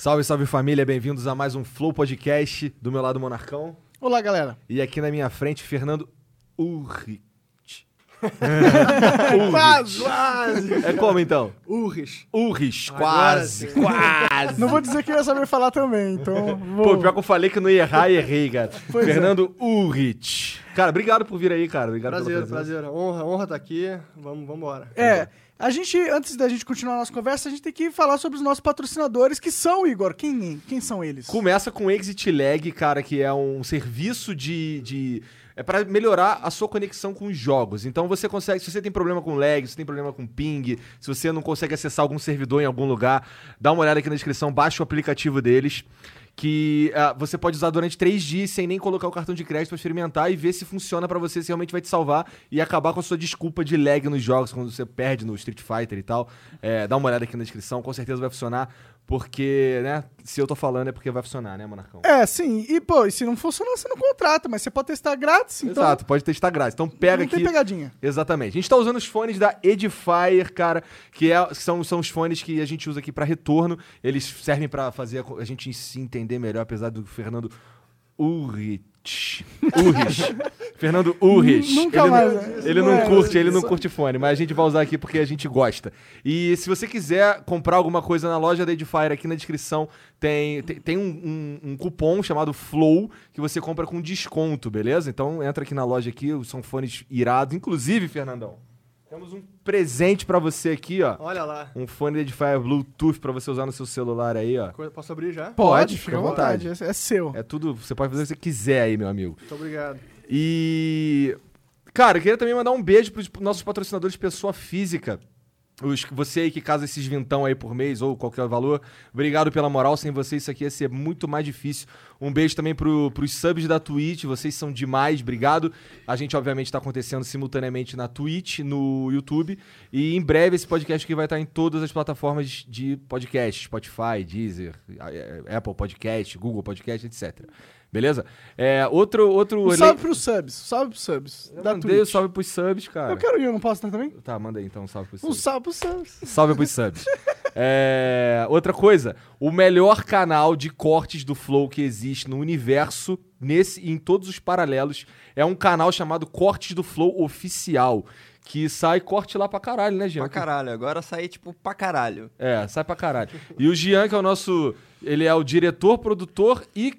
Salve, salve família, bem-vindos a mais um Flow Podcast do meu lado Monarcão. Olá, galera. E aqui na minha frente, Fernando Urrich. Quase. É como então? Urris. Urrich, Agora quase, quase. Não vou dizer que eu ia saber falar também, então vou... Pô, pior que eu falei que eu não ia errar e errei, cara. Pois é. Fernando Urrich. Cara, obrigado por vir aí, cara. Obrigado Prazer, prazer. Honra, honra estar aqui. Vamos, vamos embora. É, a gente, antes da gente continuar a nossa conversa, a gente tem que falar sobre os nossos patrocinadores, que são, Igor, quem, quem são eles? Começa com o Exit Lag, cara, que é um serviço de. de é para melhorar a sua conexão com os jogos. Então você consegue, se você tem problema com lag, se tem problema com ping, se você não consegue acessar algum servidor em algum lugar, dá uma olhada aqui na descrição, baixa o aplicativo deles. Que ah, você pode usar durante três dias sem nem colocar o cartão de crédito para experimentar e ver se funciona para você, se realmente vai te salvar e acabar com a sua desculpa de lag nos jogos, quando você perde no Street Fighter e tal. É, dá uma olhada aqui na descrição, com certeza vai funcionar, porque, né, se eu tô falando é porque vai funcionar, né, Monarcão? É, sim. E, pô, e se não funcionar, você não contrata, mas você pode testar grátis, então Exato, pode testar grátis. Então pega não aqui. tem pegadinha. Exatamente. A gente tá usando os fones da Edifier, cara, que é- são, são os fones que a gente usa aqui pra retorno. Eles servem pra fazer a, gente se entender melhor, apesar do Fernando Urrich. Urrich. Fernando Urrich. Nunca ele mais, Não, ele Não não é, curte, ele não curte fone, mas a gente vai usar aqui porque a gente gosta. E se você quiser comprar alguma coisa na loja da Edifier, aqui na descrição tem, tem, tem um, um- um cupom chamado Flow que você compra com desconto, beleza? Então entra aqui na loja aqui, são fones irados. Inclusive, Fernandão, temos um presente pra você aqui, ó. Olha lá. Um fone da Edifier Bluetooth pra você usar no seu celular aí, ó. Posso abrir já? Pode, fica à vontade. É, é seu. É tudo, você pode fazer o que você quiser aí, meu amigo. Muito obrigado. E. Cara, eu queria também mandar um beijo pros nossos patrocinadores pessoa física. Os, você aí que casa esses vintão aí por mês ou qualquer valor, obrigado pela moral. Sem vocês isso aqui ia ser muito mais difícil. Um beijo também pro, pros subs da Twitch, vocês são demais, obrigado. A gente, obviamente, está acontecendo simultaneamente na Twitch, no YouTube. E em breve esse podcast aqui vai estar em todas as plataformas de podcast: Spotify, Deezer, eh, Apple Podcast, Google Podcast, etc. Beleza? É, outro. outro Um salve pros subs, salve pros subs. eu da mandei Twitch. salve pros subs, cara. Eu quero ir, eu não posso dar também? Tá, manda aí então um salve pros Um subs. salve pros subs. Salve pros subs. É, outra coisa, o melhor canal de cortes do Flow que existe no universo, nesse e em todos os paralelos, é um canal chamado Cortes do Flow Oficial. Que sai corte lá pra caralho, né, Jean? Pra caralho, agora saí tipo pra caralho. É, sai pra caralho. E o Jean, que é o nosso. Ele é o diretor, produtor e.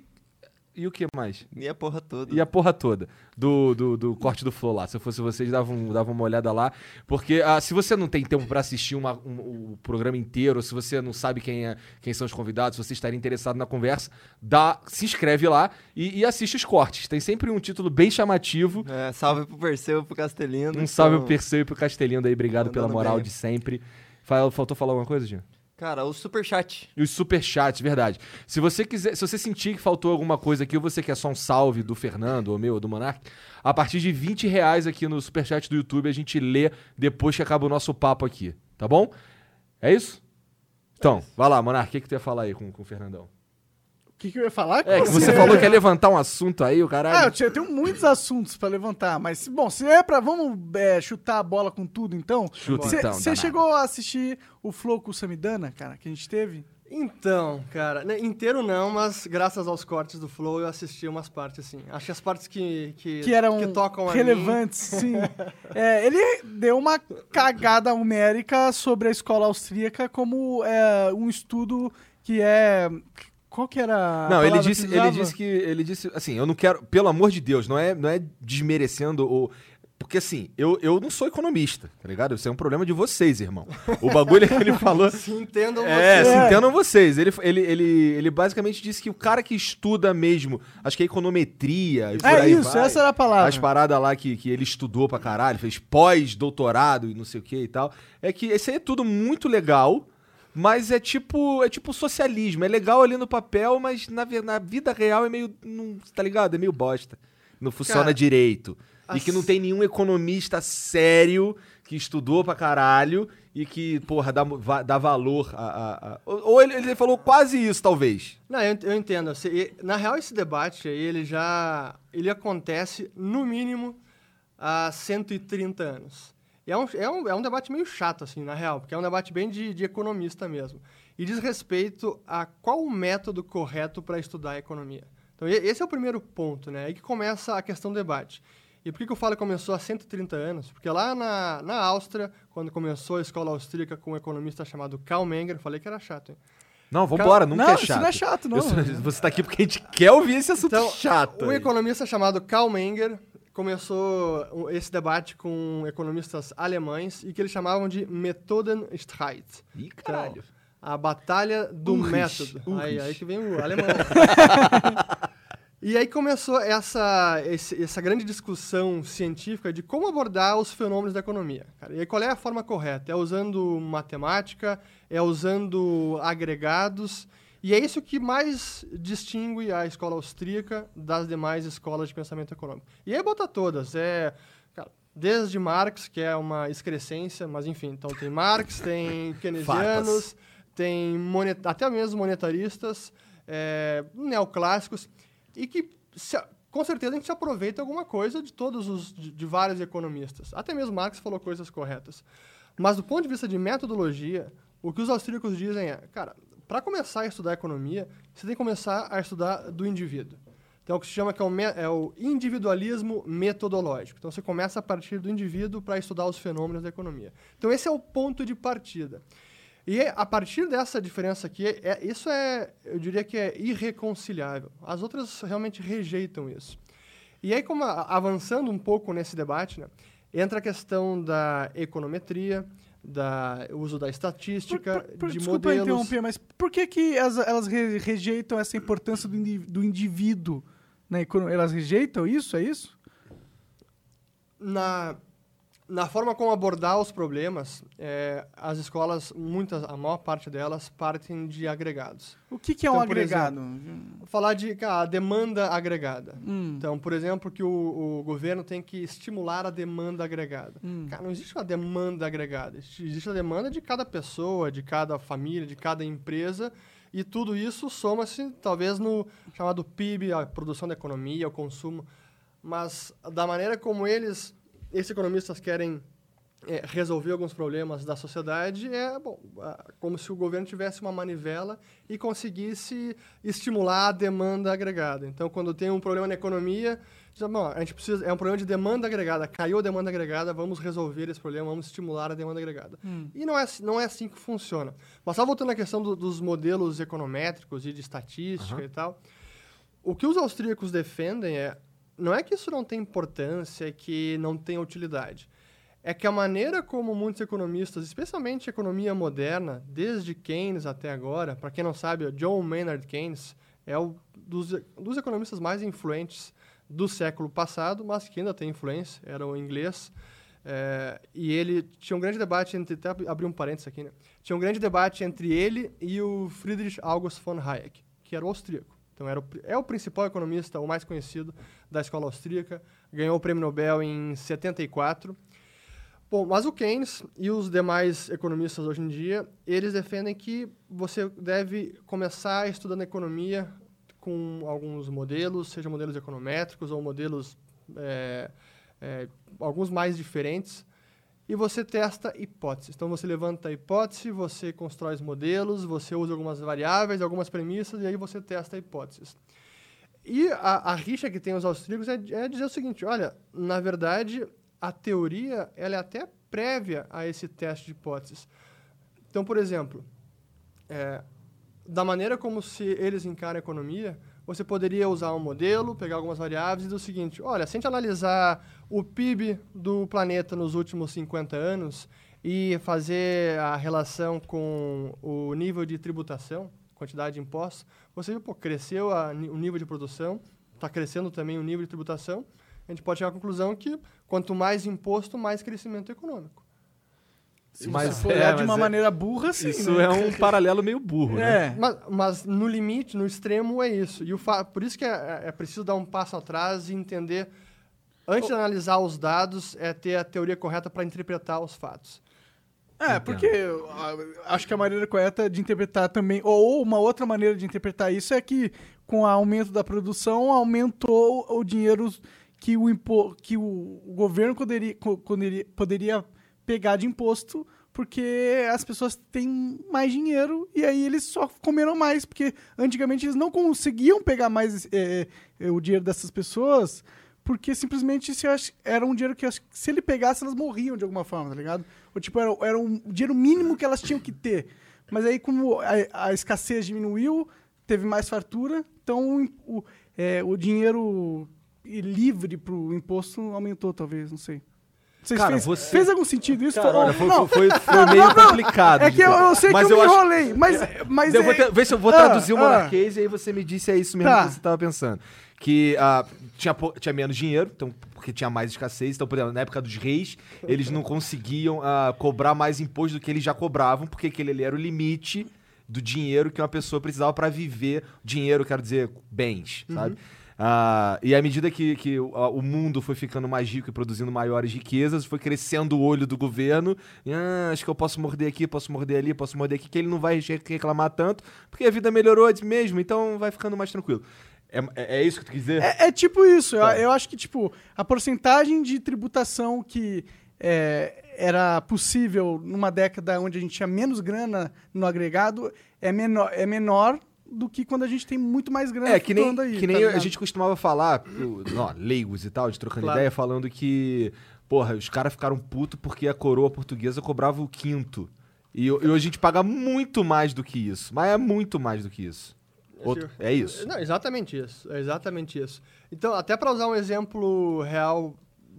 E o que mais? E a porra toda. E a porra toda do, do, do corte do Flow lá. Se eu fosse vocês, davam, davam uma olhada lá. Porque ah, se você não tem tempo pra assistir uma- um- o programa inteiro, se você não sabe quem, é, quem são os convidados, se você estaria interessado na conversa, dá, se inscreve lá e, e assiste os cortes. Tem sempre um título bem chamativo. É, salve pro Perseu e pro Castelino. Um salve pro Então, Perseu e pro Castelino aí. Obrigado pela Mandando moral bem. de sempre. Fal- Faltou falar alguma coisa, Jean? Cara, o superchat. E os superchats, verdade. Se você quiser, se você sentir que faltou alguma coisa aqui, ou você quer só um salve do Fernando, ou meu, ou do Monark, a partir de 20 reais aqui no superchat do YouTube a gente lê depois que acaba o nosso papo aqui, tá bom? É isso? Então, vai lá, Monark, o que, que tu ia falar aí com, com o Fernandão? O que, que eu ia falar? É, que você falou que ia levantar um assunto aí, o Ah, caralho. eu, tinha- eu tenho muitos assuntos pra levantar, mas, bom, se é pra. Vamos é, chutar a bola com tudo, então? Chuta Cê- então, Você chegou a assistir o Flow com o Samidana, cara, que a gente teve? Então, cara, né, inteiro não, mas graças aos cortes do Flow eu assisti umas partes assim. Acho que as partes que, que, Que eram que tocam a mim- relevantes, sim. É, ele deu uma cagada numérica sobre a escola austríaca como é, um estudo que é. Qual que era. a Não, ele disse, que ele disse que ele disse assim, eu não quero, pelo amor de Deus, não é, não é desmerecendo o porque assim, eu, eu não sou economista, tá ligado? Isso é um problema de vocês, irmão. O bagulho que ele falou. Se entendam É, vocês. se É. entendam vocês. Ele, ele, ele, ele basicamente disse que o cara que estuda mesmo, acho que é econometria e por É aí isso, vai, essa era a palavra. As paradas lá que, que ele estudou pra caralho, fez pós-doutorado e não sei o que e tal. É que isso aí é tudo muito legal, mas é tipo, é tipo socialismo. É legal ali no papel, mas na, na vida real é meio. Não, tá ligado? É meio bosta. Não funciona Cara, direito. E que não tem nenhum economista sério que estudou pra caralho e que, porra, dá, dá valor a. a- a- Ou ele, ele falou quase isso, talvez. Não, eu, eu entendo. Na real, esse debate aí, ele já... Ele acontece, no mínimo, há 130 anos. E é um, é, um, é um debate meio chato, assim, na real, porque é um debate bem de, de economista mesmo. E diz respeito a qual o método correto para estudar a economia. Então, esse é o primeiro ponto, né? Aí que começa a questão do debate. E por que, que eu falo que começou há 130 anos? Porque lá na, na Áustria, quando começou a escola austríaca com um economista chamado Karl Menger, falei que era chato, hein? Não, vambora, nunca Não, é isso chato. não é chato, não. Eu você tá aqui porque a gente quer ouvir esse assunto Então, chato. Um aí. economista chamado Karl Menger começou esse debate com economistas alemães e que eles chamavam de Methodenstreit. Ih, caralho. A batalha do método. Aí, aí que vem o alemão. e aí começou essa, essa grande discussão científica de como abordar os fenômenos da economia. cara. E aí qual é a forma correta? É usando matemática? É usando agregados? E é isso que mais distingue a escola austríaca das demais escolas de pensamento econômico. E aí bota todas. É, cara, desde Marx, que é uma excrescência, mas enfim, então tem Marx, tem keynesianos, tem monet- até mesmo monetaristas, é, neoclássicos, e que se- com certeza a gente aproveita alguma coisa de todos os de, de vários economistas. Até mesmo Marx falou coisas corretas. Mas do ponto de vista de metodologia, o que os austríacos dizem é, cara, para começar a estudar economia, você tem que começar a estudar do indivíduo. Então, o que se chama que é o, é o individualismo metodológico. Então, você começa a partir do indivíduo para estudar os fenômenos da economia. Então, esse é o ponto de partida. E é- a partir dessa diferença aqui, é, isso é, eu diria que é irreconciliável. As outras realmente rejeitam isso. E aí, como avançando um pouco nesse debate, né, entra a questão da econometria, da uso da estatística, Por- por- de desculpa modelos. interromper, mas por que, que as- elas re- rejeitam essa importância do, do indivíduo economia? Elas rejeitam isso? É isso? na, na forma como abordar os problemas, é, as escolas, muitas, a maior parte delas, partem de agregados. O que, que é um Então, por agregado? Vou falar de cara, a demanda agregada. Hum. Então, por exemplo, que o, o governo tem que estimular a demanda agregada. Hum. Cara, não existe uma demanda agregada. Existe a demanda de cada pessoa, de cada família, de cada empresa. E tudo isso soma-se, talvez, no chamado PIB, a produção da economia, o consumo. Mas da maneira como eles, esses economistas querem é, resolver alguns problemas da sociedade, é bom, ah, como se o governo tivesse uma manivela e conseguisse estimular a demanda agregada. Então, quando tem um problema na economia, diz, bom, a gente precisa, é um problema de demanda agregada, caiu a demanda agregada, vamos resolver esse problema, vamos estimular a demanda agregada. E não é, assim- não é assim que funciona. Mas só voltando à questão do- dos modelos econométricos e de estatística e tal, o que os austríacos defendem é não é que isso não tem importância, que não tem utilidade. É que a maneira como muitos economistas, especialmente economia moderna, desde Keynes até agora, para quem não sabe, John Maynard Keynes é o dos, dos economistas mais influentes do século passado, mas que ainda tem influência, era o inglês. É, e ele tinha um grande debate entre. Até abri- um parênteses aqui, né? Tinha um grande debate entre ele e o Friedrich August von Hayek, que era o austríaco. Então, era o, é o principal economista, o mais conhecido da escola austríaca. Ganhou o prêmio Nobel em 74. Bom, mas o Keynes e os demais economistas hoje em dia, eles defendem que você deve começar estudando economia com alguns modelos, seja modelos econométricos ou modelos é, é, alguns mais diferentes, e você testa hipóteses. Então você levanta a hipótese, você constrói os modelos, você usa algumas variáveis, algumas premissas, e aí você testa hipóteses. E a, a rixa que tem os austríacos é, é dizer o seguinte, olha, na verdade, a teoria ela é até prévia a esse teste de hipóteses. Então, por exemplo, é, da maneira como se eles encaram a economia, você poderia usar um modelo, pegar algumas variáveis e dizer o seguinte, olha, se a gente analisar o PIB do planeta nos últimos 50 anos e fazer a relação com o nível de tributação, quantidade de impostos, você pô, cresceu a o nível de produção, está crescendo também o nível de tributação, a gente pode chegar à conclusão que quanto mais imposto, mais crescimento econômico. Se Mas você for é, olhar de mas uma é- maneira burra, sim. Isso né? é um paralelo meio burro, né? É. Mas, mas no limite, no extremo, é isso. E o fa- por isso que é, é preciso dar um passo atrás e entender, antes de analisar os dados, é ter a teoria correta para interpretar os fatos. É, porque ah, acho que a maneira correta de interpretar também, ou uma outra maneira de interpretar isso é que com o aumento da produção aumentou o dinheiro que o, impo, que o, governo poderia, poderia pegar de imposto porque as pessoas têm mais dinheiro e aí eles só comeram mais, porque antigamente eles não conseguiam pegar mais é, o dinheiro dessas pessoas, porque simplesmente se era um dinheiro que se ele pegasse elas morriam de alguma forma, tá ligado? Ou tipo, era, era um dinheiro mínimo que elas tinham que ter. Mas aí como a, a escassez diminuiu, teve mais fartura, então o, o, é, o dinheiro livre pro imposto aumentou, talvez, não sei. Vocês Cara, fez, você- fez algum sentido isso? Cara, olha, foi, não, foi, foi não, meio não, não. complicado. É que eu, eu sei Mas que eu, me acho- enrolei, mas, mas eu vou é- te- ver se eu vou Ah, traduzir o ah. monarquês e aí você me disse é isso mesmo Tá. que você estava pensando. Que ah, tinha, tinha menos dinheiro, então, porque tinha mais escassez. Então, por exemplo, na época dos reis, eles não conseguiam ah, cobrar mais imposto do que eles já cobravam, porque aquele ali era o limite do dinheiro que uma pessoa precisava para viver. Dinheiro, quero dizer, bens, sabe? Ah, e à medida que, que o, a- o mundo foi ficando mais rico e produzindo maiores riquezas, foi crescendo o olho do governo. E, ah, acho que eu posso morder aqui, posso morder ali, posso morder aqui, que ele não vai re- reclamar tanto, porque a vida melhorou de mesmo, então vai ficando mais tranquilo. É, é- é isso que tu quis dizer? É, é tipo isso. Eu, Tá. eu acho que, tipo, a porcentagem de tributação que é, era possível numa década onde a gente tinha menos grana no agregado é menor, é menor do que quando a gente tem muito mais grana É, que nem, aí, que tá nem a ligado? gente costumava falar, ó, leigos e tal, de trocando Claro. ideia, falando que, porra, os caras ficaram putos porque a coroa portuguesa cobrava o quinto. E, e hoje a gente paga muito mais do que isso. Mas é muito mais do que isso. Outro- é isso. Não, exatamente isso. É exatamente isso. Então, até para usar um exemplo real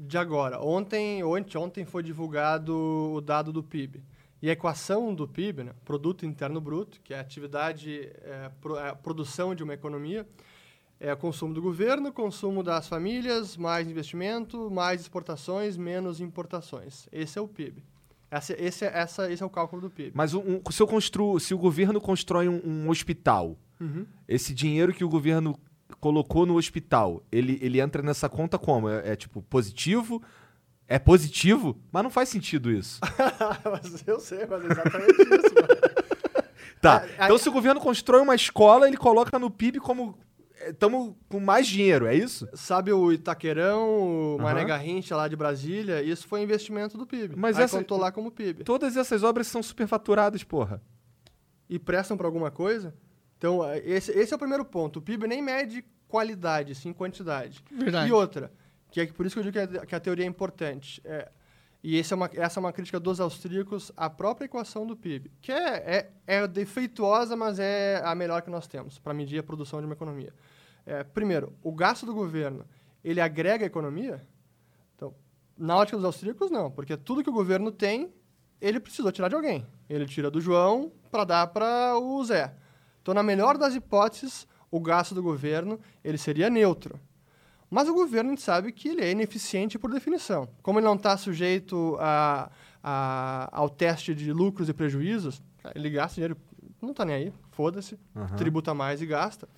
de agora. Ontem, ou anteontem, foi divulgado o dado do PIB. E a equação do PIB, né, Produto Interno Bruto, que é a atividade, é, pro- é a produção de uma economia, é o consumo do governo, consumo das famílias, mais investimento, mais exportações, menos importações. Esse é o PIB. Essa, esse, é- essa, esse é o cálculo do PIB. Mas um- um- se, eu construo, se o governo constrói um, um hospital, Uhum. esse dinheiro que o governo colocou no hospital, ele, ele entra nessa conta como? É, é, tipo positivo? É positivo? Mas não faz sentido isso. mas eu sei, mas é exatamente isso. mano. Tá. Ah, Então, se o governo constrói uma escola, ele coloca no PIB como. Estamos com mais dinheiro, é isso? Sabe o Itaquerão, o Mané. Garrincha lá de Brasília? Isso foi investimento do PIB. Mas Aí essa- contou lá como PIB. Todas essas obras são superfaturadas, porra. E prestam para alguma coisa? Então, eh, esse, esse é o primeiro ponto. O PIB nem mede qualidade, sim quantidade. Verdade. E outra, que é por isso que eu digo que a, que a teoria é importante. É, e é uma, essa é uma crítica dos austríacos à própria equação do PIB, que é, é, é defeituosa, mas é a melhor que nós temos para medir a produção de uma economia. É, primeiro, o gasto do governo, ele agrega a economia? Então, na ótica dos austríacos, não, porque tudo que o governo tem, ele precisou tirar de alguém. Ele tira do João para dar para o Zé. Então, na melhor das hipóteses, o gasto do governo, ele seria neutro. Mas o governo, a gente sabe que ele é ineficiente por definição. Como ele não está sujeito a, a- ao teste de lucros e prejuízos, ele gasta dinheiro, não está nem aí, foda-se, Aham. tributa mais e gasta.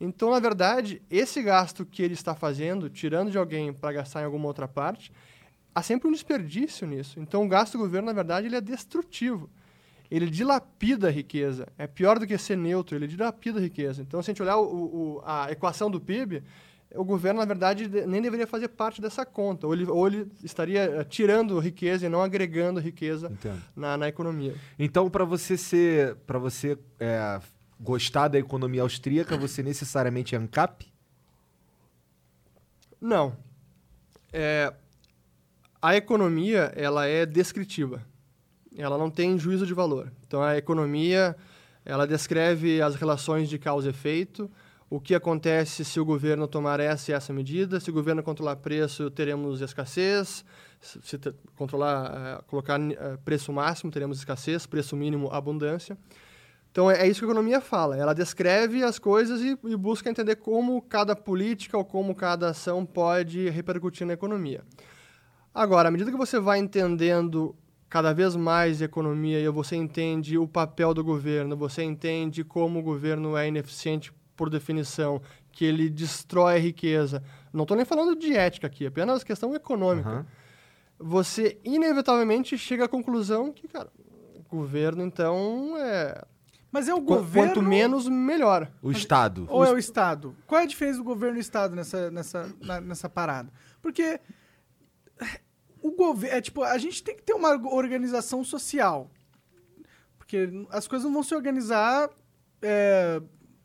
Então, na verdade, esse gasto que ele está fazendo, tirando de alguém para gastar em alguma outra parte, há sempre um desperdício nisso. Então, o gasto do governo, na verdade, ele é destrutivo. Ele dilapida a riqueza. É pior do que ser neutro, ele dilapida a riqueza. Então, se a gente olhar o- o- a equação do PIB, o governo, na verdade, de- nem deveria fazer parte dessa conta. Ou ele, ou ele estaria eh, tirando riqueza e não agregando riqueza na, na economia. Então, para você ser. para você é, gostar da economia austríaca, você necessariamente é ANCAP? Não. É, a economia, ela é descritiva. Ela não tem juízo de valor. Então, a economia, ela descreve as relações de causa e efeito, o que acontece se o governo tomar essa e essa medida, se o governo controlar preço, teremos escassez, se, controlar, eh, colocar eh, preço máximo, teremos escassez, preço mínimo, abundância. Então, é, é isso que a economia fala. Ela descreve as coisas e, e busca entender como cada política ou como cada ação pode repercutir na economia. Agora, à medida que você vai entendendo cada vez mais economia e você entende o papel do governo, você entende como o governo é ineficiente por definição, que ele destrói a riqueza. Não estou nem falando de ética aqui, apenas questão econômica Aham. você inevitavelmente chega à conclusão que, cara, o governo, então, é. Mas é o qu- governo Quanto menos, melhor. O Estado. ou é o Estado? Qual é a diferença do governo e do Estado nessa, nessa, na- nessa parada? Porque o governo. É tipo, a gente tem que ter uma organização social. Porque as coisas não vão se organizar é,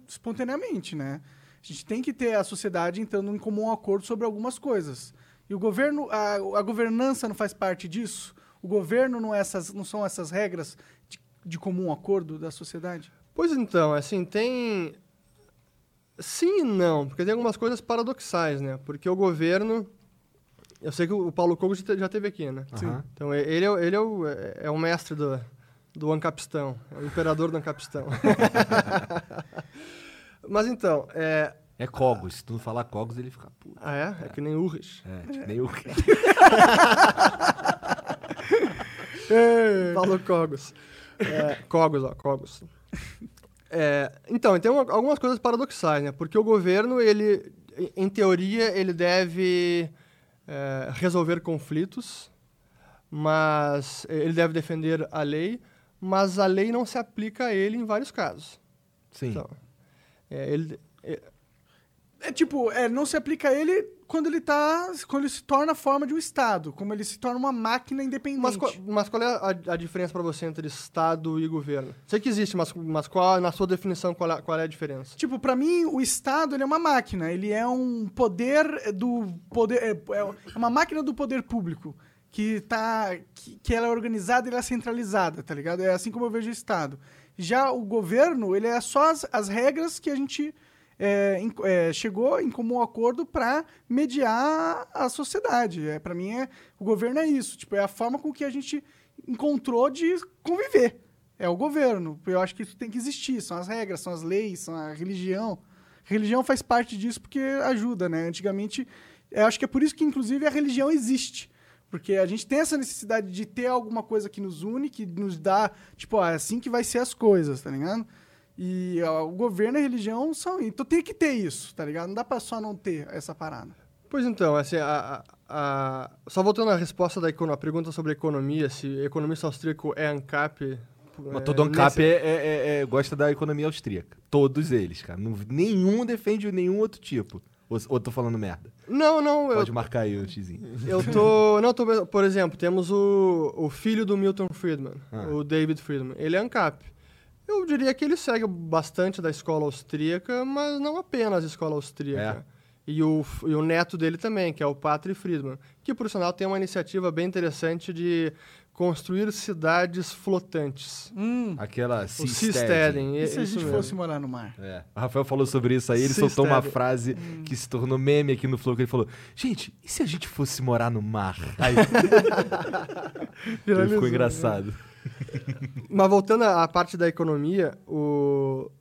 espontaneamente, né? A gente tem que ter a sociedade entrando em comum acordo sobre algumas coisas. E o governo, a, a governança não faz parte disso? O governo não, é essas, não são essas regras de, de comum acordo da sociedade? Pois então, assim, tem. Sim e não, porque tem algumas coisas paradoxais, né? Porque o governo. Eu sei que o Paulo Cogo já te- já teve aqui, né? Aham. Então, e- ele, é, o- ele é, o, é- é o mestre do, do Ancapistão, é o imperador do Ancapistão. Mas então, é. É Cogos. Se tu não falar Cogos, ele fica puto. Ah, é? É que nem Urrich. É, tipo, nem o. Paulo Cogos. É, Cogos, ó, Cogos. É, então, tem uma- algumas coisas paradoxais, né? Porque o governo, ele, em- em teoria, ele deve é, resolver conflitos, mas ele deve defender a lei, mas a lei não se aplica a ele em vários casos. Sim. Então, é, ele, É tipo, é, não se aplica a ele quando ele tá. Quando ele se torna forma de um Estado, como ele se torna uma máquina independente. Mas, qual- mas qual é a, a diferença para você entre Estado e governo? Sei que existe, mas, mas qual, na sua definição, qual é, qual é a diferença? Tipo, pra mim, o Estado ele é uma máquina. Ele é um poder do poder. É, é uma máquina do poder público. Que tá. Que, que ela é organizada e ela é centralizada, tá ligado? É assim como eu vejo o Estado. Já o governo, ele é só as, as regras que a gente é, é, chegou em comum acordo pra mediar a sociedade. É, para mim, é, o governo é isso. Tipo, é a forma com que a gente encontrou de conviver. É o governo. Eu acho que isso tem que existir. São as regras, são as leis, são a religião. religião faz parte disso porque ajuda, né? Antigamente, eu acho que é por isso que, inclusive, a religião existe. Porque a gente tem essa necessidade de ter alguma coisa que nos une, que nos dá, tipo, ó, é assim que vai ser as coisas, tá ligado? E ó, o governo e a religião são. Então tem que ter isso, tá ligado? Não dá pra só não ter essa parada. Pois então, assim, a, a- a- só voltando à resposta da econo- a pergunta sobre a economia, se economista austríaco é ANCAP... Mas é, todo ANCAP nesse- é, é- é- gosta da economia austríaca. Todos eles, cara. Não- nenhum defende nenhum outro tipo. Ou, ou tô falando merda? Não, não, eu, Pode marcar aí o xizinho. eu tô... Não, tô, por exemplo, temos o, o filho do Milton Friedman, Ah. o David Friedman. Ele é ANCAP. Eu diria que ele segue bastante da escola austríaca, mas não apenas a escola austríaca. E o, e o neto dele também, que é o Patrick Friedman, que, por sinal, tem uma iniciativa bem interessante de construir cidades flotantes. Hum. Aquela O Seasteading. Seasteading, E é se a isso gente mesmo. fosse morar no mar? É. O Rafael falou sobre isso aí, ele Se soltou uma frase que se tornou meme aqui no Flow, que ele falou, gente, e se a gente fosse morar no mar? Aí ele Viralizou, ficou engraçado. Mas voltando à à parte da economia, o...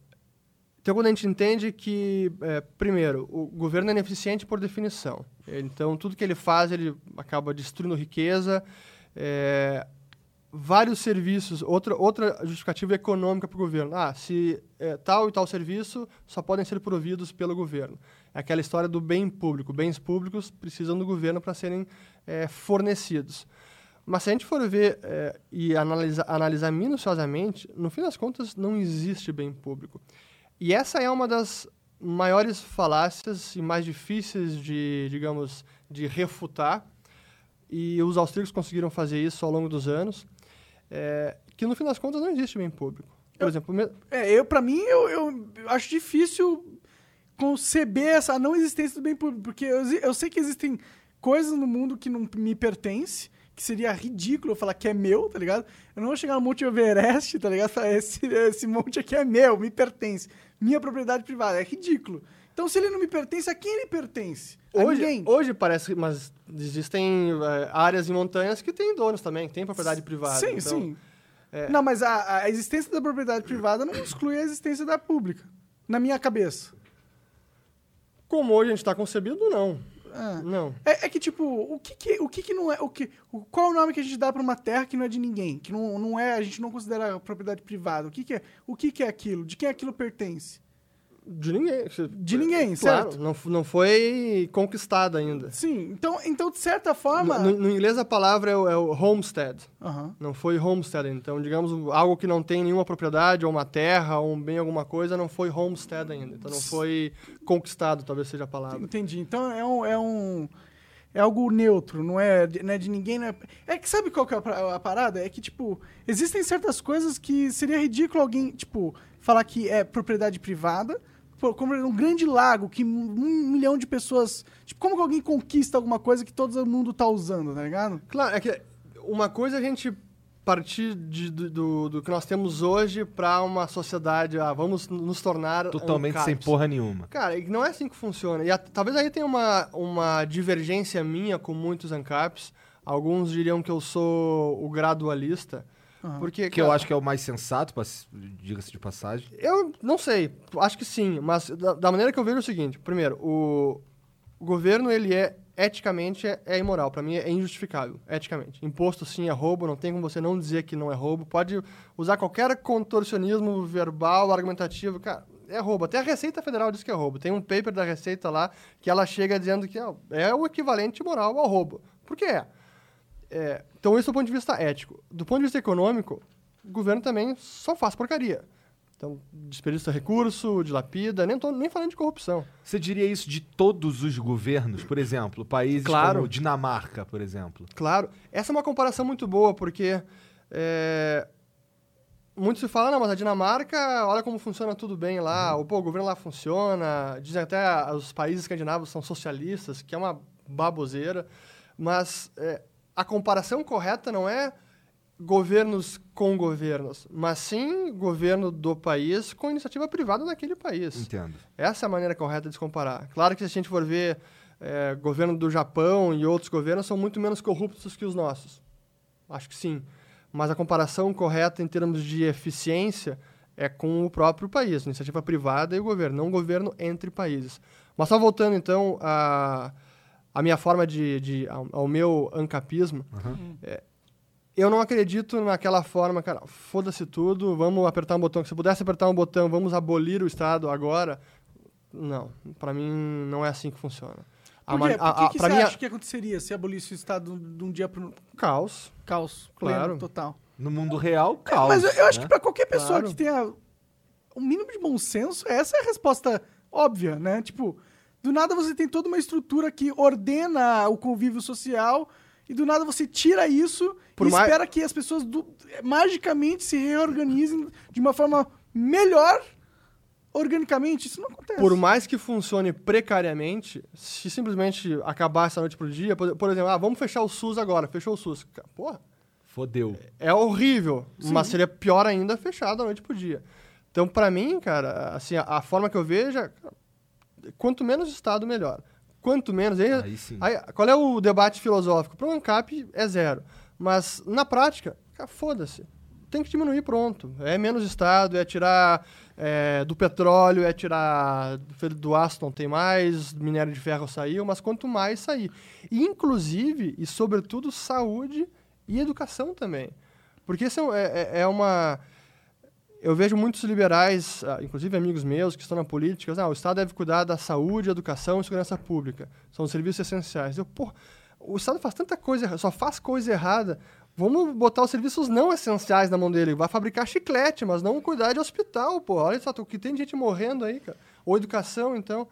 então quando a gente entende que, é, primeiro, o governo é ineficiente por definição. Então, tudo que ele faz, ele acaba destruindo riqueza. É, vários serviços, outra, outra justificativa econômica para o governo. Ah, se é, tal e tal serviço só podem ser providos pelo governo. É aquela história do bem público. Bens públicos precisam do governo para serem é, fornecidos. Mas se a gente for ver é, e analisa, analisar minuciosamente, no fim das contas não existe bem público. E essa é uma das maiores falácias e mais difíceis de, digamos, de refutar. E os austríacos conseguiram fazer isso ao longo dos anos. é, que no fim das contas não existe bem público. Por Eu- exemplo, me- É, eu, pra mim, eu, eu acho difícil conceber essa não existência do bem público, porque eu, eu sei que existem coisas no mundo que não me pertencem, que seria ridículo eu falar que é meu, tá ligado? Eu não vou chegar no Monte Everest, tá ligado? Falar, esse, esse monte aqui é meu, me pertence. Minha propriedade privada, é ridículo. Então, se ele não me pertence, a quem ele pertence? Hoje, ninguém. hoje parece, mas existem é, áreas e montanhas que têm donos também, que têm propriedade privada. Sim, então- sim. é- Não, mas a, a existência da propriedade privada não exclui a existência da pública. Na minha cabeça. Como hoje a gente está concebido, não. Ah. Não. É, é que, tipo, o que que, o que que não é... O que, o, qual é o nome que a gente dá pra uma terra que não é de ninguém? Que não, não é... A gente não considera propriedade privada. O que que é, o que que é aquilo? De quem aquilo pertence? De ninguém. De ninguém, claro, certo? Não, não foi conquistada ainda. Sim. Então, então de certa forma... No, no inglês a palavra é o, é o homestead. Não foi homestead. Então, digamos, algo que não tem nenhuma propriedade, ou uma terra, ou um bem, alguma coisa, não foi homestead ainda. Então, não foi conquistado, talvez seja a palavra. Entendi. Então é um, é um. é algo neutro, não é, de- não é de ninguém. É... é que sabe qual que é a parada? É que, tipo, existem certas coisas que seria ridículo alguém, tipo, falar que é propriedade privada, pô, como um grande lago que um milhão de pessoas. Tipo, como que alguém conquista alguma coisa que todo mundo tá usando, tá ligado? Claro, é que uma coisa é a gente partir de- do, do- do que nós temos hoje para uma sociedade, ah, vamos nos tornar Totalmente sem ANCAPs. porra nenhuma. Cara, e não é assim que funciona. E a- talvez aí tenha uma, uma divergência minha com muitos ANCAPs. Alguns diriam que eu sou o gradualista. Porque, Que eu cara, acho que é o mais sensato, diga-se de passagem. Eu não sei, acho que sim, mas da, da maneira que eu vejo é o seguinte: primeiro, o, o governo ele é eticamente é, é imoral, Pra mim é injustificável, eticamente. Imposto sim é roubo, não tem como você não dizer que não é roubo. Pode usar qualquer contorcionismo verbal, argumentativo, cara, é roubo. Até a Receita Federal diz que é roubo. Tem um paper da Receita lá que ela chega dizendo que ó, é o equivalente moral ao roubo. Por que é? É, então, isso do ponto de vista ético. Do ponto de vista econômico, o governo também só faz porcaria. Então, desperdiça recurso, dilapida, nem tô nem falando de corrupção. Você diria isso de todos os governos? Por exemplo, países Claro. como Dinamarca, por exemplo. Claro, essa é uma comparação muito boa, porque é, muito se fala, não, mas a Dinamarca, olha como funciona tudo bem lá, o, pô, o governo lá funciona, dizem até ah, os países escandinavos são socialistas, que é uma baboseira, mas é, a comparação correta não é governos com governos, mas sim governo do país com iniciativa privada naquele país. Entendo. Essa é a maneira correta de se comparar. Claro que se a gente for ver é, governo do Japão e outros governos são muito menos corruptos que os nossos. Acho que sim. Mas a comparação correta em termos de eficiência é com o próprio país, iniciativa privada e o governo, não governo entre países. Mas só voltando então a, a minha forma de, de ao, ao meu ancapismo, é, eu não acredito naquela forma, cara, foda-se tudo, vamos apertar um botão. Se pudesse apertar um botão, vamos abolir o Estado agora. Não, pra mim não é assim que funciona. A Por quê? a- que, a- que pra você mim, é acha que aconteceria se abolisse o Estado de um dia pro caos. caos? Claro. pleno, total. No mundo real, É, caos. mas eu, eu acho né? que pra qualquer pessoa Claro. que tenha um mínimo de bom senso, essa é a resposta óbvia, né? Tipo, do nada você tem toda uma estrutura que ordena o convívio social e do nada você tira isso Por e mais- espera que as pessoas do- magicamente se reorganizem de uma forma melhor organicamente. Isso não acontece. Por mais que funcione precariamente, se simplesmente acabar essa noite pro dia, por, por exemplo, ah, vamos fechar o SUS agora, fechou o SUS. Porra, Fodeu. é horrível, mas seria pior ainda fechado da noite pro dia. Então, pra mim, cara, assim, a, a forma que eu vejo, é, quanto menos Estado, melhor. Quanto menos... Aí, Aí aí, qual é o debate filosófico? Para o ANCAP é zero. Mas, na prática, foda-se. Tem que diminuir, pronto. É menos Estado, é tirar é, do petróleo, é tirar do aço, não tem mais, do minério de ferro saiu, mas quanto mais sair. E, inclusive, e sobretudo, saúde e educação também. Porque isso é, é- é uma... Eu vejo muitos liberais, ah, inclusive amigos meus que estão na política, ah, o Estado deve cuidar da saúde, educação e segurança pública. São os serviços essenciais. Eu, pô, o Estado faz tanta coisa, só faz coisa errada. Vamos botar os serviços não essenciais na mão dele. Vai fabricar chiclete, mas não cuidar de hospital, pô. Olha só, o que tem gente morrendo aí, cara. Ou educação, então.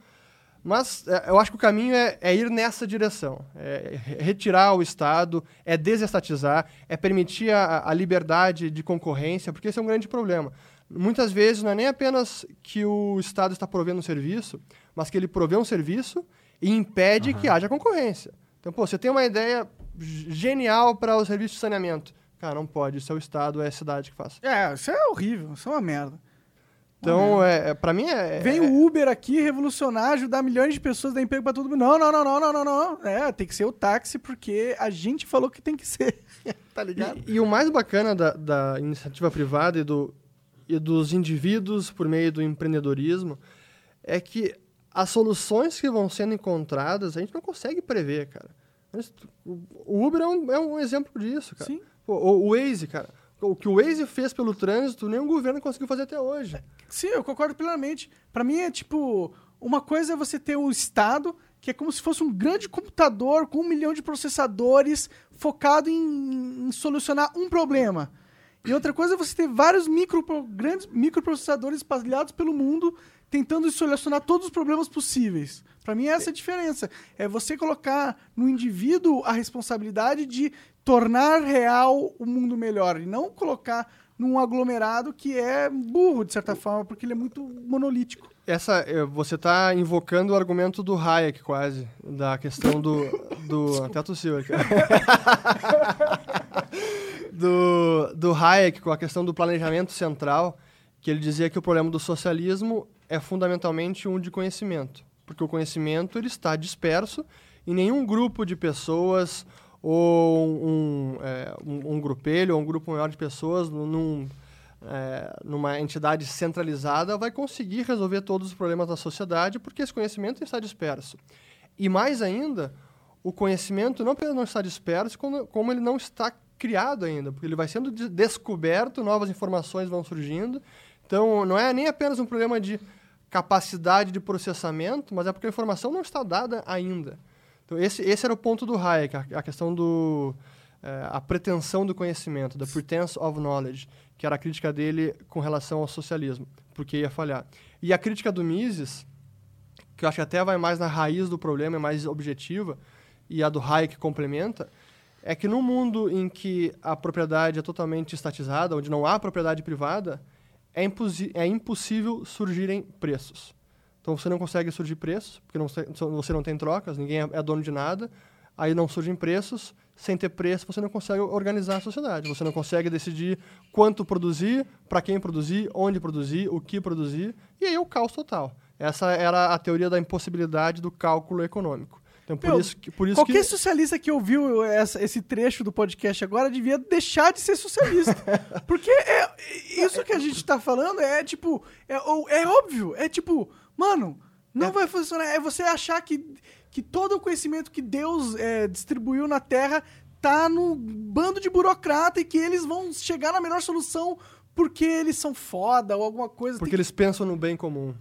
Mas é, eu acho que o caminho é, é ir nessa direção. É re- retirar o Estado, é desestatizar, é permitir a, a liberdade de concorrência, porque esse é um grande problema. Muitas vezes não é nem apenas que o Estado está provendo um serviço, mas que ele provê um serviço e impede que haja concorrência. Então, pô, você tem uma ideia genial para o serviço de saneamento. Cara, não pode, isso é o Estado, é a cidade que faz. É, isso é horrível, isso é uma merda. Então, é, é, para mim é... Vem é, o Uber aqui revolucionar, ajudar milhões de pessoas, dar emprego pra todo mundo. Não, não, não, não, não, não, não. É, tem que ser o táxi porque a gente falou que tem que ser. tá ligado? E, e o mais bacana da, da iniciativa privada e, do, e dos indivíduos por meio do empreendedorismo é que as soluções que vão sendo encontradas a gente não consegue prever, cara. O Uber é um, é um exemplo disso, cara. Sim. Pô, O, o Waze, cara. O que o Waze fez pelo trânsito, nenhum governo conseguiu fazer até hoje. Sim, eu concordo plenamente. Pra mim é tipo, uma coisa é você ter o Estado, que é como se fosse um grande computador com um milhão de processadores focado em, em solucionar um problema. E outra coisa é você ter vários micro, grandes microprocessadores espalhados pelo mundo tentando solucionar todos os problemas possíveis. Para mim, essa é a diferença. É você colocar no indivíduo a responsabilidade de tornar real o mundo melhor e não colocar num aglomerado que é burro, de certa forma, porque ele é muito monolítico. Essa, eh, você está invocando o argumento do Hayek, quase, da questão do. do até tossiu aqui. do, do Hayek, com a questão do planejamento central, que ele dizia que o problema do socialismo é fundamentalmente um de conhecimento. Porque o conhecimento ele está disperso e nenhum grupo de pessoas ou um, é, um, um grupelho ou um grupo maior de pessoas num, é, numa entidade centralizada vai conseguir resolver todos os problemas da sociedade porque esse conhecimento está disperso. E mais ainda, o conhecimento não apenas não está disperso, como, ele não está criado ainda, porque ele vai sendo de- descoberto, novas informações vão surgindo. Então, não é nem apenas um problema de capacidade de processamento, mas é porque a informação não está dada ainda. Então, esse, esse era o ponto do Hayek, a, a questão do... eh, a pretensão do conhecimento, the pretense of knowledge, que era a crítica dele com relação ao socialismo, porque ia falhar. E a crítica do Mises, que eu acho que até vai mais na raiz do problema, é mais objetiva, e a do Hayek complementa, é que num mundo em que a propriedade é totalmente estatizada, onde não há propriedade privada, é, é impossível surgirem preços. Então você não consegue surgir preços, porque não, você não tem trocas, ninguém é, é dono de nada, aí não surgem preços, sem ter preço você não consegue organizar a sociedade, você não consegue decidir quanto produzir, para quem produzir, onde produzir, o que produzir, e aí é o caos total. Essa era a teoria da impossibilidade do cálculo econômico. Então por Meu, isso que, por isso Qualquer que socialista que ouviu essa- esse trecho do podcast agora devia deixar de ser socialista. Porque é, isso que a gente tá falando é tipo. É, é óbvio. É tipo, mano, não vai funcionar. É você achar que, que todo o conhecimento que Deus é, distribuiu na Terra tá no bando de burocrata e que eles vão chegar na melhor solução porque eles são foda ou alguma coisa. Porque Tem eles pensam no bem comum.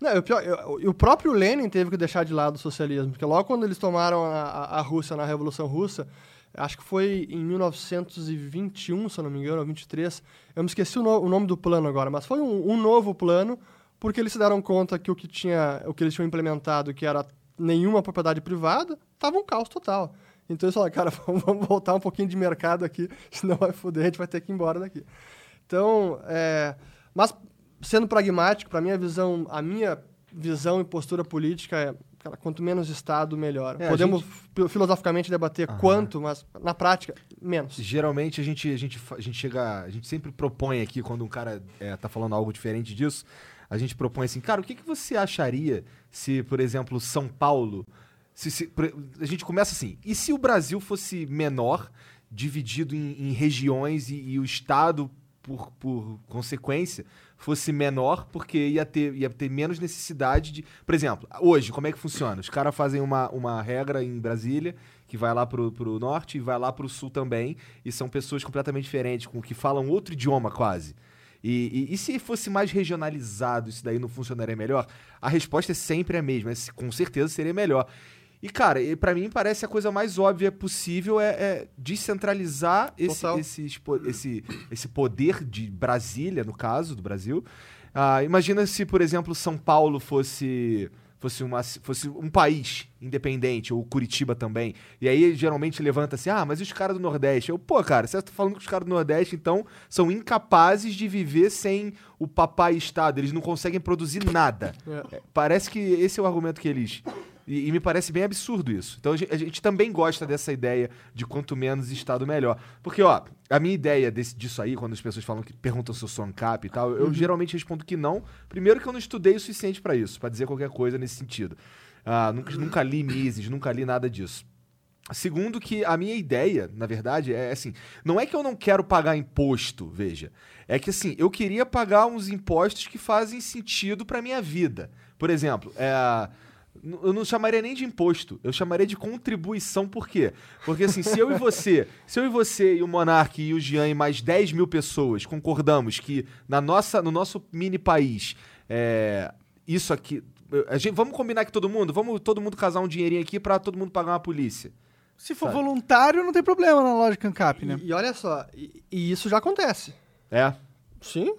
Não, eu- e o próprio Lenin teve que deixar de lado o socialismo, porque logo quando eles tomaram a, a- a Rússia na Revolução Russa, acho que foi em 1921, se eu não me engano, ou 23, eu me esqueci o, no- o nome do plano agora, mas foi um, um novo plano, porque eles se deram conta que o que, tinha, o que eles tinham implementado, que era nenhuma propriedade privada, estava um caos total. Então eles falaram, cara, vamos, voltar um pouquinho de mercado aqui, senão vai foder, a gente vai ter que ir embora daqui. Então, é, mas sendo pragmático, para minha visão, a minha visão e postura política é, cara, quanto menos Estado, melhor. É, a Podemos fi- filosoficamente debater Aham. quanto, mas na prática, menos. Geralmente a gente, a gente, a gente chega. A gente sempre propõe aqui, quando um cara é, tá falando algo diferente disso, a gente propõe assim, cara, o que, que você acharia se, por exemplo, São Paulo. Se, se- a gente começa assim, e se o Brasil fosse menor, dividido em, em regiões e, e o Estado, por, por consequência, fosse menor, porque ia ter, ia ter menos necessidade de. Por exemplo, hoje, como é que funciona? Os caras fazem uma, uma regra em Brasília, que vai lá pro, pro norte e vai lá pro sul também, e são pessoas completamente diferentes, com que falam outro idioma quase. E, e- e se fosse mais regionalizado, isso daí não funcionaria melhor? A resposta é sempre a mesma, é com certeza seria melhor. E, cara, pra mim parece a coisa mais óbvia possível é, é descentralizar esse, esse, esse, esse poder de Brasília, no caso, do Brasil. Ah, imagina se, por exemplo, São Paulo fosse fosse, uma, fosse um país independente, ou Curitiba também. E aí geralmente levanta assim: ah, mas os caras do Nordeste? Eu, pô, cara, você tá falando que os caras do Nordeste, então, são incapazes de viver sem o papai Estado. Eles não conseguem produzir nada. É. É, Parece que esse é o argumento que eles. E, e me parece bem absurdo isso. Então a gente, a gente também gosta dessa ideia de quanto menos Estado melhor. Porque, ó, a minha ideia desse- disso aí, quando as pessoas falam que perguntam se eu sou ANCAP e tal, eu geralmente respondo que não. Primeiro que eu não estudei o suficiente pra isso, pra dizer qualquer coisa nesse sentido. Ah, nunca, nunca li Mises, nunca li nada disso. Segundo que a minha ideia, na verdade, é assim, não é que eu não quero pagar imposto, veja. É que assim, eu queria pagar uns impostos que fazem sentido pra minha vida. Por exemplo, é, eu não chamaria nem de imposto, eu chamaria de contribuição, por quê? Porque assim, se eu e você, se eu e você e o Monark e o Jean e mais 10 mil pessoas concordamos que na nossa, no nosso mini país, é, isso aqui. A gente, vamos combinar que todo mundo? Vamos todo mundo casar um dinheirinho aqui pra todo mundo pagar uma polícia. Se for Sabe? voluntário, não tem problema na lógica ANCAP, né? E, e olha só, e, e isso já acontece. É. Sim,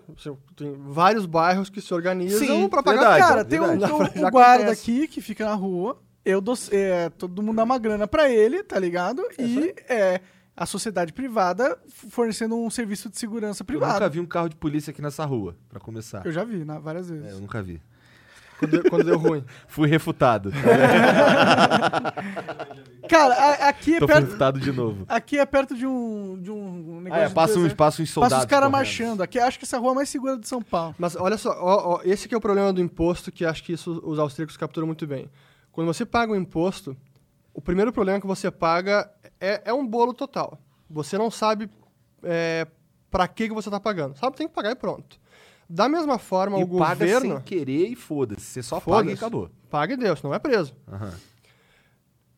tem vários bairros que se organizam Sim, pra pagar verdade. Cara, tem um, verdade. tem um- Já um guarda aqui que fica na rua. Eu dou, é, todo mundo dá uma grana pra ele, tá ligado? E é, a sociedade privada fornecendo um serviço de segurança Eu privado. nunca vi um carro de polícia aqui nessa rua, pra começar. Eu já vi, né, várias vezes. É, eu nunca vi. Quando, deu- quando deu ruim. Fui refutado. Cara, a- aqui é Tô perto, refutado de novo. aqui é perto de um, de um Ah, negócio. é, de passa, deserto. passa uns soldados. Passa os caras correndo. marchando. Aqui, acho que essa rua é a mais segura de São Paulo. Mas olha só, ó, ó, esse que é o problema do imposto, que acho que isso os austríacos capturam muito bem. Quando você paga o imposto, o primeiro problema que você paga é, é um bolo total. Você não sabe é, para que, que você está pagando. Sabe, tem que pagar e pronto. Da mesma forma, E o paga governo... sem querer e foda-se. Você só paga e acabou. Paga e deu, senão é preso. Aham.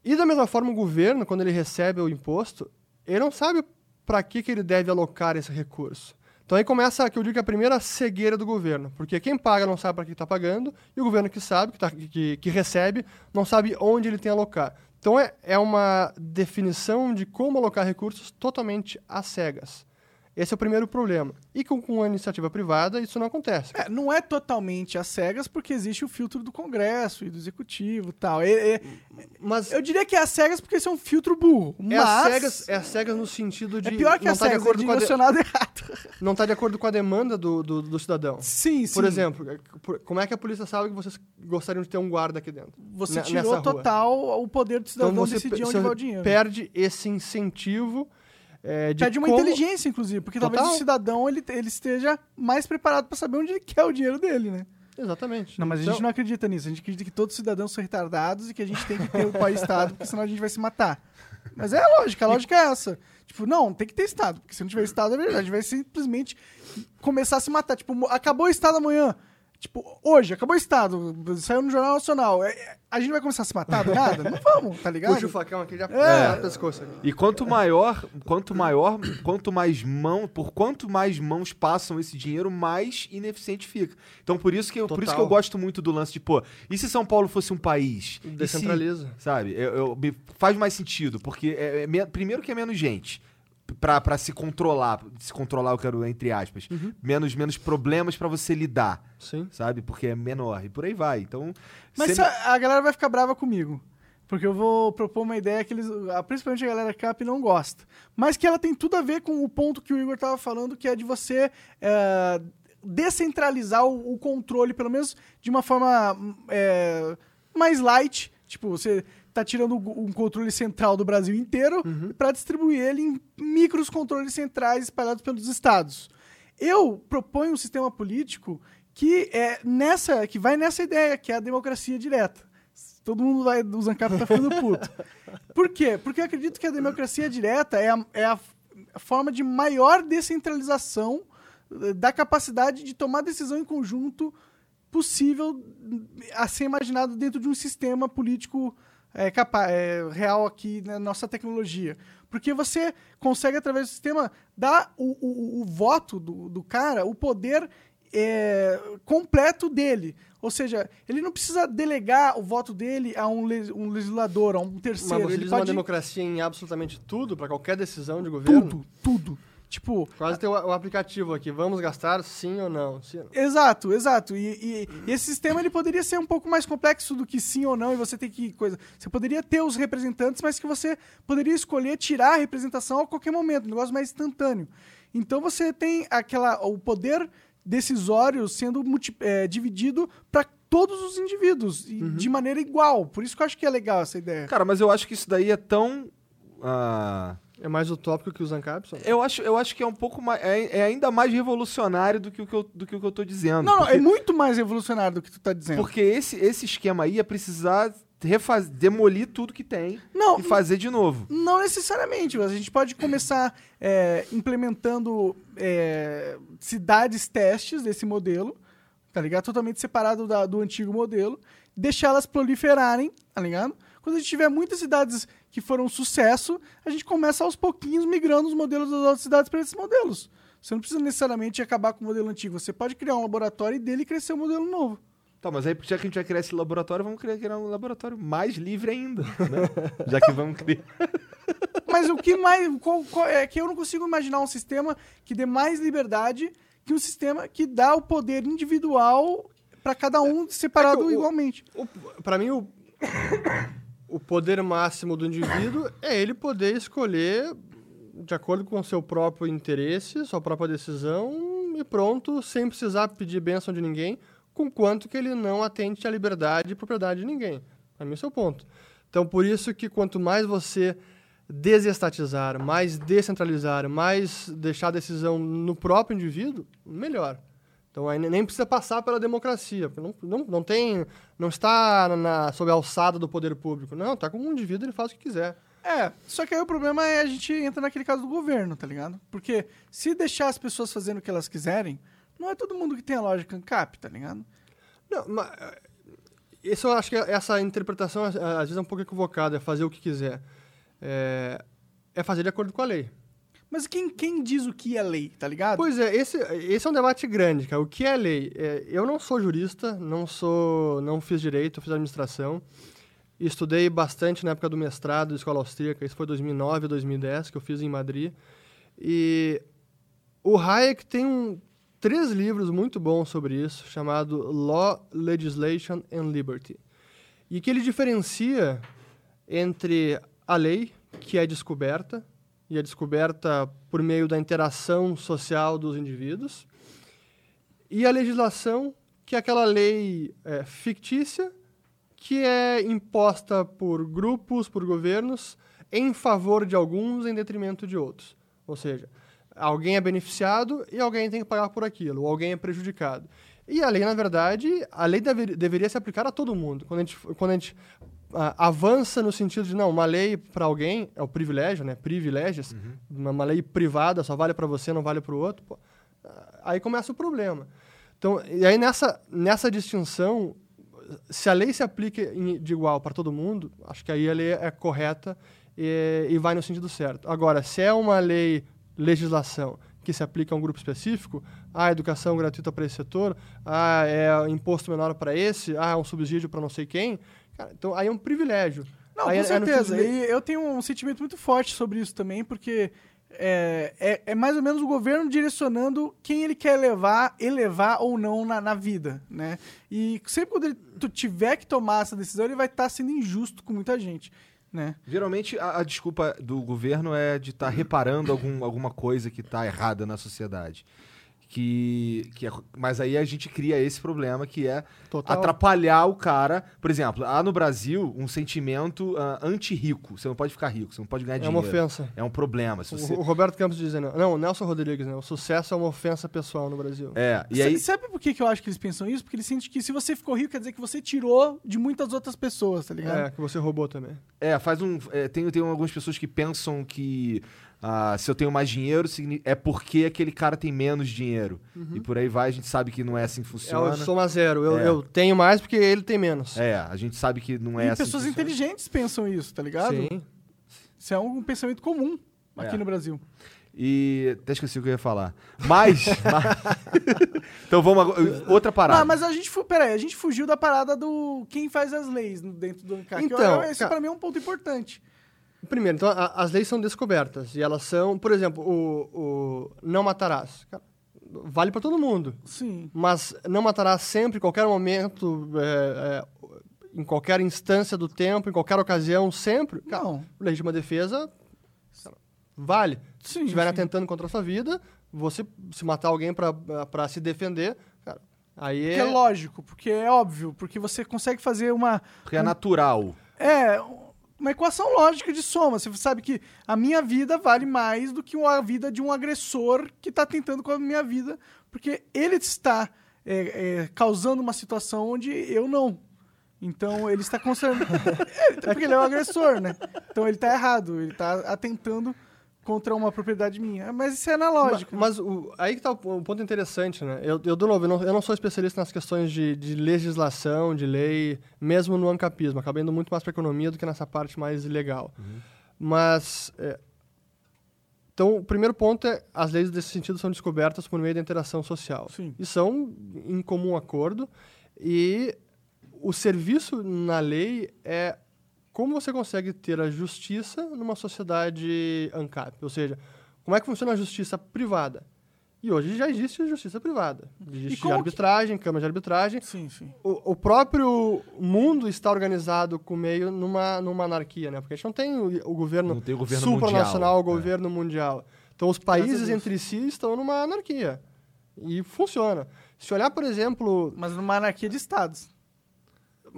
E da mesma forma, o governo, quando ele recebe o imposto, ele não sabe para que, que ele deve alocar esse recurso. Então aí começa, que eu digo, que é a primeira cegueira do governo. Porque quem paga não sabe para que está pagando, e o governo que sabe, que, tá- que- que recebe, não sabe onde ele tem a alocar. Então é, é uma definição de como alocar recursos totalmente às cegas. Esse é o primeiro problema. E com, com a iniciativa privada, isso não acontece. É, não é totalmente às cegas, porque existe o filtro do Congresso e do Executivo e tal. É- é- Mas eu diria que é às cegas porque esse é um filtro burro. é Mas às cegas, é às cegas no sentido de é pior que não às tá de cegas, é acordo com a de- errado. não está de acordo com a demanda do, do, do cidadão. Sim, sim. Por exemplo, é, por- como é que a polícia sabe que vocês gostariam de ter um guarda aqui dentro? Você Ne- tirou rua? total o poder do cidadão Então você, decidir onde vai o dinheiro. perde esse incentivo é, de Perde uma como- inteligência, inclusive, porque talvez Total. o cidadão ele, ele esteja mais preparado para saber onde ele quer o dinheiro dele, né? Exatamente. Não, mas a Então, gente não acredita nisso. A gente acredita que todos os cidadãos são retardados e que a gente tem que ter o país Estado, porque senão a gente vai se matar. Mas é a lógica, a lógica é essa. Tipo, não, tem que ter Estado, porque se não tiver Estado, é verdade. A gente vai simplesmente começar a se matar. Tipo, acabou o Estado amanhã. Tipo, hoje, acabou o Estado, saiu no Jornal Nacional. É, é, A gente vai começar a se matar do nada? Não vamos, tá ligado? Puxa o facão aqui já É. é. pescoço. aqui. E quanto maior, quanto maior, quanto mais mão, por quanto mais mãos passam esse dinheiro, mais ineficiente fica. Então por isso que eu, por isso que eu gosto muito do lance de, pô, e se São Paulo fosse um país? E se- Descentraliza. sabe? Eu, eu- me- faz mais sentido, porque é, é me- primeiro que é menos gente. Pra, pra se controlar, se controlar eu quero entre aspas, Uhum. menos, menos problemas pra você lidar, Sim. sabe? Porque é menor e por aí vai. Então, Mas sempre- a, galera vai ficar brava comigo. Porque eu vou propor uma ideia que eles, principalmente a galera cap não gosta. Mas que ela tem tudo a ver com o ponto que o Igor tava falando, que é de você é, descentralizar o, o controle, pelo menos de uma forma hum, é, mais light. Tipo, você tá tirando um controle central do Brasil inteiro para distribuir ele em micros controles centrais espalhados pelos estados. Eu proponho um sistema político que é nessa, que vai nessa ideia, que é a democracia direta. Todo mundo vai do Zancap tá ficando puto. Por quê? Porque eu acredito que a democracia direta é a, é a forma de maior descentralização eh, da capacidade de tomar decisão em conjunto possível a ser imaginado dentro de um sistema político é, capa- é, real aqui na nossa tecnologia. Porque você consegue, através do sistema, dar o, o- o voto do, do cara, o poder é, completo dele. Ou seja, ele não precisa delegar o voto dele a um, le- um legislador, a um Mas terceiro. você ele diz uma pode democracia em absolutamente tudo, para qualquer decisão de governo? tudo, tudo. Tipo, Quase tem o, o aplicativo aqui. Vamos gastar sim ou não? Sim ou não? Exato, exato. E, e- e esse sistema ele poderia ser um pouco mais complexo do que sim ou não, e você tem que coisa. Você poderia ter os representantes, mas que você poderia escolher tirar a representação a qualquer momento, um negócio mais instantâneo. Então você tem aquela o poder decisório sendo multi- é, dividido para todos os indivíduos e de maneira igual. Por isso que eu acho que é legal essa ideia. Cara, mas eu acho que isso daí é tão. ah, É mais utópico que os Ancapson? eu, acho, eu acho que é um pouco mais. É, é ainda mais revolucionário do que o que eu, do que o que eu tô dizendo. Não, é muito mais revolucionário do que tu tá dizendo. porque esse, esse esquema aí é precisar refaz, demolir tudo que tem Não, e fazer de novo. Não necessariamente. A gente pode começar é, implementando é, cidades testes desse modelo, tá ligado? Totalmente separado da- do antigo modelo, deixar elas proliferarem, tá ligado? Quando a gente tiver muitas cidades que foram um sucesso, a gente começa aos pouquinhos migrando os modelos das outras cidades para esses modelos. Você não precisa necessariamente acabar com o modelo antigo. Você pode criar um laboratório e dele crescer um modelo novo. Tá, mas aí já que a gente vai criar esse laboratório, vamos criar, criar um laboratório mais livre ainda, né? já que vamos criar. Mas o que mais. qual- qual- é que eu não consigo imaginar um sistema que dê mais liberdade que um sistema que dá o poder individual pra cada um separado É que o- igualmente. Para mim, o, o poder máximo do indivíduo é ele poder escolher de acordo com o seu próprio interesse, sua própria decisão e pronto, sem precisar pedir bênção de ninguém, com quanto que ele não atente à liberdade e propriedade de ninguém. Para mim, esse é o ponto. Então, por isso que quanto mais você desestatizar, mais descentralizar, mais deixar a decisão no próprio indivíduo, melhor. Então aí nem precisa passar pela democracia, porque não, não, não tem, não está na, sob a alçada do poder público. Não, está com um indivíduo, ele faz o que quiser. É, só que aí o problema é a gente entra naquele caso do governo, tá ligado? Porque se deixar as pessoas fazendo o que elas quiserem, não é todo mundo que tem a lógica ANCAP, tá ligado? Não, mas eh, isso eu acho que essa interpretação às vezes é um pouco equivocada, é fazer o que quiser. É, é fazer de acordo com a lei. Mas quem, quem diz o que é lei, tá ligado? Pois é, esse, esse é um debate grande, cara. O que é lei? É, eu não sou jurista, não sou, não fiz direito, fiz administração. Estudei bastante na época do mestrado, escola austríaca. Isso foi 2009, 2010, que eu fiz em Madrid. E o Hayek tem um, três livros muito bons sobre isso, chamado Law, Legislation and Liberty. E que ele diferencia entre a lei, que é descoberta, e é descoberta por meio da interação social dos indivíduos, e a legislação, que é aquela lei é, fictícia que é imposta por grupos, por governos, em favor de alguns em detrimento de outros. Ou seja, alguém é beneficiado e alguém tem que pagar por aquilo, ou alguém é prejudicado. E a lei, na verdade, a lei deve, deveria se aplicar a todo mundo. Quando a gente, quando a gente ah, avança no sentido de, não, uma lei para alguém é o privilégio, né? Privilégios. Uma, uma lei privada só vale para você, não vale para o outro. Pô, ah, aí começa o problema. Então, e aí nessa, nessa distinção, se a lei se aplica em- de igual para todo mundo, acho que aí a lei é correta e, e vai no sentido certo. Agora, se é uma lei, legislação, que se aplica a um grupo específico, ah, educação gratuita para esse setor, ah, é imposto menor para esse, ah, é um subsídio para não sei quem, cara, então aí é um privilégio. Não, Aí com é no certeza. de- E eu tenho um sentimento muito forte sobre isso também, porque é, é, é mais ou menos o governo direcionando quem ele quer levar, elevar ou não na, na vida, né? E sempre quando ele tu tiver que tomar essa decisão, ele vai estar sendo injusto com muita gente, né? Geralmente a, a desculpa do governo é de estar reparando algum, alguma coisa que está errada na sociedade. Que, que é- mas aí a gente cria esse problema que é Total. atrapalhar o cara. Por exemplo, há no Brasil um sentimento ah, anti-rico. Você não pode ficar rico, você não pode ganhar É dinheiro. uma ofensa. É um problema. Se você... O, o Roberto Campos dizendo, não, o Nelson Rodrigues, né? O sucesso é uma ofensa pessoal no Brasil. É, e aí. Sabe por que, que eu acho que eles pensam isso? Porque eles sentem que se você ficou rico, quer dizer que você tirou de muitas outras pessoas, tá ligado? É, que você roubou também. É, faz um. é, tem, tem algumas pessoas que pensam que ah, se eu tenho mais dinheiro, é porque aquele cara tem menos dinheiro. E por aí vai, a gente sabe que não é assim que É funciona. o soma zero. Eu, É. eu tenho mais porque ele tem menos. É, a gente sabe que não é e assim. pessoas que funciona. inteligentes pensam isso, tá ligado? Sim. Isso é um pensamento comum aqui É. no Brasil. E até esqueci o que eu ia falar. Mas. mas- então vamos agora. Outra parada. Ah, mas a gente, fu- peraí, a gente fugiu da parada do quem faz as leis no- dentro do ANCAC. Então, esse cara- pra mim é um ponto importante. Primeiro, então, a- as leis são descobertas. E elas são, por exemplo, o, o não matarás. Cara, vale para todo mundo. Sim. Mas não matarás sempre, em qualquer momento, é, é, em qualquer instância do tempo, em qualquer ocasião, sempre. Cara, Não. legítima defesa cara, vale. Sim, Se estiver atentando contra a sua vida, você se matar alguém para se defender, cara, aí Que é... é lógico, porque é óbvio, porque você consegue fazer uma. Porque é natural. É, uma equação lógica de soma. Você sabe que a minha vida vale mais do que a vida de um agressor que está tentando com a minha vida, porque ele está é, é, causando uma situação onde eu não. Então ele está concernando. É, porque ele é o agressor, né? Então ele está errado, ele está atentando contra uma propriedade minha. Mas isso é analógico. Mas, mas o- aí que tá o, o ponto interessante, né? Eu, eu, de novo, eu não, eu não sou especialista nas questões de, de legislação, de lei, mesmo no ancapismo. Acabei indo muito mais para economia do que nessa parte mais legal. Mas, é, então, o primeiro ponto é as leis desse sentido são descobertas por meio da interação social. Sim. E são em comum acordo. E o serviço na lei é como você consegue ter a justiça numa sociedade ANCAP, ou seja, como é que funciona a justiça privada. E hoje já existe justiça privada. Existe como que- arbitragem, câmara de arbitragem. Sim, sim. O, o próprio mundo está organizado com meio numa, numa anarquia, né? Porque a gente não tem o, o governo, Não tem o governo supranacional, mundial, o governo mundial. Então os países entre si estão numa anarquia. E funciona. Se olhar, por exemplo, Mas numa anarquia de estados.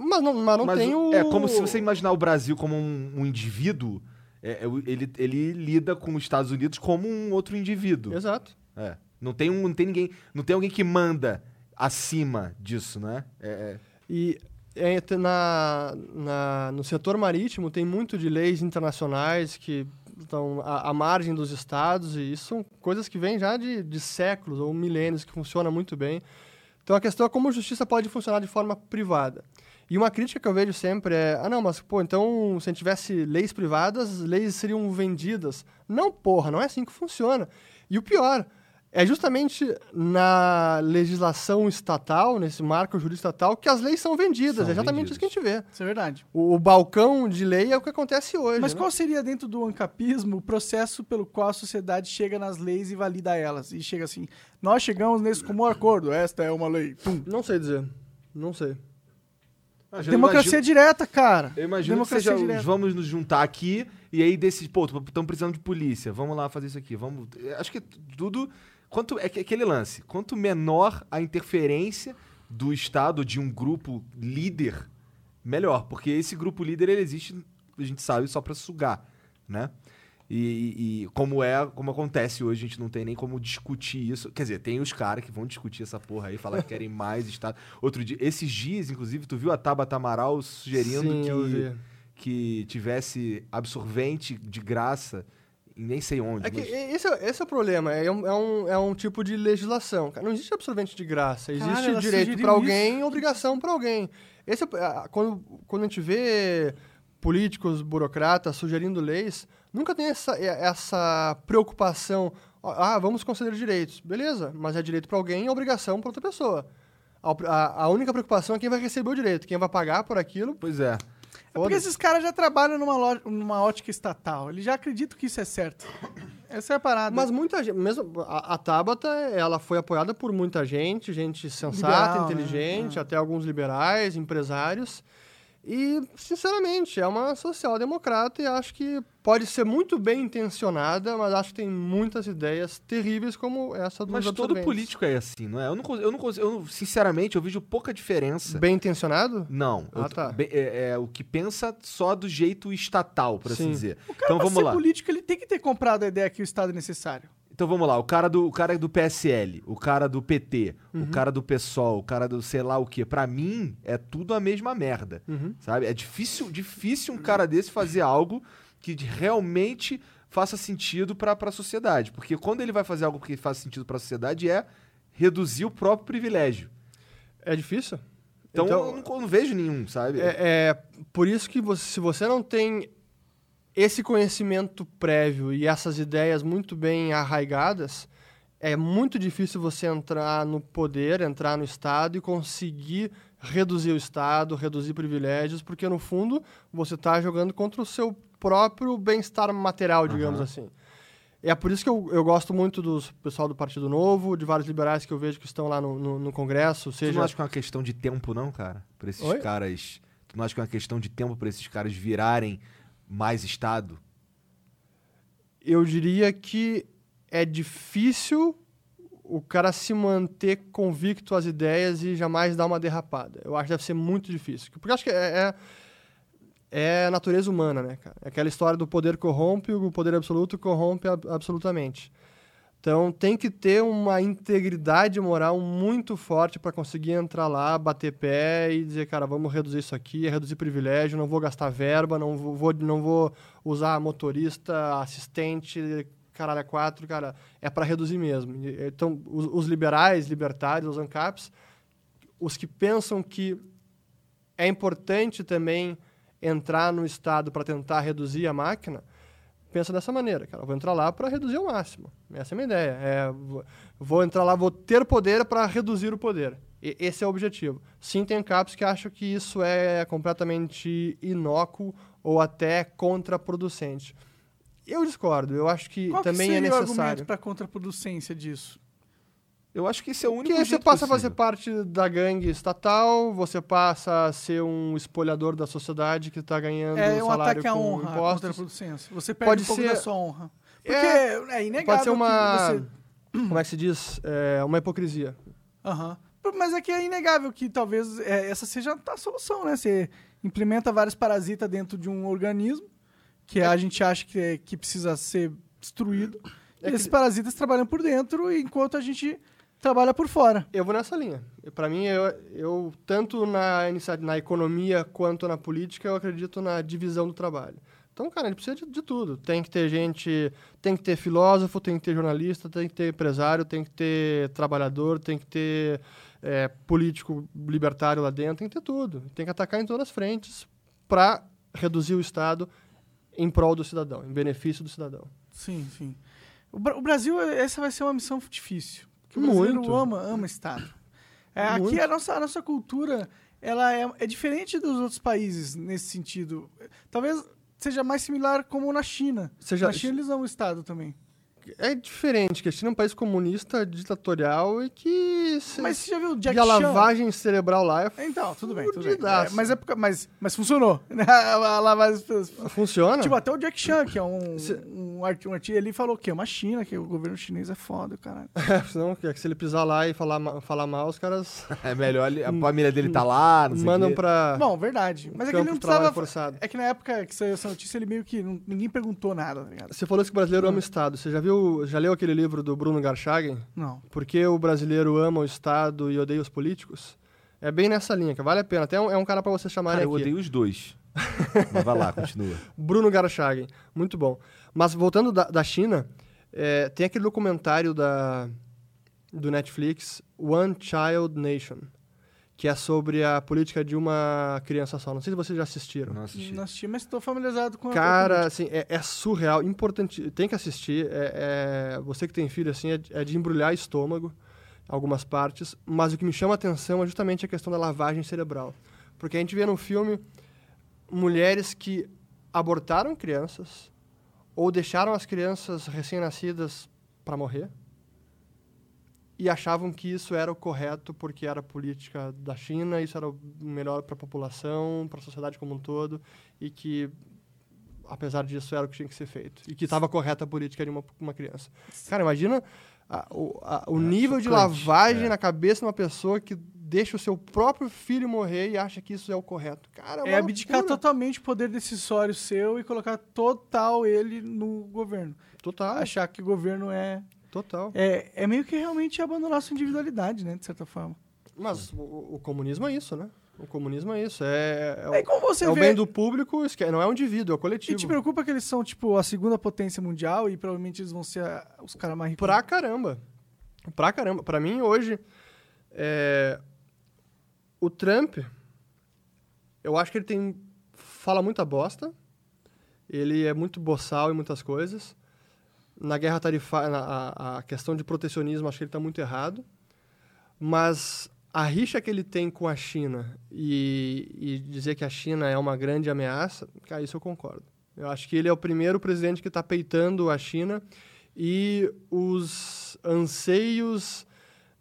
Mas não, mas não Mas tem o-. É como se você imaginar o Brasil como um, um indivíduo, é, é, ele, ele lida com os Estados Unidos como um outro indivíduo. Exato. É. Não tem um, não tem ninguém, não tem alguém que manda acima disso, né? É, é. E na, na, no setor marítimo tem muito de leis internacionais que estão à, à margem dos estados, e isso são coisas que vêm já de, de séculos ou milênios, que funcionam muito bem. Então a questão é como a justiça pode funcionar de forma privada. E uma crítica que eu vejo sempre é: ah, não, mas pô, então se a gente tivesse leis privadas, as leis seriam vendidas. Não, porra, não é assim que funciona. E o pior, é justamente na legislação estatal, nesse marco jurídico estatal, que as leis são vendidas. São é exatamente vendidas. isso que a gente vê. Isso é verdade. O, o balcão de lei é o que acontece hoje. Mas né? qual seria, dentro do ancapismo, o processo pelo qual a sociedade chega nas leis e valida elas? E chega assim, nós chegamos nesse comum acordo, esta é uma lei. Pum. Não sei dizer. Não sei. Democracia imagino- direta, cara. Eu imagino que Democracia seja, direta. vamos nos juntar aqui e aí decide, pô, estamos precisando de polícia, vamos lá fazer isso aqui, vamos... Acho que tudo, quanto é que- aquele lance, quanto menor a interferência do Estado, de um grupo líder, melhor, porque esse grupo líder, ele existe, a gente sabe, só para sugar, né? E, e- como é, como acontece hoje, a gente não tem nem como discutir isso. Quer dizer, tem os caras que vão discutir essa porra aí, falar que querem mais Estado. Outro dia, esses dias, inclusive, tu viu a Tabata Amaral sugerindo Sim, que que tivesse absorvente de graça em nem sei onde. É que mas- esse, é, esse é o problema. É um, é, um, é um tipo de legislação. cara. Não existe absorvente de graça. Existe ela direito para alguém e obrigação para alguém. Esse é, quando, quando a gente vê políticos, burocratas sugerindo leis, nunca tem essa, é- essa preocupação. Ah, vamos conceder direitos. Beleza, mas é direito para alguém e obrigação para outra pessoa. A, a- a única preocupação é quem vai receber o direito. Quem vai pagar por aquilo. Pois é. É porque esses caras já trabalham numa, lo- numa ótica estatal. Eles já acreditam que isso é certo. Essa é a parada. Mas muita gente, mesmo a, a Tabata, ela foi apoiada por muita gente, gente sensata, Liberal, né? inteligente, É. até alguns liberais, empresários. E, sinceramente, é uma social-democrata e acho que pode ser muito bem intencionada, mas acho que tem muitas ideias terríveis como essa dos Mas todo absorventes. político é assim, não é? Eu não, eu não, eu não- sinceramente, eu vejo pouca diferença. Bem intencionado? Não. eu Ah, tô- tá. bem- é, é o que pensa só do jeito estatal, por assim Sim. dizer. o cara, Então pra vamos ser lá. político, ele tem que ter comprado a ideia que o Estado é necessário. Então vamos lá, o cara do, o cara do PSL, o cara do PT, Uhum. o cara do PSOL, o cara do sei lá o quê. Pra mim, é tudo a mesma merda. Uhum. Sabe? É difícil, difícil um cara desse fazer algo que realmente faça sentido pra, pra sociedade. Porque quando ele vai fazer algo que faça sentido pra sociedade é reduzir o próprio privilégio. É difícil? Então, Então- eu, não, eu não vejo nenhum, sabe? É, é por isso que você- se você não tem esse conhecimento prévio e essas ideias muito bem arraigadas, é muito difícil você entrar no poder, entrar no Estado e conseguir reduzir o Estado, reduzir privilégios, porque no fundo você está jogando contra o seu próprio bem-estar material, digamos Aham. assim. É por isso que eu, eu gosto muito do pessoal do Partido Novo, de vários liberais que eu vejo que estão lá no, no, no Congresso, Tu seja não acha que é uma questão de tempo, não, cara? Pra esses Oi? caras. Tu não acha que é uma questão de tempo pra esses caras virarem mais Estado? eu diria que é difícil o cara se manter convicto às ideias e jamais dar uma derrapada. Eu acho que deve ser muito difícil. Porque acho que é, é, é natureza humana, né, cara? É aquela história do poder corrompe, o poder absoluto corrompe ab- absolutamente. Então tem que ter uma integridade moral muito forte para conseguir entrar lá, bater pé e dizer, cara, vamos reduzir isso aqui, é reduzir privilégio, não vou gastar verba, não vou, não vou usar motorista, assistente, caralho, a quatro, cara, é para reduzir mesmo. Então, os, os liberais, libertários, os ANCAPs, os que pensam que é importante também entrar no Estado para tentar reduzir a máquina, pensa dessa maneira, cara. Vou entrar lá para reduzir ao máximo. Essa é a minha ideia. É, vou, entrar lá, vou ter poder para reduzir o poder. E- esse é o objetivo. Sim, tem campos que acham que isso é completamente inócuo ou até contraproducente. Eu discordo. Eu acho que Qual também que é seria o necessário. argumento para contraproducência disso? Eu acho que esse é o único Porque você passa a possível. fazer parte da gangue estatal, você passa a ser um espolhador da sociedade que está ganhando É um salário ataque à com honra, a impostos. contraproducência. Você perde Pode um pouco ser- da sua honra. Porque É, é, inegável Pode ser uma... que você... Como é que se diz? É, uma hipocrisia. Aham. Mas é que é inegável que talvez é, essa seja a solução, né? Você implementa vários parasitas dentro de um organismo que a gente acha que, é- que precisa ser destruído. É e que- esses parasitas trabalham por dentro enquanto a gente trabalha por fora. Eu vou nessa linha. Para mim, eu, eu tanto na, na economia quanto na política, eu acredito na divisão do trabalho. Então, cara, a gente precisa de, de tudo. Tem que ter gente, tem que ter filósofo, tem que ter jornalista, tem que ter empresário, tem que ter trabalhador, tem que ter é, político libertário lá dentro, tem que ter tudo. Tem que atacar em todas as frentes para reduzir o Estado em prol do cidadão, em benefício do cidadão. Sim, sim. O Brasil, essa vai ser uma missão difícil. Porque o Muito. brasileiro ama, ama Estado. É, Muito. aqui a nossa, a nossa cultura ela é, é diferente dos outros países nesse sentido. Talvez seja mais similar como na China. Seja- Na China eles amam o Estado também. É diferente, que a China é um país comunista, ditatorial e que... se- Mas você já viu o Jack e a Chan? lavagem cerebral lá é Então, tudo bem, tudo bem. É, mas, é porque- mas, mas funcionou. né? A lavagem... Funciona? Tipo, até o Jack Chan, que é um, Cê- um, um artista, ele falou que é uma China, que o governo chinês é foda, caralho. É, senão, que se ele pisar lá e falar, falar mal, os caras É melhor, ele- a família dele tá lá, não sei mandam quê. pra Bom, verdade. Mas é que ele não precisava... forçado. É que na época que saiu essa notícia, ele meio que... não- ninguém perguntou nada, tá ligado? Você falou isso que o brasileiro Hum. ama o Estado. Você já viu, já leu aquele livro do Bruno Garchagen? Não. Por que o brasileiro ama o Estado e odeia os políticos? É bem nessa linha, que vale a pena. Até é um, é um cara pra você chamar Cara, aqui. eu odeio os dois. Mas vai lá, continua. Bruno Garchagen. Muito bom. Mas voltando da, da China, é, tem aquele documentário da, do Netflix, One Child Nation, que é sobre a política de uma criança só. Não sei se vocês já assistiram. Não assisti. Não assisti, mas estou familiarizado com a Cara, assim, é, é surreal, importante, tem que assistir. É, é- você que tem filho, assim, é, de- é de embrulhar estômago, algumas partes. Mas o que me chama a atenção é justamente a questão da lavagem cerebral. Porque a gente vê no filme mulheres que abortaram crianças ou deixaram as crianças recém-nascidas para morrer e achavam que isso era o correto porque era a política da China, isso era o melhor para a população, para a sociedade como um todo e que apesar disso era o que tinha que ser feito e que estava correta a política de uma, uma criança. Cara, imagina a- o, a- o É, nível de chocante, lavagem é. na cabeça de uma pessoa que deixa o seu próprio filho morrer e acha que isso é o correto. Cara, É uma abdicar totalmente o poder decisório seu e colocar total ele no governo. Total, Achar que o governo é, total. é. É meio que realmente abandonar sua individualidade, né? De certa forma. Mas o, o comunismo é isso, né? O comunismo é isso. É, é o- É como você é o vê. bem do público, não é um indivíduo, é o E coletivo. te preocupa que eles são, tipo, a segunda potência mundial e provavelmente eles vão ser a- os caras mais ricos. Pra caramba. Pra caramba. Pra mim, hoje, é, o Trump, eu acho que ele tem fala muita bosta. Ele é muito boçal em muitas coisas. Na guerra tarifária, a, a questão de protecionismo, acho que ele está muito errado. Mas a rixa que ele tem com a China e, e dizer que a China é uma grande ameaça, cara, isso eu concordo. Eu acho que ele é o primeiro presidente que está peitando a China e os anseios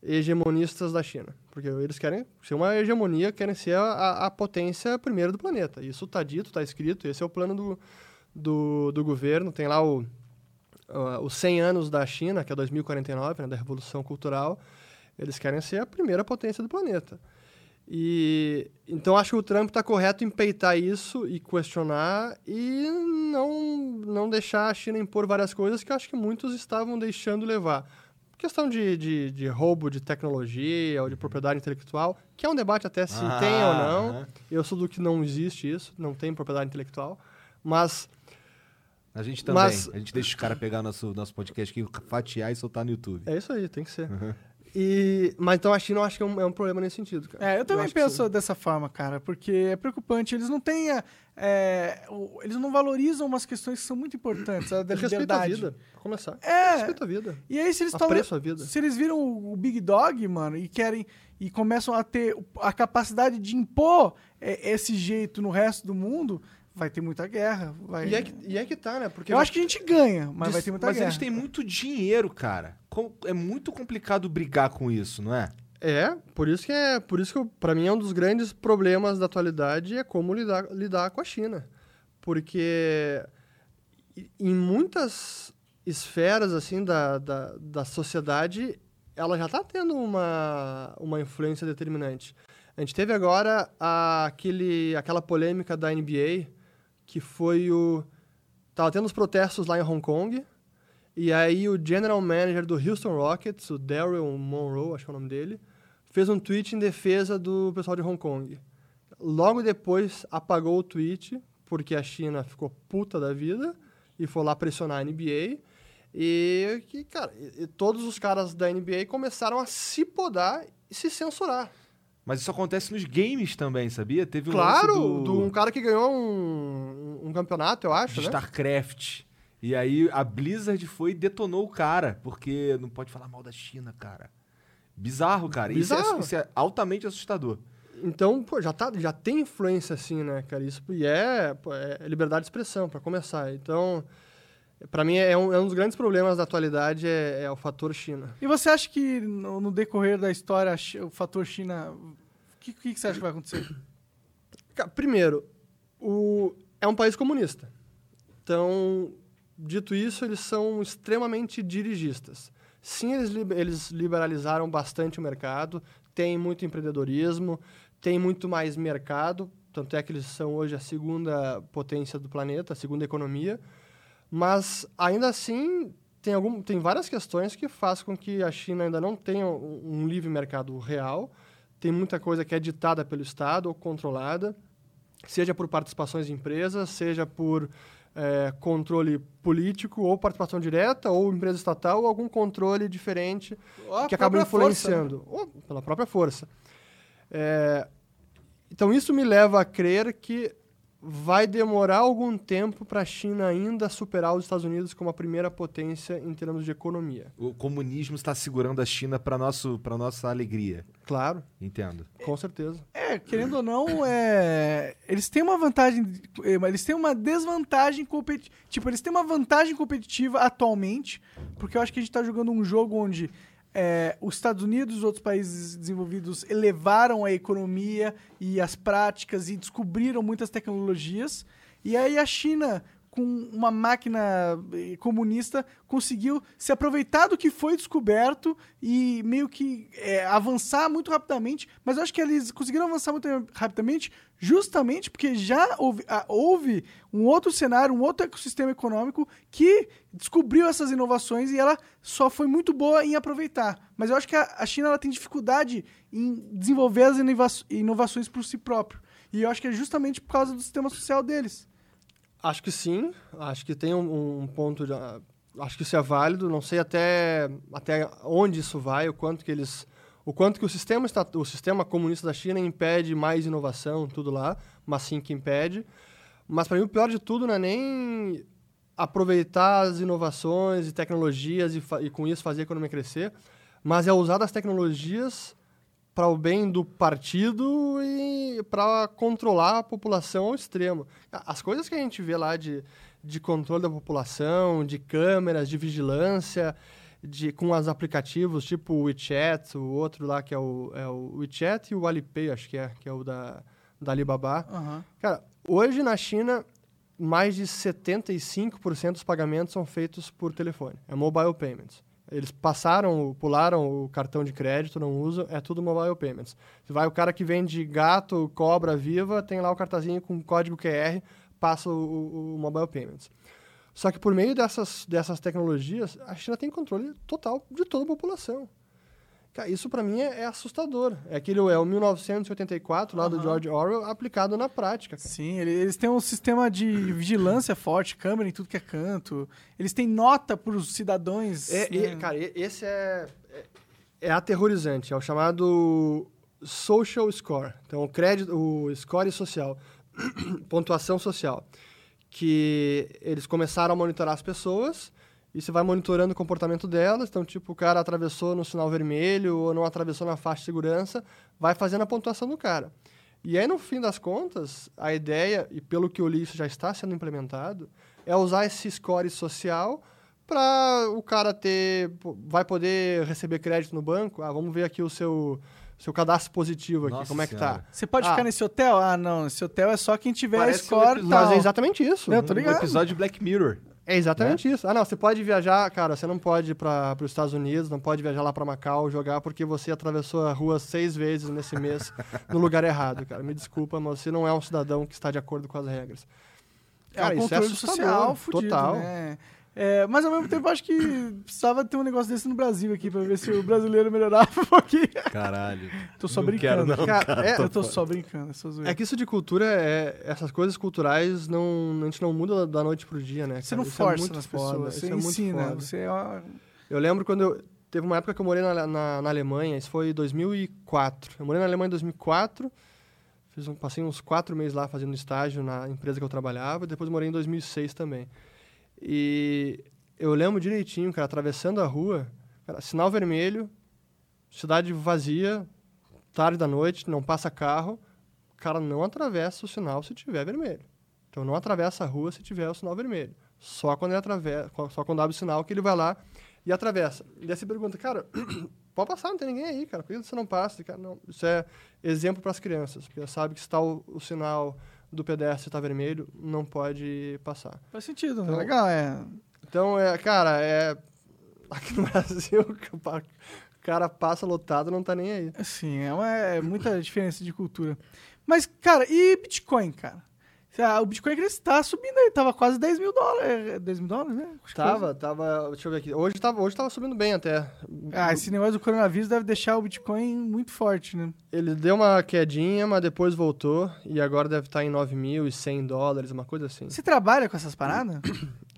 hegemonistas da China. Porque eles querem ser uma hegemonia, querem ser a, a- a potência primeira do planeta. Isso está dito, está escrito, esse é o plano do, do, do governo. Tem lá o, ah, os 100 anos da China, que é 2049, né, da Revolução Cultural. Eles querem ser a primeira potência do planeta. E então acho que o Trump está correto em peitar isso e questionar e não não deixar a China impor várias coisas que acho que muitos estavam deixando levar. Questão de, de, de roubo de tecnologia ou de propriedade intelectual, que é um debate até se Ah, tem ou não. aham. Eu sou do que não existe isso, não tem propriedade intelectual. Mas A gente também. Mas- A gente deixa os caras pegar nosso, nosso podcast aqui, fatiar e soltar no YouTube. é isso aí, tem que ser. E, mas então a China eu acho que é um, é um problema nesse sentido, cara. É, eu também que penso dessa forma, cara, porque é preocupante. Eles não têm. a- é, o- eles não valorizam umas questões que são muito importantes, a Respeito à liberdade. vida, pra começar. É. Respeito à vida. E aí, se eles tomam- Apreço a vida. Se eles viram o, o Big Dog, mano, e querem. E começam a ter a capacidade de impor é, esse jeito no resto do mundo, vai ter muita guerra. Vai... E é, que, e é que tá, né? Porque Eu acho que a gente ganha, mas Dis- vai ter muita mas guerra. eles têm muito dinheiro, cara. É muito complicado brigar com isso, não é? É, por isso que é, por isso que pra mim é um dos grandes problemas da atualidade é como lidar, lidar com a China. Porque em muitas esferas assim da, da, da sociedade, ela já está tendo uma, uma influência determinante. A gente teve agora a- aquele, aquela polêmica da NBA, que foi o... Tava tendo os protestos lá em Hong Kong, e aí o general manager do Houston Rockets, o Daryl Monroe, acho que é o nome dele, fez um tweet em defesa do pessoal de Hong Kong. Logo depois apagou o tweet, porque a China ficou puta da vida e foi lá pressionar a NBA. E, que, cara, e- e todos os caras da NBA começaram a se podar e se censurar. Mas isso acontece nos games também, sabia? Teve um claro, do, do um cara que ganhou um, um campeonato, eu acho, de né? StarCraft. E aí a Blizzard foi e detonou o cara, porque não pode falar mal da China, cara. Bizarro, cara. Isso é- Bizarro. Isso, é, altamente assustador. Então, pô, já, tá, já tem influência assim, né, cara? Isso e é, pô, é liberdade de expressão, para começar. Então, para mim, é um, é um dos grandes problemas da atualidade é, é o fator China. E você acha que no, no decorrer da história o fator China. O que, que, que você acha que vai acontecer? Primeiro, o, é um país comunista. Então, dito isso, eles são extremamente dirigistas. Sim, eles, eles liberalizaram bastante o mercado, tem muito empreendedorismo, tem muito mais mercado, tanto é que eles são hoje a segunda potência do planeta, a segunda economia, mas ainda assim tem, algum, tem várias questões que fazem com que a China ainda não tenha um, um livre mercado real, tem muita coisa que é ditada pelo Estado ou controlada, seja por participações em empresas, seja por eh, controle político, ou participação direta, ou empresa estatal, ou algum controle diferente a que acaba força, né? influenciando, ou pela própria força. É, então, isso me leva a crer que vai demorar algum tempo para a China ainda superar os Estados Unidos como a primeira potência em termos de economia. O comunismo está segurando a China para nosso para nossa alegria. Claro, Entendo. com certeza. É, querendo ou não, é, eles têm uma vantagem, é, mas eles têm uma desvantagem competitiva. Tipo, eles têm uma vantagem competitiva atualmente, porque eu acho que a gente tá jogando um jogo onde é, os Estados Unidos e os outros países desenvolvidos elevaram a economia e as práticas e descobriram muitas tecnologias. E aí a China, com uma máquina eh, comunista, conseguiu se aproveitar do que foi descoberto e meio que eh, avançar muito rapidamente. Mas eu acho que eles conseguiram avançar muito rapidamente justamente porque já houve, ah, houve um outro cenário, um outro ecossistema econômico que descobriu essas inovações e ela só foi muito boa em aproveitar. Mas eu acho que a, a China ela tem dificuldade em desenvolver as inova- inovações por si próprio. E eu acho que é justamente por causa do sistema social deles. Acho que sim, acho que tem um, um ponto, de, ah, acho que isso é válido, não sei até, até onde isso vai, o quanto que eles, o quanto que o sistema, está, o sistema comunista da China impede mais inovação, tudo lá, mas sim que impede. Mas para mim o pior de tudo não é nem aproveitar as inovações e tecnologias e, e com isso fazer a economia crescer, mas é usar das tecnologias para o bem do partido e para controlar a população ao extremo. As coisas que a gente vê lá de, de controle da população, de câmeras, de vigilância, de, com os aplicativos tipo o WeChat, o outro lá que é o, é o WeChat e o Alipay, acho que é, que é o da, da Alibaba. Aham. Cara, hoje na China, mais de 75% dos pagamentos são feitos por telefone. É mobile payments. Eles passaram, pularam o cartão de crédito, não usam, é tudo mobile payments. Se vai o cara que vende gato, cobra viva, tem lá o cartazinho com código QR, passa o, o- o mobile payments. Só que por meio dessas, dessas tecnologias, a China tem controle total de toda a população. Cara, isso para mim é, é assustador. É aquele é o 1984 lá do. George Orwell aplicado na prática. cara. Sim, ele- eles têm um sistema de vigilância forte, câmera em tudo que é canto. Eles têm nota para os cidadãos. É, né? cara, esse é, é- é aterrorizante. É o chamado social score. Então, o crédito, o score social, pontuação social, que eles começaram a monitorar as pessoas e você vai monitorando o comportamento delas. Então, tipo, o cara atravessou no sinal vermelho ou não atravessou na faixa de segurança, vai fazendo a pontuação do cara. E aí, no fim das contas, a ideia, e pelo que eu li, isso já está sendo implementado, é usar esse score social para o cara ter. Vai poder receber crédito no banco. Ah, vamos ver aqui o seu, seu cadastro positivo aqui, Nossa como é que Senhora. tá. Você pode Ah. ficar nesse hotel? Ah, não. Esse hotel é só quem tiver Parece um score e episódio- tal. Mas é exatamente isso. Eu tô Um ligado. episódio de Black Mirror. É exatamente isso. Ah, não, você pode viajar, cara, você não pode ir para os Estados Unidos, não pode viajar lá para Macau jogar porque você atravessou a rua seis vezes nesse mês no lugar errado, cara. Me desculpa, mas você não é um cidadão que está de acordo com as regras. É Cara, um isso controle assustador, social fudido, total. né? É, mas ao mesmo tempo, acho que precisava ter um negócio desse no Brasil aqui, pra ver se o brasileiro melhorava um pouquinho. Caralho. Tô só Não brincando. quero, não, Cara, é- eu tô só brincando, é. É que isso de cultura, é, essas coisas culturais, não, a gente não muda da noite pro dia, né? Você cara? não Isso é força muito nas foda, pessoas, você é muito ensina. foda. Você é uma... Eu lembro quando eu. Teve uma época que eu morei na, na, na Alemanha, isso foi em 2004. Eu morei na Alemanha em 2004, fiz um, passei uns quatro meses lá fazendo estágio na empresa que eu trabalhava, e depois morei em 2006 também. E eu lembro direitinho, cara, atravessando a rua, cara, sinal vermelho, cidade vazia, tarde da noite, não passa carro, cara não atravessa o sinal se tiver vermelho. Então não atravessa a rua se tiver o sinal vermelho. Só quando ele atravessa, só quando abre o sinal que ele vai lá e atravessa. E daí você pergunta, cara, pode passar, não tem ninguém aí, cara. Por que você não passa? Cara, não. Isso é exemplo para as crianças, porque sabe que está o, o sinal do pedestre está vermelho, não pode passar. Faz sentido, né? Então- Legal, é. Então, é, cara, é aqui no Brasil, o cara passa lotado, não tá nem aí. Assim, é, uma, é muita diferença de cultura. Mas, cara, e Bitcoin, cara? Ah, O Bitcoin ele está subindo aí, tava quase 10 mil dólares. 10 mil dólares, né? Acho Tava, tava, deixa eu ver aqui. Hoje tava, hoje tava subindo bem até. Ah, esse negócio do coronavírus deve deixar o Bitcoin muito forte, né? Ele deu uma quedinha, mas depois voltou e agora deve estar em 9.100 dólares, uma coisa assim. Você trabalha com essas paradas?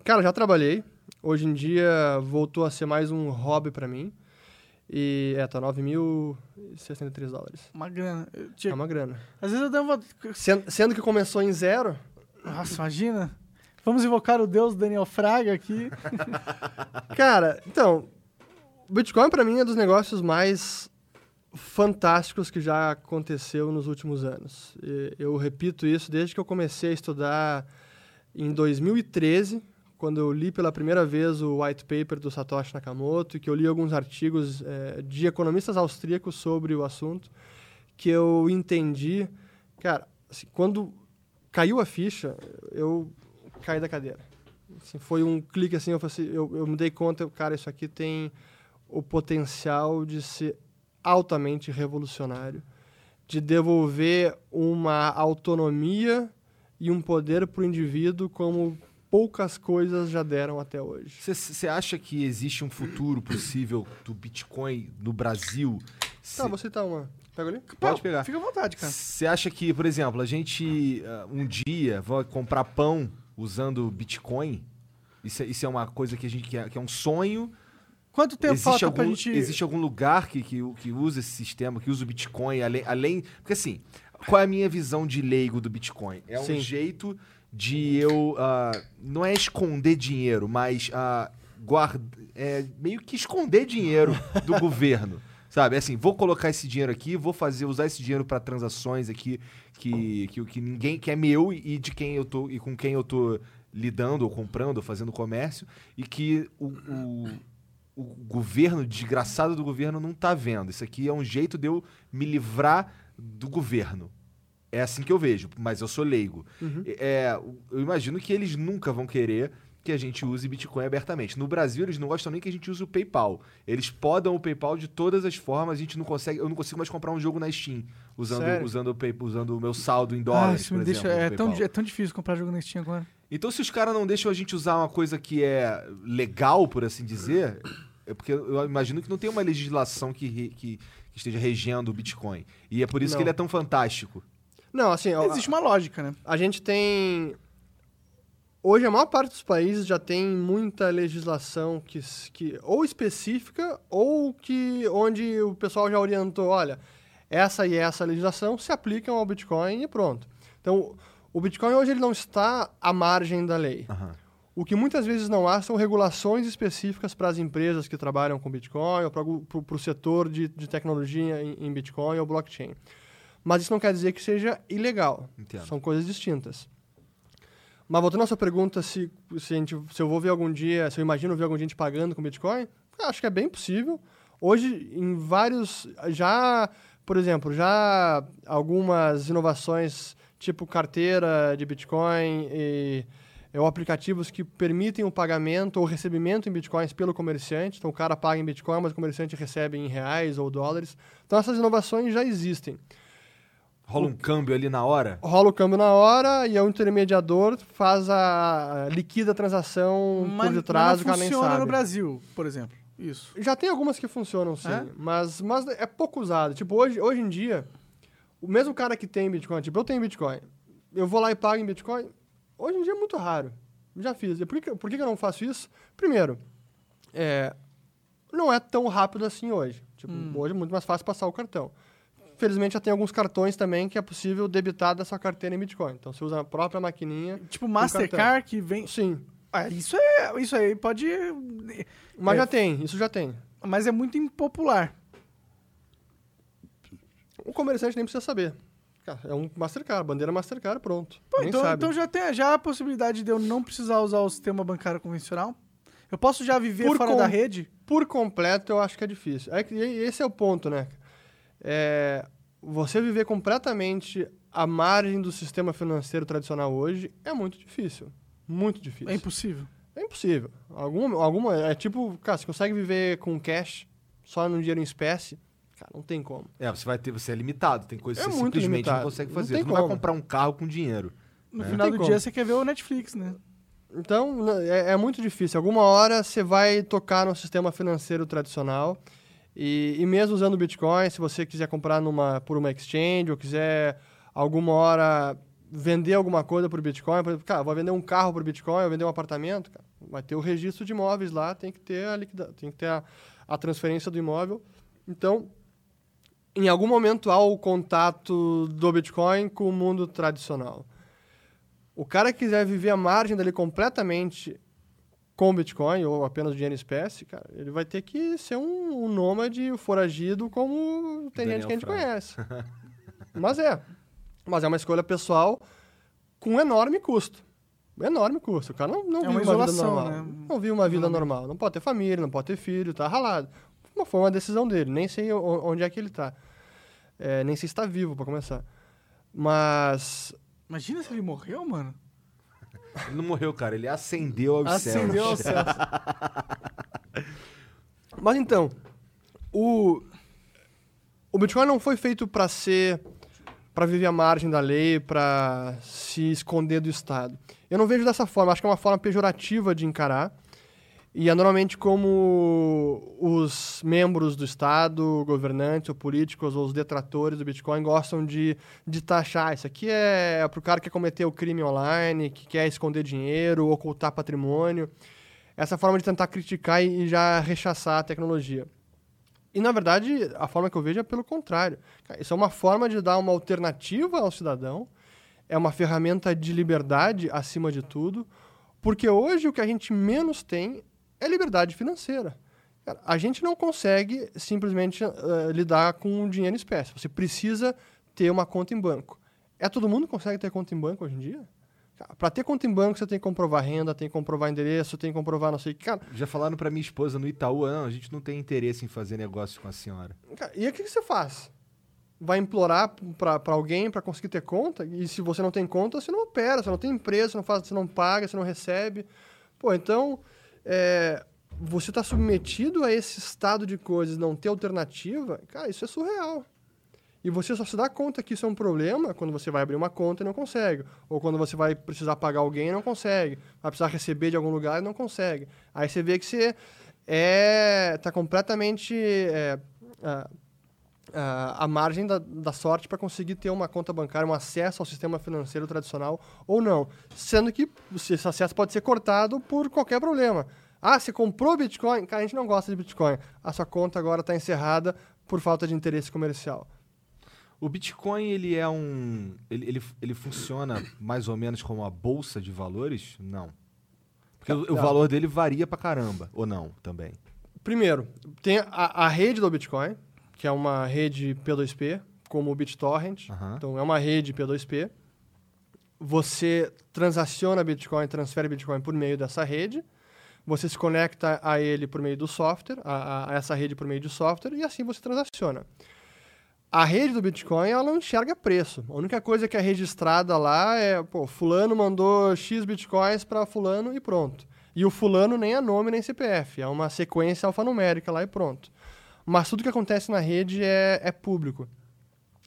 Cara, já trabalhei. Hoje em dia voltou a ser mais um hobby pra mim. E é, tá 9.063 dólares. Uma grana. Eu É tinha- uma grana. Às vezes eu uma... Sendo, sendo que começou em zero, Nossa, imagina. Vamos invocar o deus Daniel Fraga aqui. Cara, então, Bitcoin pra mim é dos negócios mais fantásticos que já aconteceu nos últimos anos. E eu repito isso desde que eu comecei a estudar em 2013, quando eu li pela primeira vez o white paper do Satoshi Nakamoto e que eu li alguns artigos eh, de economistas austríacos sobre o assunto, que eu entendi, cara, assim, quando caiu a ficha, eu caí da cadeira. Assim, foi um clique assim, eu, assim, eu, eu me dei conta, cara, isso aqui tem o potencial de ser altamente revolucionário, de devolver uma autonomia e um poder para o indivíduo como poucas coisas já deram até hoje. Você acha que existe um futuro possível do Bitcoin no Brasil? Tá, vou citar uma. Pega ali? Pode pegar. Fica à vontade, cara. Você acha que, por exemplo, a gente ah, um dia vai comprar pão usando Bitcoin? Isso é, isso é uma coisa que a gente que é, que é um sonho? Quanto tempo existe falta algum, pra gente... existe algum lugar que, que, que usa esse sistema, que usa o Bitcoin, além, além. Porque assim, qual é a minha visão de leigo do Bitcoin? É um Sim. jeito de eu. ah, não é esconder dinheiro, mas ah, guarda, é meio que esconder dinheiro do governo. Sabe, É assim, vou colocar esse dinheiro aqui, vou fazer, usar esse dinheiro para transações aqui que, que, que ninguém que é meu e de quem eu tô e com quem eu tô lidando ou comprando ou fazendo comércio e que o, o, o governo, desgraçado do governo, não tá vendo. Isso aqui é um jeito de eu me livrar do governo. É assim que eu vejo, mas eu sou leigo. É, eu imagino que eles nunca vão querer que a gente use Bitcoin abertamente. No Brasil, eles não gostam nem que a gente use o PayPal. Eles podam o PayPal de todas as formas, a gente não consegue, eu não consigo mais comprar um jogo na Steam usando, Sério? usando, o, Pay, usando o meu saldo em Ah, dólares, isso me deixa... exemplo, é, tão, é tão difícil comprar jogo na Steam agora. Então, se os caras não deixam a gente usar uma coisa que é legal, por assim dizer, é porque eu imagino que não tem uma legislação que, que, que esteja regendo o Bitcoin. E é por isso Não. que ele é tão fantástico. Não, assim, Existe uma lógica, né? a gente tem Hoje, a maior parte dos países já tem muita legislação que, que ou específica ou que onde o pessoal já orientou, olha, essa e essa legislação se aplicam ao Bitcoin e pronto. Então, o Bitcoin hoje ele não está à margem da lei. Aham. O que muitas vezes não há são regulações específicas para as empresas que trabalham com Bitcoin ou para o setor de, de tecnologia em, em Bitcoin ou blockchain. Mas isso não quer dizer que seja ilegal. Entendo. São coisas distintas. Mas voltando à sua pergunta, se, se, gente, se eu vou ver algum dia, se eu imagino ver algum dia gente pagando com Bitcoin, acho que é bem possível. Hoje, em vários. Já, por exemplo, já algumas inovações, tipo carteira de Bitcoin e é, ou aplicativos que permitem o pagamento ou recebimento em bitcoins pelo comerciante. Então, o cara paga em bitcoin, mas o comerciante recebe em reais ou dólares. Então, essas inovações já existem. Rola um câmbio ali na hora? Rola o câmbio na hora e o intermediador faz a liquida a transação Mas, por detrás, mas o não cara nem funciona no Brasil, por exemplo. Isso. Já tem algumas que funcionam, sim. É? Mas, mas é pouco usado. Tipo, hoje, hoje em dia, o mesmo cara que tem Bitcoin, tipo, eu tenho Bitcoin, eu vou lá e pago em Bitcoin, hoje em dia é muito raro. Já fiz. E por que, por que que eu não faço isso? Primeiro, é, não é tão rápido assim hoje. Tipo, hoje é muito mais fácil passar o cartão. Felizmente já tem alguns cartões também que é possível debitar da sua carteira em Bitcoin. Então você usa a própria maquininha. Tipo Mastercard que vem. Sim. Ah, isso é. Isso aí pode. Mas É. já tem, isso já tem. Mas é muito impopular. O comerciante nem precisa saber. É um Mastercard, bandeira Mastercard, pronto. Pô, então, sabe. então já tem já a possibilidade de eu não precisar usar o sistema bancário convencional? Eu posso já viver Por fora com- da rede? Por completo, eu acho que é difícil. É esse é o ponto, né? É, você viver completamente à margem do sistema financeiro tradicional hoje é muito difícil. Muito difícil. É impossível. É impossível. Alguma, alguma, é tipo, cara, você consegue viver com cash só no dinheiro em espécie? Cara, não tem como. É, você vai ter, você é limitado, tem coisas É que você muito simplesmente limitado. não consegue Não fazer. tem tu não vai como. comprar um carro com dinheiro. No É. final Não do tem dia como. você quer ver o Netflix, né? Então, é, é muito difícil. Alguma hora você vai tocar no sistema financeiro tradicional. E, e mesmo usando o Bitcoin, se você quiser comprar numa, por uma exchange ou quiser alguma hora vender alguma coisa por Bitcoin, por exemplo, cara, vou vender um carro por Bitcoin, vou vender um apartamento, cara, vai ter o registro de imóveis lá, tem que ter a liquida, tem que ter a, a transferência do imóvel. Então, em algum momento há o contato do Bitcoin com o mundo tradicional. O cara que quiser viver à margem dele completamente com Bitcoin ou apenas dinheiro em espécie, cara, ele vai ter que ser um, um nômade foragido como tem gente Daniel que a gente Fraga. conhece. Mas é. Mas é uma escolha pessoal com enorme custo. Enorme custo. O cara não, não É vive uma uma, vida normal. né? Não vive uma vida Isolamento. normal. Não pode ter família, não pode ter filho, tá ralado. Mas foi uma decisão dele. Nem sei onde é que ele tá. É, nem sei se está vivo, para começar. Mas Imagina se ele morreu, mano. Ele não morreu, cara, ele ascendeu aos Acendeu céus. aos céus. Mas então, o, o Bitcoin não foi feito para ser para viver à margem da lei, para se esconder do Estado. Eu não vejo dessa forma, acho que é uma forma pejorativa de encarar. E é normalmente como os membros do Estado, governantes ou políticos ou os detratores do Bitcoin gostam de, de taxar. Isso aqui é para o cara que quer cometer o crime online, que quer esconder dinheiro, ocultar patrimônio essa forma de tentar criticar e já rechaçar a tecnologia. E, na verdade, a forma que eu vejo é pelo contrário. Isso é uma forma de dar uma alternativa ao cidadão, é uma ferramenta de liberdade acima de tudo, porque hoje o que a gente menos tem é liberdade financeira. Cara, a gente não consegue simplesmente eh, lidar com dinheiro em espécie. Você precisa ter uma conta em banco. É todo mundo que consegue ter conta em banco hoje em dia? Para ter conta em banco, você tem que comprovar renda, tem que comprovar endereço, tem que comprovar não sei o que. Cara, Já falaram pra minha esposa no Itaú, não, a gente não tem interesse em fazer negócio com a senhora. cara, e o que, que você faz? Vai implorar para alguém para conseguir ter conta? E se você não tem conta, você não opera, você não tem empresa, você não, faz, você não paga, você não recebe. Pô, então, é, você está submetido a esse estado de coisas, não ter alternativa, cara, isso é surreal. E você só se dá conta que isso é um problema quando você vai abrir uma conta e não consegue. Ou quando você vai precisar pagar alguém e não consegue. Vai precisar receber de algum lugar e não consegue. Aí você vê que você é, tá completamente é, ah, ah, a margem da, da sorte para conseguir ter uma conta bancária, um acesso ao sistema financeiro tradicional ou não. Sendo que esse acesso pode ser cortado por qualquer problema. Ah, você comprou Bitcoin? Cara, a gente não gosta de Bitcoin. A sua conta agora está encerrada por falta de interesse comercial. O Bitcoin, ele é um. Ele, ele, ele funciona mais ou menos como uma bolsa de valores? Não. Porque o, o valor dele varia pra caramba. Ou não, também. Primeiro, tem a, a rede do Bitcoin, que é uma rede P2P, como o BitTorrent. Aham. Então, é uma rede P2P. Você transaciona Bitcoin, transfere Bitcoin por meio dessa rede. Você se conecta a ele por meio do software, a, a- a essa rede por meio do software, e assim você transaciona. A rede do Bitcoin, ela não enxerga preço. A única coisa que é registrada lá é, pô, fulano mandou X Bitcoins para fulano e pronto. E o fulano nem é nome nem CPF, é uma sequência alfanumérica lá e pronto. Mas tudo que acontece na rede é, é público.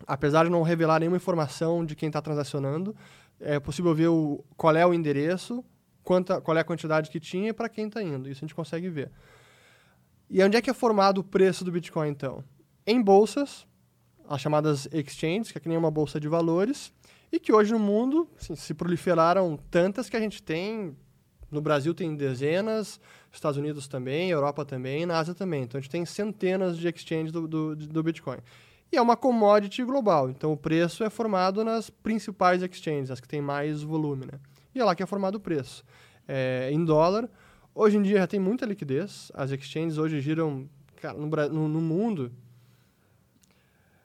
Apesar de não revelar nenhuma informação de quem está transacionando, é possível ver o, qual é o endereço, quanta, qual é a quantidade que tinha e para quem está indo. Isso a gente consegue ver. E onde é que é formado o preço do Bitcoin, então? Em bolsas, as chamadas exchanges, que é que nem uma bolsa de valores, e que hoje no mundo assim, se proliferaram tantas que a gente tem. No Brasil tem dezenas, Estados Unidos também, Europa também, na Ásia também. Então a gente tem centenas de exchanges do, do, do Bitcoin. E é uma commodity global, então o preço é formado nas principais exchanges, as que têm mais volume. Né? E é lá que é formado o preço. É, em dólar, hoje em dia já tem muita liquidez, as exchanges hoje giram cara, no, no, no mundo.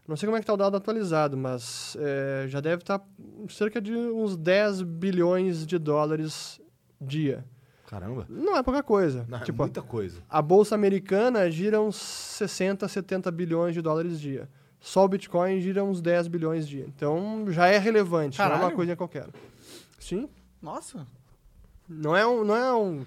Não sei como é que está o dado atualizado, mas é, já deve estar cerca de uns 10 bilhões de dólares dia. Caramba. Não é pouca coisa. Não, é tipo, muita coisa. a bolsa americana gira uns 60, 70 bilhões de dólares dia. Só o Bitcoin gira uns 10 bilhões dia. Então já é relevante, não é uma Caralho. coisa qualquer. Sim. Nossa. Não é um. Não é um.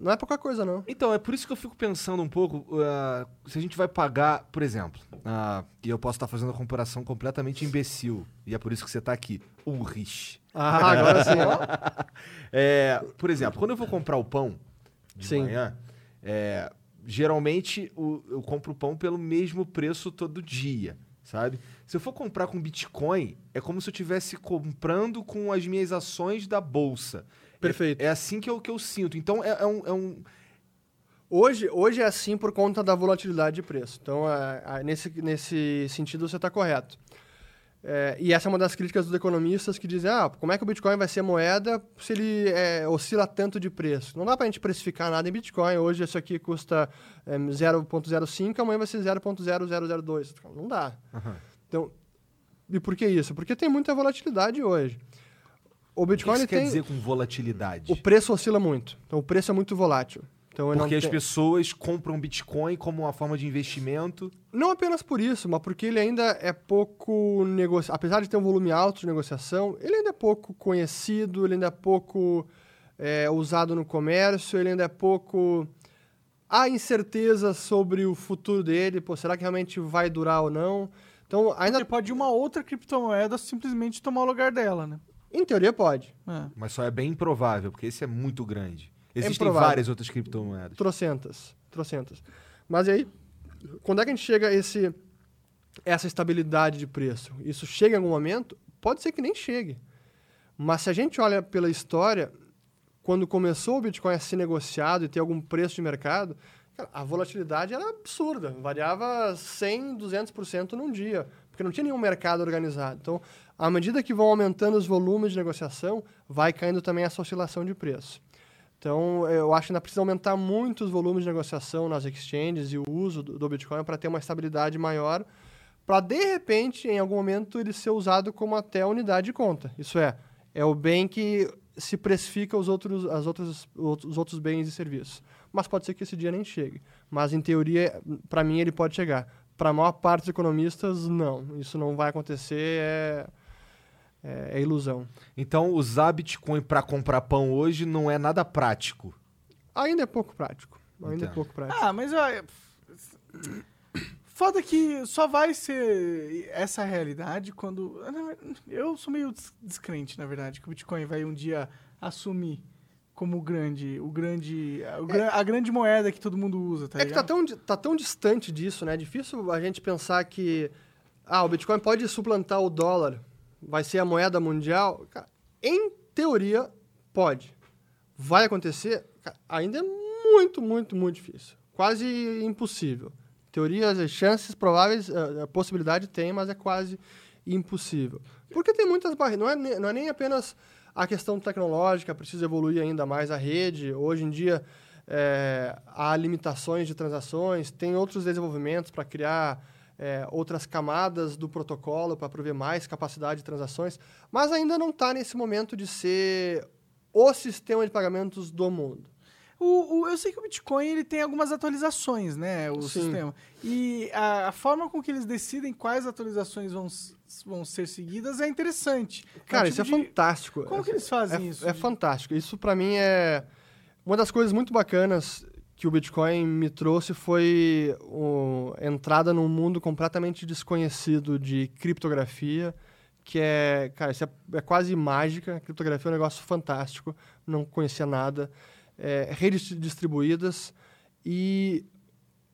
Não é pouca coisa, não. Então, é por isso que eu fico pensando um pouco, ah, se a gente vai pagar, por exemplo, ah, e eu posso estar fazendo uma comparação completamente imbecil, e é por isso que você está aqui, Ulrich. Ah, agora sim, ó. É, por exemplo, quando eu vou comprar o pão de Sim. manhã, é, geralmente o- eu compro o pão pelo mesmo preço todo dia, sabe? Se eu for comprar com Bitcoin, é como se eu estivesse comprando com as minhas ações da bolsa. Perfeito. É, é assim que eu, que eu sinto. Então, é, é um- é um, Hoje, hoje é assim por conta da volatilidade de preço. Então, é, é, nesse, nesse sentido, você está correto. É, e essa é uma das críticas dos economistas que dizem: ah, como é que o Bitcoin vai ser moeda se ele é, oscila tanto de preço? Não dá para a gente precificar nada em Bitcoin. Hoje isso aqui custa é, 0,05, amanhã vai ser 0,0002. Não dá. Então, e por que isso? Porque tem muita volatilidade hoje. O o que Bitcoin isso ele quer tem. dizer com volatilidade? O preço oscila muito. Então, o preço é muito volátil. Então, Porque as tenho- pessoas compram Bitcoin como uma forma de investimento. Não apenas por isso, mas porque ele ainda é pouco negociado. Apesar de ter um volume alto de negociação, ele ainda é pouco conhecido, ele ainda é pouco é, usado no comércio, ele ainda é pouco. Há incerteza sobre o futuro dele, pô, será que realmente vai durar ou não? Então, ainda. Você pode uma outra criptomoeda simplesmente tomar o lugar dela, né? Em teoria, pode. É. Mas só é bem improvável, porque esse é muito grande. Existem improvável. várias outras criptomoedas. Trocentas. Trocentas. Mas aí, quando é que a gente chega a esse, essa estabilidade de preço? Isso chega em algum momento? Pode ser que nem chegue. Mas se a gente olha pela história, quando começou o Bitcoin a ser negociado e ter algum preço de mercado, cara, a volatilidade era absurda. Variava 100, 200% num dia. Porque não tinha nenhum mercado organizado. Então, à medida que vão aumentando os volumes de negociação, vai caindo também essa oscilação de preço. Então, eu acho que ainda precisa aumentar muito os volumes de negociação nas exchanges e o uso do, Bitcoin para ter uma estabilidade maior, para de repente, em algum momento, ele ser usado como até unidade de conta. Isso é, é o bem que se precifica os outros, as outras, os outros bens e serviços. Mas pode ser que esse dia nem chegue. Mas, em teoria, para mim, ele pode chegar. Para a maior parte dos economistas, não. Isso não vai acontecer, é, é, é ilusão. Então, usar Bitcoin para comprar pão hoje não é nada prático. Ainda é pouco prático. Ainda Entendo. é pouco prático. Ah, mas olha. Foda que só vai ser essa realidade quando. Eu sou meio des- descrente, na verdade, que o Bitcoin vai um dia assumir como o grande, o grande, a, o gra- a grande moeda que todo mundo usa, tá É que tá ligado? tão, tá tão distante disso, né? É difícil a gente pensar que ah, o Bitcoin pode suplantar o dólar, vai ser a moeda mundial. Cara, em teoria, pode. Vai acontecer? Cara, ainda é muito, muito, muito difícil. Quase impossível. Teorias, as chances prováveis, a, a possibilidade tem, mas é quase impossível. Porque tem muitas barreiras. Não é, não é nem apenas a questão tecnológica, precisa evoluir ainda mais a rede. Hoje em dia, é, há limitações de transações, tem outros desenvolvimentos para criar é, outras camadas do protocolo para prover mais capacidade de transações, mas ainda não está nesse momento de ser o sistema de pagamentos do mundo. O, o- eu sei que o Bitcoin ele tem algumas atualizações, né? O Sim. sistema. E a, a forma com que eles decidem quais atualizações vão, vão ser seguidas é interessante. Cara, um isso é tipo de- fantástico. Como que eles fazem é, isso? É fantástico. Isso para mim é uma das coisas muito bacanas que o Bitcoin me trouxe foi a entrada num mundo completamente desconhecido de criptografia, que é, cara, isso é, é quase mágica. criptografia é um negócio fantástico, não conhecia nada. É, redes distribuídas e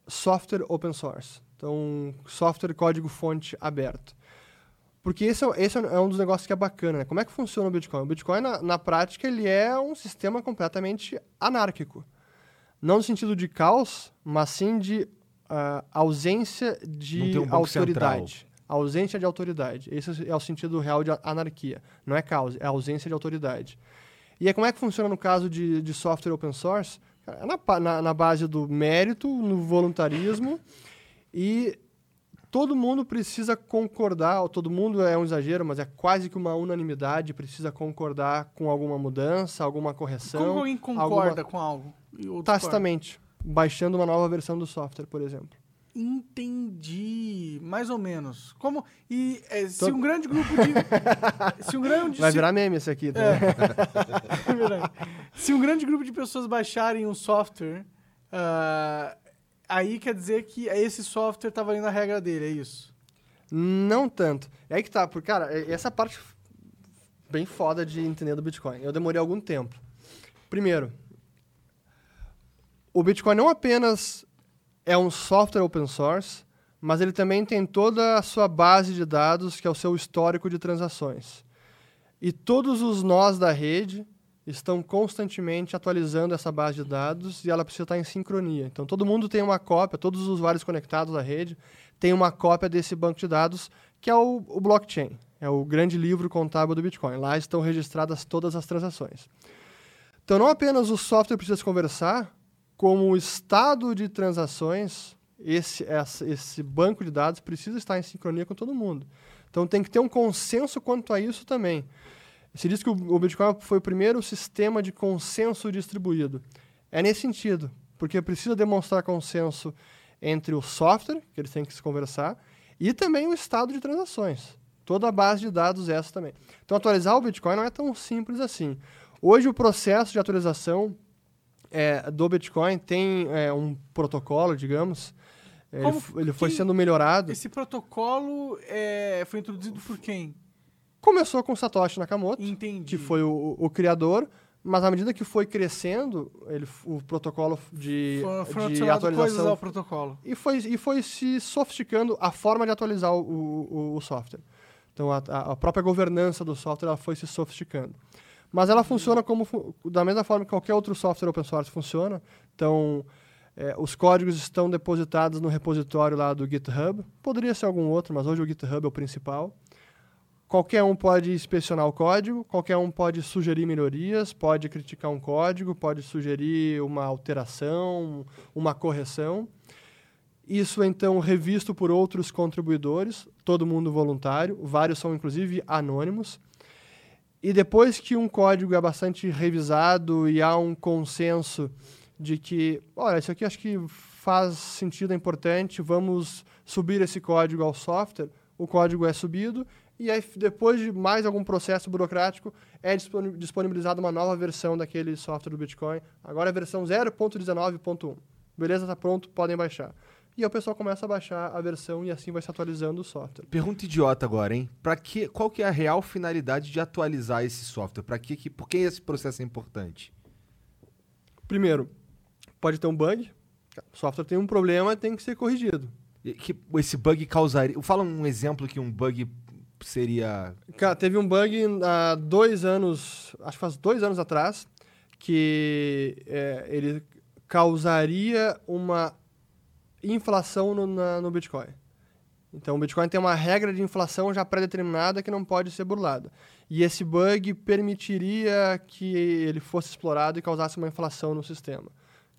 software open source. Então, software código-fonte aberto. Porque esse, é, esse é um dos negócios que é bacana, né? Como é que funciona o Bitcoin? O Bitcoin, na, na prática, ele é um sistema completamente anárquico. Não no sentido de caos, mas sim de ah, ausência de um autoridade. Ausência de autoridade. Esse é o sentido real de anarquia. Não é caos, é ausência de autoridade. E aí, como é que funciona no caso de, de software open source? Cara, É na, na, na base do mérito, no voluntarismo, e todo mundo precisa concordar, ou todo mundo é um exagero, mas é quase que uma unanimidade, precisa concordar com alguma mudança, alguma correção. Como alguém concorda alguma- com algo? Tacitamente, baixando uma nova versão do software, por exemplo. Entendi, mais ou menos. Como e é, se Todo- um grande grupo de se um grande Vai se- virar meme esse aqui, tá? É verdade. Se um grande grupo de pessoas baixarem um software, ah, aí quer dizer que esse software tá valendo a regra dele, é isso? Não tanto. É aí que tá, porque, cara, é- essa parte bem foda de entender do Bitcoin. Eu demorei algum tempo. Primeiro, o Bitcoin não apenas é um software open source, mas ele também tem toda a sua base de dados, que é o seu histórico de transações. E todos os nós da rede estão constantemente atualizando essa base de dados e ela precisa estar em sincronia. Então, todo mundo tem uma cópia, todos os usuários conectados à rede têm uma cópia desse banco de dados, que é o, o blockchain. É o grande livro contábil do Bitcoin. Lá estão registradas todas as transações. Então, não apenas o software precisa se conversar, como o estado de transações, esse, essa- esse banco de dados precisa estar em sincronia com todo mundo. Então, tem que ter um consenso quanto a isso também. Se diz que o, Bitcoin foi o primeiro sistema de consenso distribuído. É nesse sentido, porque precisa demonstrar consenso entre o software, que eles têm que se conversar, e também o estado de transações. Toda a base de dados é essa também. Então, atualizar o Bitcoin não é tão simples assim. Hoje, o processo de atualização é, do Bitcoin tem é, um protocolo, digamos. Ele, Como f- ele foi sendo melhorado. Esse protocolo é, foi introduzido por quem? Começou com Satoshi Nakamoto, Entendi. que foi o, o criador, mas à medida que foi crescendo, ele, o protocolo de, foram de atualização ao protocolo. e foi, e foi se sofisticando a forma de atualizar o, o, o software. Então, a, a própria governança do software foi se sofisticando. Mas ela funciona como da mesma forma que qualquer outro software open source funciona. Então, é, os códigos estão depositados no repositório lá do GitHub. Poderia ser algum outro, mas hoje o GitHub é o principal. Qualquer um pode inspecionar o código, qualquer um pode sugerir melhorias, pode criticar um código, pode sugerir uma alteração, uma correção. Isso é então revisto por outros contribuidores, todo mundo voluntário, vários são inclusive anônimos. E depois que um código é bastante revisado e há um consenso de que, olha, isso aqui acho que faz sentido, é importante, vamos subir esse código ao software, o código é subido e aí depois de mais algum processo burocrático é disponi- disponibilizada uma nova versão daquele software do Bitcoin. Agora é a versão 0.19.1. Beleza, tá pronto, podem baixar. E aí o pessoal começa a baixar a versão e assim vai se atualizando o software. Pergunta idiota agora, hein? Pra que, qual que é a real finalidade de atualizar esse software? Para que, que, por que esse processo é importante? primeiro, pode ter um bug, o software tem um problema tem que ser corrigido. E Que esse bug causaria. Fala um exemplo que um bug seria. Cara, teve um bug há dois anos, acho que faz dois anos atrás, que é, ele causaria uma inflação no, na- no Bitcoin. Então, o Bitcoin tem uma regra de inflação já pré-determinada que não pode ser burlada. E esse bug permitiria que ele fosse explorado e causasse uma inflação no sistema.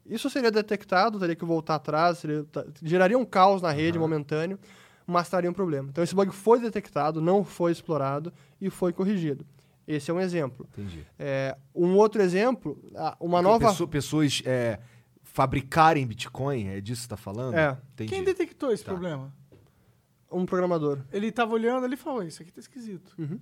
Isso seria detectado, teria que voltar atrás, seria- ta- geraria um caos na rede momentâneo, mas traria um problema. Então, esse bug foi detectado, não foi explorado e foi corrigido. Esse é um exemplo. Entendi. É, um outro exemplo, uma nova... Pesso- pessoas é, fabricarem Bitcoin, é disso que você tá falando? É. Entendi. Quem detectou esse Tá. problema? Um programador. Ele tava olhando ali e falou: Isso aqui tá esquisito. Uhum.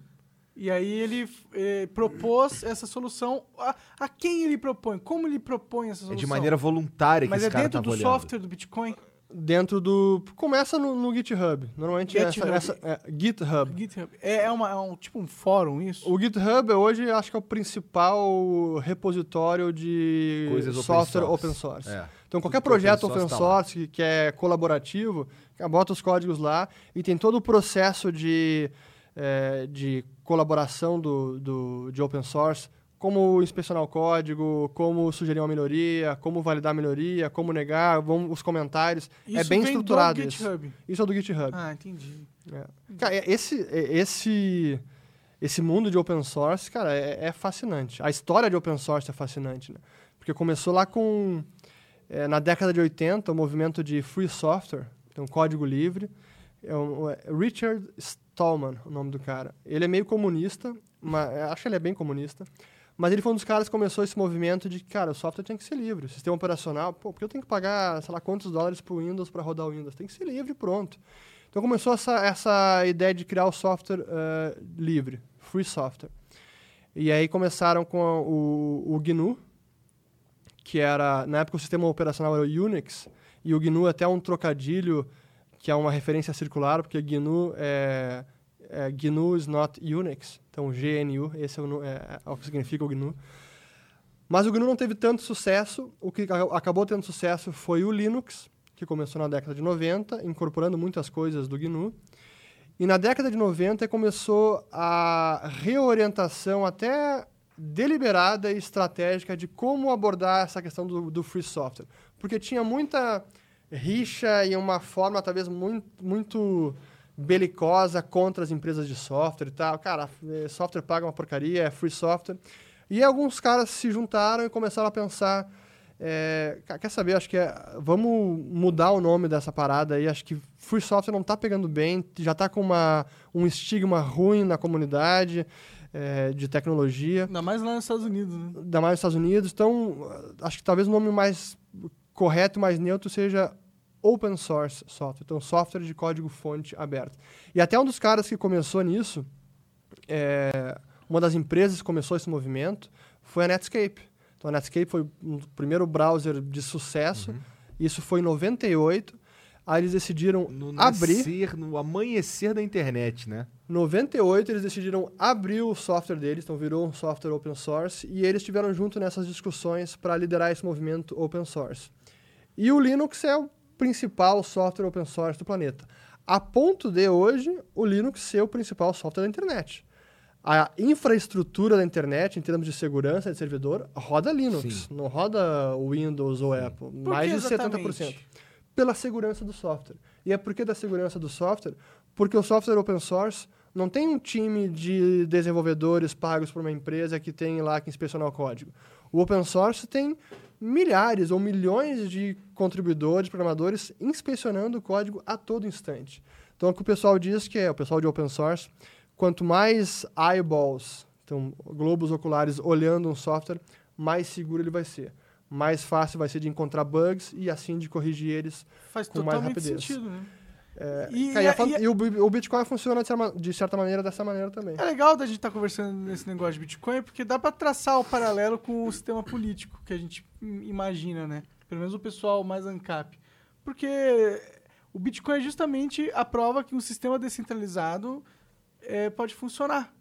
E aí ele eh, propôs essa solução. A, a quem ele propõe? Como ele propõe essa É solução? de maneira voluntária que Mas esse é cara dentro tava do olhando. software do Bitcoin? Dentro do... Começa no, no GitHub. Normalmente essa, GitHub. essa- é, GitHub. GitHub. É, é, uma, é um tipo um fórum isso? O GitHub hoje acho que é o principal repositório de Coisas open software source. open source. É. Então qualquer é projeto open open source tá lá. source que, que é colaborativo, bota os códigos lá e tem todo o processo de, eh, de colaboração do, do, de open source, como inspecionar o código, como sugerir uma melhoria, como validar a melhoria, como negar, vão, os comentários. é Isso bem vem do estruturado isso. GitHub. Isso é do GitHub. Ah, entendi. É. Cara, é- esse, é- esse, esse mundo de open source, cara, é, é fascinante. A história de open source é fascinante, né? Porque começou lá com... é, na década de 80, o movimento de free software, então código livre. É um- é Richard Stallman, o nome do cara. Ele é meio comunista, mas, acho que ele é bem comunista. Mas ele foi um dos caras que começou esse movimento de cara, o software tem que ser livre. O sistema operacional, pô, porque eu tenho que pagar, sei lá, quantos dólares pro Windows para rodar o Windows? Tem que ser livre pronto. Então começou essa, essa ideia de criar o software eh, livre, free software. E aí começaram com o, o GNU, que era, na época o sistema operacional era o Unix, e o GNU é até um trocadilho, que é uma referência circular, porque GNU é, é GNU is not Unix, então GNU, esse é o, é, é o que significa o GNU. Mas o GNU não teve tanto sucesso, o que acabou tendo sucesso foi o Linux, que começou na década de 90, incorporando muitas coisas do GNU. E na década de 90 começou a reorientação até deliberada e estratégica de como abordar essa questão do, do free software. Porque tinha muita rixa e uma forma talvez muito, muito belicosa contra as empresas de software e tal. Cara, eh, software paga uma porcaria, é free software. E alguns caras se juntaram e começaram a pensar é, quer saber? Acho que é, vamos mudar o nome dessa parada aí. Acho que free software não tá pegando bem, já tá com uma, um estigma ruim na comunidade é, de tecnologia, Ainda mais lá nos Estados Unidos, né? ainda mais nos Estados Unidos. Então, acho que talvez o nome mais correto, mais neutro seja open source software, então software de código fonte aberto. E até um dos caras que começou nisso, é, uma das empresas que começou esse movimento foi a Netscape. Então a Netscape foi o primeiro browser de sucesso. Isso foi em 98. Aí eles decidiram No abrir. nascer, no amanhecer da internet, né? 98 eles decidiram abrir o software deles, então virou um software open source, e eles estiveram junto nessas discussões para liderar esse movimento open source. E o Linux é o principal software open source do planeta. A ponto de hoje o Linux ser o principal software da internet. A infraestrutura da internet, em termos de segurança de servidor, roda Linux, Sim. não roda Windows ou Apple. Por mais que de exatamente? 70% pela segurança do software. E é por que da segurança do software? Porque o software open source não tem um time de desenvolvedores pagos por uma empresa que tem lá que inspecionar o código. O open source tem milhares ou milhões de contribuidores, programadores inspecionando o código a todo instante. Então, o que o pessoal diz que é, o pessoal de open source, quanto mais eyeballs, então globos oculares olhando um software, mais seguro ele vai ser. Mais fácil vai ser de encontrar bugs e assim de corrigir eles Faz Com mais totalmente rapidez. sentido, né? É, E- cara, e e, a fan- e a- e o, bi- o Bitcoin funciona de certa, de certa maneira dessa maneira também. É legal da gente estar conversando nesse negócio de Bitcoin, porque dá pra traçar o paralelo com o sistema político que a gente imagina, né? Pelo menos o pessoal mais ANCAP. Porque o Bitcoin é justamente a prova que um sistema descentralizado é, pode funcionar,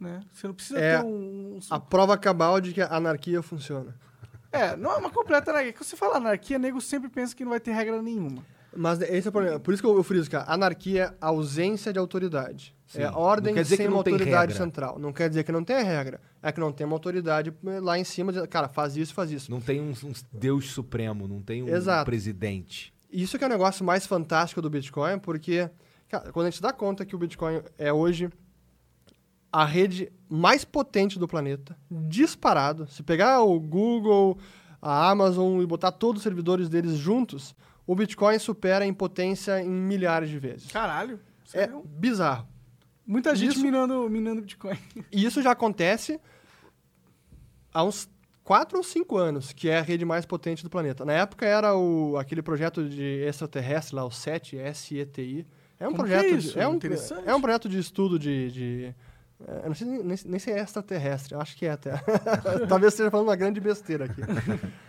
né? Você não precisa É ter um... um- A prova cabal de que a anarquia funciona. É, não é uma completa anarquia. Quando você fala anarquia, nego sempre pensa que não vai ter regra nenhuma. Mas esse é o problema. Por isso que eu, eu friso, cara. Anarquia é ausência de autoridade. Sim. É ordem sem uma autoridade regra. central. Não quer dizer que não tem regra. É que não tem uma autoridade lá em cima dizendo, cara, faz isso, faz isso. Não tem um, um Deus supremo, não tem um Exato. presidente. Isso que é o negócio mais fantástico do Bitcoin, porque cara, quando a gente dá conta que o Bitcoin é hoje a rede mais potente do planeta, disparado. Se pegar o Google, a Amazon e botar todos os servidores deles juntos, o Bitcoin supera em potência em milhares de vezes. Caralho. É sério? bizarro. Muita gente isso- minando, minando Bitcoin. E isso já acontece há uns 4 ou 5 anos, que é a rede mais potente do planeta. Na época era o, aquele projeto de extraterrestre lá, o SETI, S-E-T-I. É um Como que projeto. é de- é, um, Interessante. é um projeto de estudo de. de é, eu não sei nem, se é extraterrestre, eu acho que é até. Talvez esteja falando uma grande besteira aqui.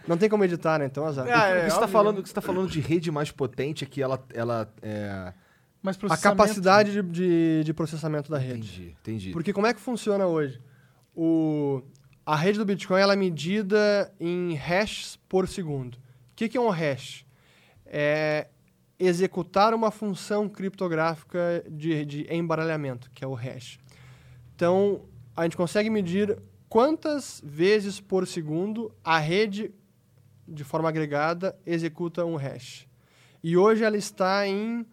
Não tem como editar, né? Então, azar. Ah, o é, que você tá óbvio. falando, o que você tá falando de rede mais potente é que ela, ela é... Mas a capacidade de, de, de processamento da rede. Entendi, entendi. Porque como é que funciona hoje? O, a rede do Bitcoin ela é medida em hashes por segundo. O que, que é um hash? É executar uma função criptográfica de, de embaralhamento, que é o hash. Então, a gente consegue medir quantas vezes por segundo a rede, de forma agregada, executa um hash. E hoje ela está em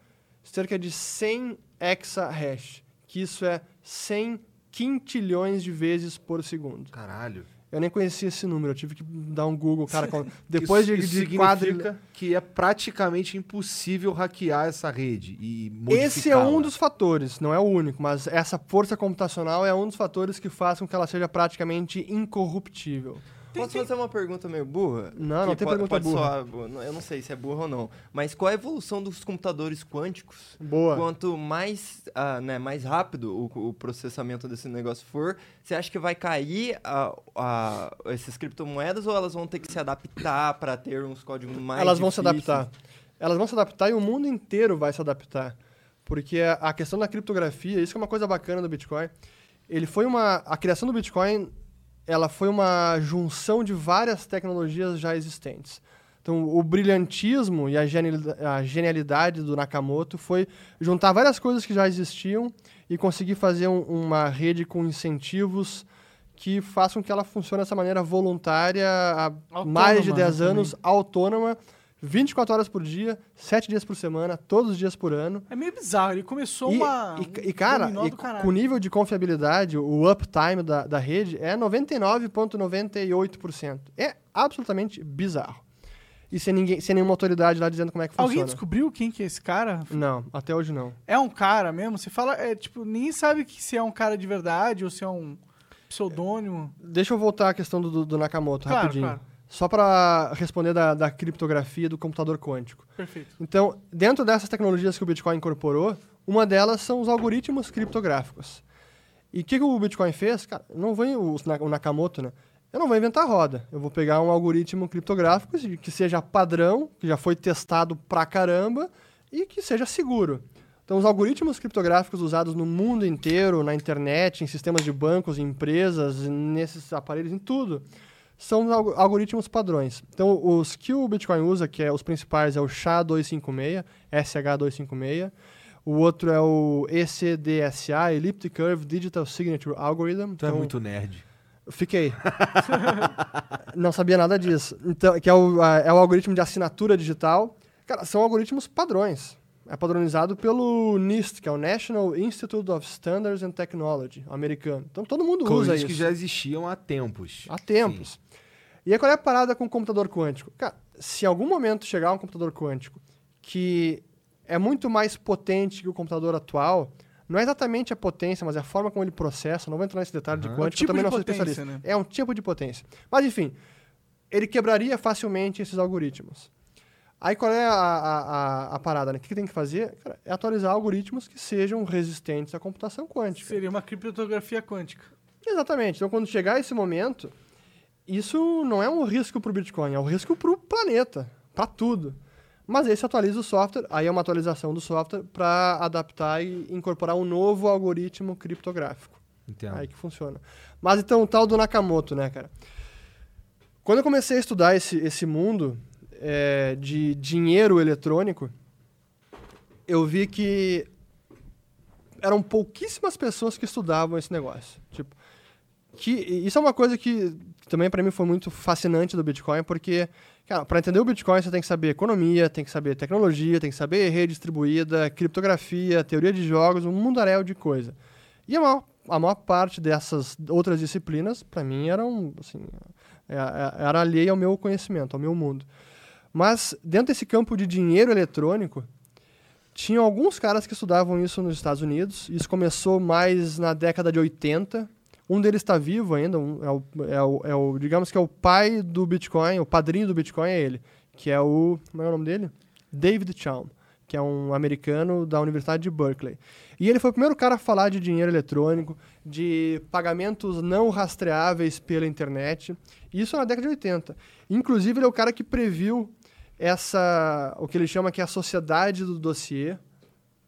cerca de 100 exahash, que isso é 100 quintilhões de vezes por segundo. Caralho. Eu nem conhecia esse número, eu tive que dar um Google, cara. Depois isso, de, isso de quadrilha... que é praticamente impossível hackear essa rede e. Esse é um dos fatores, não é o único, mas essa força computacional é um dos fatores que faz com que ela seja praticamente incorruptível. Posso fazer uma pergunta meio burra? Não, não tem po- pergunta pode burra. soar Eu não sei se é burra ou não. Mas qual é a evolução dos computadores quânticos? Boa. Quanto mais, ah, né, mais rápido o, o processamento desse negócio for, você acha que vai cair a, a, essas criptomoedas ou elas vão ter que se adaptar para ter uns códigos mais Elas vão se difíceis? adaptar. Elas vão se adaptar e o mundo inteiro vai se adaptar. Porque a- a questão da criptografia, isso que é uma coisa bacana do Bitcoin. Ele foi uma. A criação do Bitcoin ela foi uma junção de várias tecnologias já existentes. Então, o brilhantismo e a genialida- a genialidade do Nakamoto foi juntar várias coisas que já existiam e conseguir fazer um- uma rede com incentivos que façam que ela funcione dessa maneira voluntária há Autônoma, mais de né, 10 também. anos, autônoma, 24 horas por dia, 7 dias por semana, todos os dias por ano. É meio bizarro. Ele começou E, uma. e- um e, cara, dominó e com o nível de confiabilidade, o uptime da, da rede é 99,98%. É absolutamente bizarro. E sem, ninguém, sem nenhuma autoridade lá dizendo como é que Alguém funciona. descobriu quem que é esse cara? Não, até hoje não. É um cara mesmo? Você fala, é tipo, ninguém sabe que se é um cara de verdade ou se é um pseudônimo. Deixa eu voltar à questão do, do- do Nakamoto Claro, rapidinho. claro. Só para responder da, da criptografia do computador quântico. Perfeito. Então, dentro dessas tecnologias que o Bitcoin incorporou, uma delas são os algoritmos criptográficos. E o que, que o Bitcoin fez? Cara, não vem o, o Nakamoto, né? Eu não vou inventar roda. Eu vou pegar um algoritmo criptográfico que seja padrão, que já foi testado pra caramba e que seja seguro. Então, os algoritmos criptográficos usados no mundo inteiro, na internet, em sistemas de bancos, em empresas, nesses aparelhos, em tudo, são os alg- algoritmos padrões. Então, os que o Bitcoin usa, que é os principais, é o SHA-256, SH256. O outro é o ECDSA, Elliptic Curve Digital Signature Algorithm. Tu é Então, muito nerd. Fiquei. Não sabia nada disso. Então, que é o, é o algoritmo de assinatura digital. Cara, são algoritmos padrões. É padronizado pelo NIST, que é o National Institute of Standards and Technology, americano. Então todo mundo usa Coisas isso. que já existiam há tempos. Há tempos. E aí qual é a parada com o computador quântico? Cara, se em algum momento chegar um computador quântico que é muito mais potente que o computador atual, não é exatamente a potência, mas é a forma como ele processa, não vou entrar nesse detalhe de Aham. quântico, É o tipo eu também de não sou especialista. né? É um tipo de potência. Mas enfim, ele quebraria facilmente esses algoritmos. Aí qual é a, a, a, a parada, né? O que que tem que fazer? Cara, é atualizar algoritmos que sejam resistentes à computação quântica. Seria uma criptografia quântica. Exatamente. Então, quando chegar esse momento, isso não é um risco para o Bitcoin, é um risco para o planeta, para tudo. Mas aí você atualiza o software, aí é uma atualização do software para adaptar e incorporar um novo algoritmo criptográfico. Entendo. Aí que funciona. Mas então, o tal do Nakamoto, né, cara? Quando eu comecei a estudar esse, esse mundo é, de dinheiro eletrônico, eu vi que eram pouquíssimas pessoas que estudavam esse negócio. Tipo, que isso é uma coisa que também para mim foi muito fascinante do Bitcoin, porque para entender o Bitcoin você tem que saber economia, tem que saber tecnologia, tem que saber rede distribuída, criptografia, teoria de jogos, um mundaréu de coisa. E a maior, a maior parte dessas outras disciplinas, para mim, eram assim, é, é, era alheia ao meu conhecimento, ao meu mundo. Mas dentro desse campo de dinheiro eletrônico, tinha alguns caras que estudavam isso nos Estados Unidos. Isso começou mais na década de 80. Um deles está vivo ainda, um, é, o, é, o, é, o, digamos que é o pai do Bitcoin, o padrinho do Bitcoin é ele, que é o, como é o nome dele? David Chaum, que é um americano da Universidade de Berkeley. E ele foi o primeiro cara a falar de dinheiro eletrônico, de pagamentos não rastreáveis pela internet. Isso na década de 80. Inclusive, ele é o cara que previu essa, o que ele chama que é a sociedade do dossiê,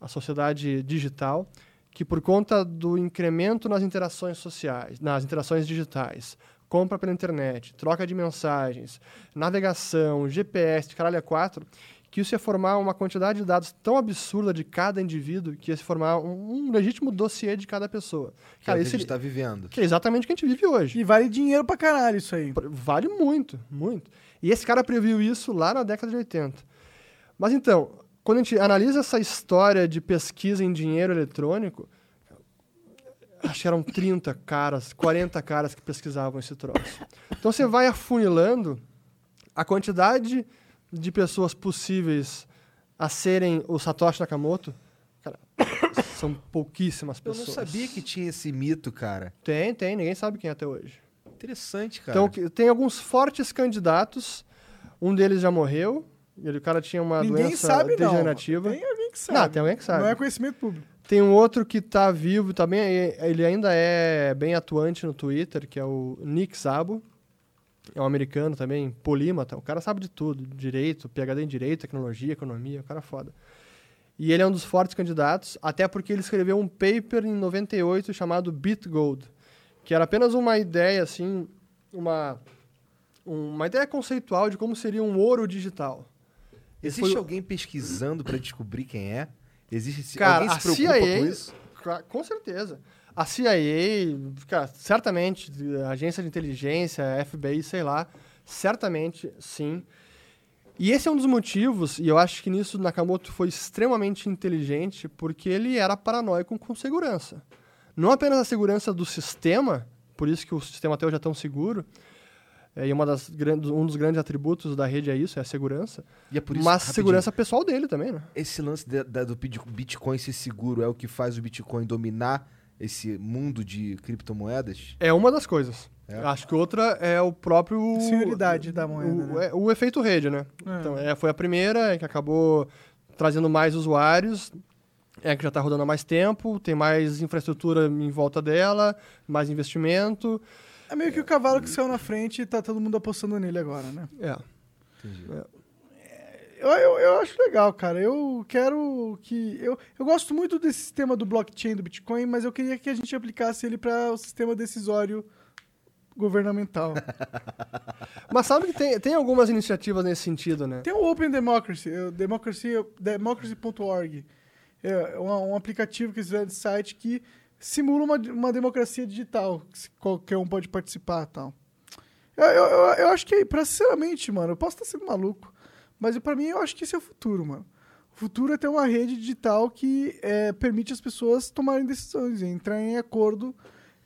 a sociedade digital, que por conta do incremento nas interações sociais, nas interações digitais, compra pela internet, troca de mensagens, navegação, GPS, caralho, é quatro, que isso ia formar uma quantidade de dados tão absurda de cada indivíduo que ia se formar um, um legítimo dossiê de cada pessoa. Que Cara, é o que a gente está vivendo. Que é exatamente o que a gente vive hoje. E vale dinheiro pra caralho isso aí. Vale muito, muito. E esse cara previu isso lá na década de 80. Mas então, quando a gente analisa essa história de pesquisa em dinheiro eletrônico, acho que eram 30 caras, 40 caras que pesquisavam esse troço. Então você vai afunilando a quantidade de pessoas possíveis a serem o Satoshi Nakamoto, cara, são pouquíssimas pessoas. Eu não sabia que tinha esse mito, cara. Tem, tem, ninguém sabe quem é até hoje. Interessante, cara. Então, tem alguns fortes candidatos, um deles já morreu, ele, o cara tinha uma ninguém doença sabe, degenerativa. Não. Tem alguém que sabe. Não, tem alguém que sabe. Não é conhecimento público. Tem um outro que está vivo, também ele ainda é bem atuante no Twitter, que é o Nick Szabo é um americano também, polímata. O cara sabe de tudo, direito, PhD em direito, tecnologia, economia, o cara é foda. E ele é um dos fortes candidatos, até porque ele escreveu um paper em 98 chamado BitGold, que era apenas uma ideia assim, uma uma ideia conceitual de como seria um ouro digital. Existe foi... alguém pesquisando para descobrir quem é? Existe Cara, alguém se preocupa CIA, com isso? Com certeza. A CIA, cara, certamente, a agência de inteligência, FBI, sei lá, certamente sim. E esse é um dos motivos, e eu acho que nisso Nakamoto foi extremamente inteligente, porque ele era paranoico com segurança. Não apenas a segurança do sistema, por isso que o sistema até hoje é tão seguro, é, e uma das, um dos grandes atributos da rede é isso, é a segurança. E é por isso, mas segurança pessoal dele também, né? Esse lance de, de, do Bitcoin ser seguro é o que faz o Bitcoin dominar esse mundo de criptomoedas? É uma das coisas. É. Acho que outra é o próprio. Senioridade da moeda. O, né? É, o efeito rede, né? É. Então, é, foi a primeira que acabou trazendo mais usuários. É que já está rodando há mais tempo, tem mais infraestrutura em volta dela, mais investimento. É meio que o cavalo que saiu na frente e tá todo mundo apostando nele agora, né? É. Entendi. É. Eu, eu, eu, acho legal, cara. Eu quero que. Eu, eu gosto muito desse sistema do blockchain do Bitcoin, mas eu queria que a gente aplicasse ele para o sistema decisório governamental. mas sabe que tem, tem algumas iniciativas nesse sentido, né? Tem o Open Democracy, democracy democracy.org. É um, um, aplicativo que fizeram de site que simula uma, uma democracia digital, que qualquer um pode participar tal. Eu, eu, eu, eu acho que, pra, sinceramente, mano, eu posso estar sendo maluco. Mas para mim eu acho que esse é o futuro, mano. O futuro é ter uma rede digital que é, permite as pessoas tomarem decisões, entrar em acordo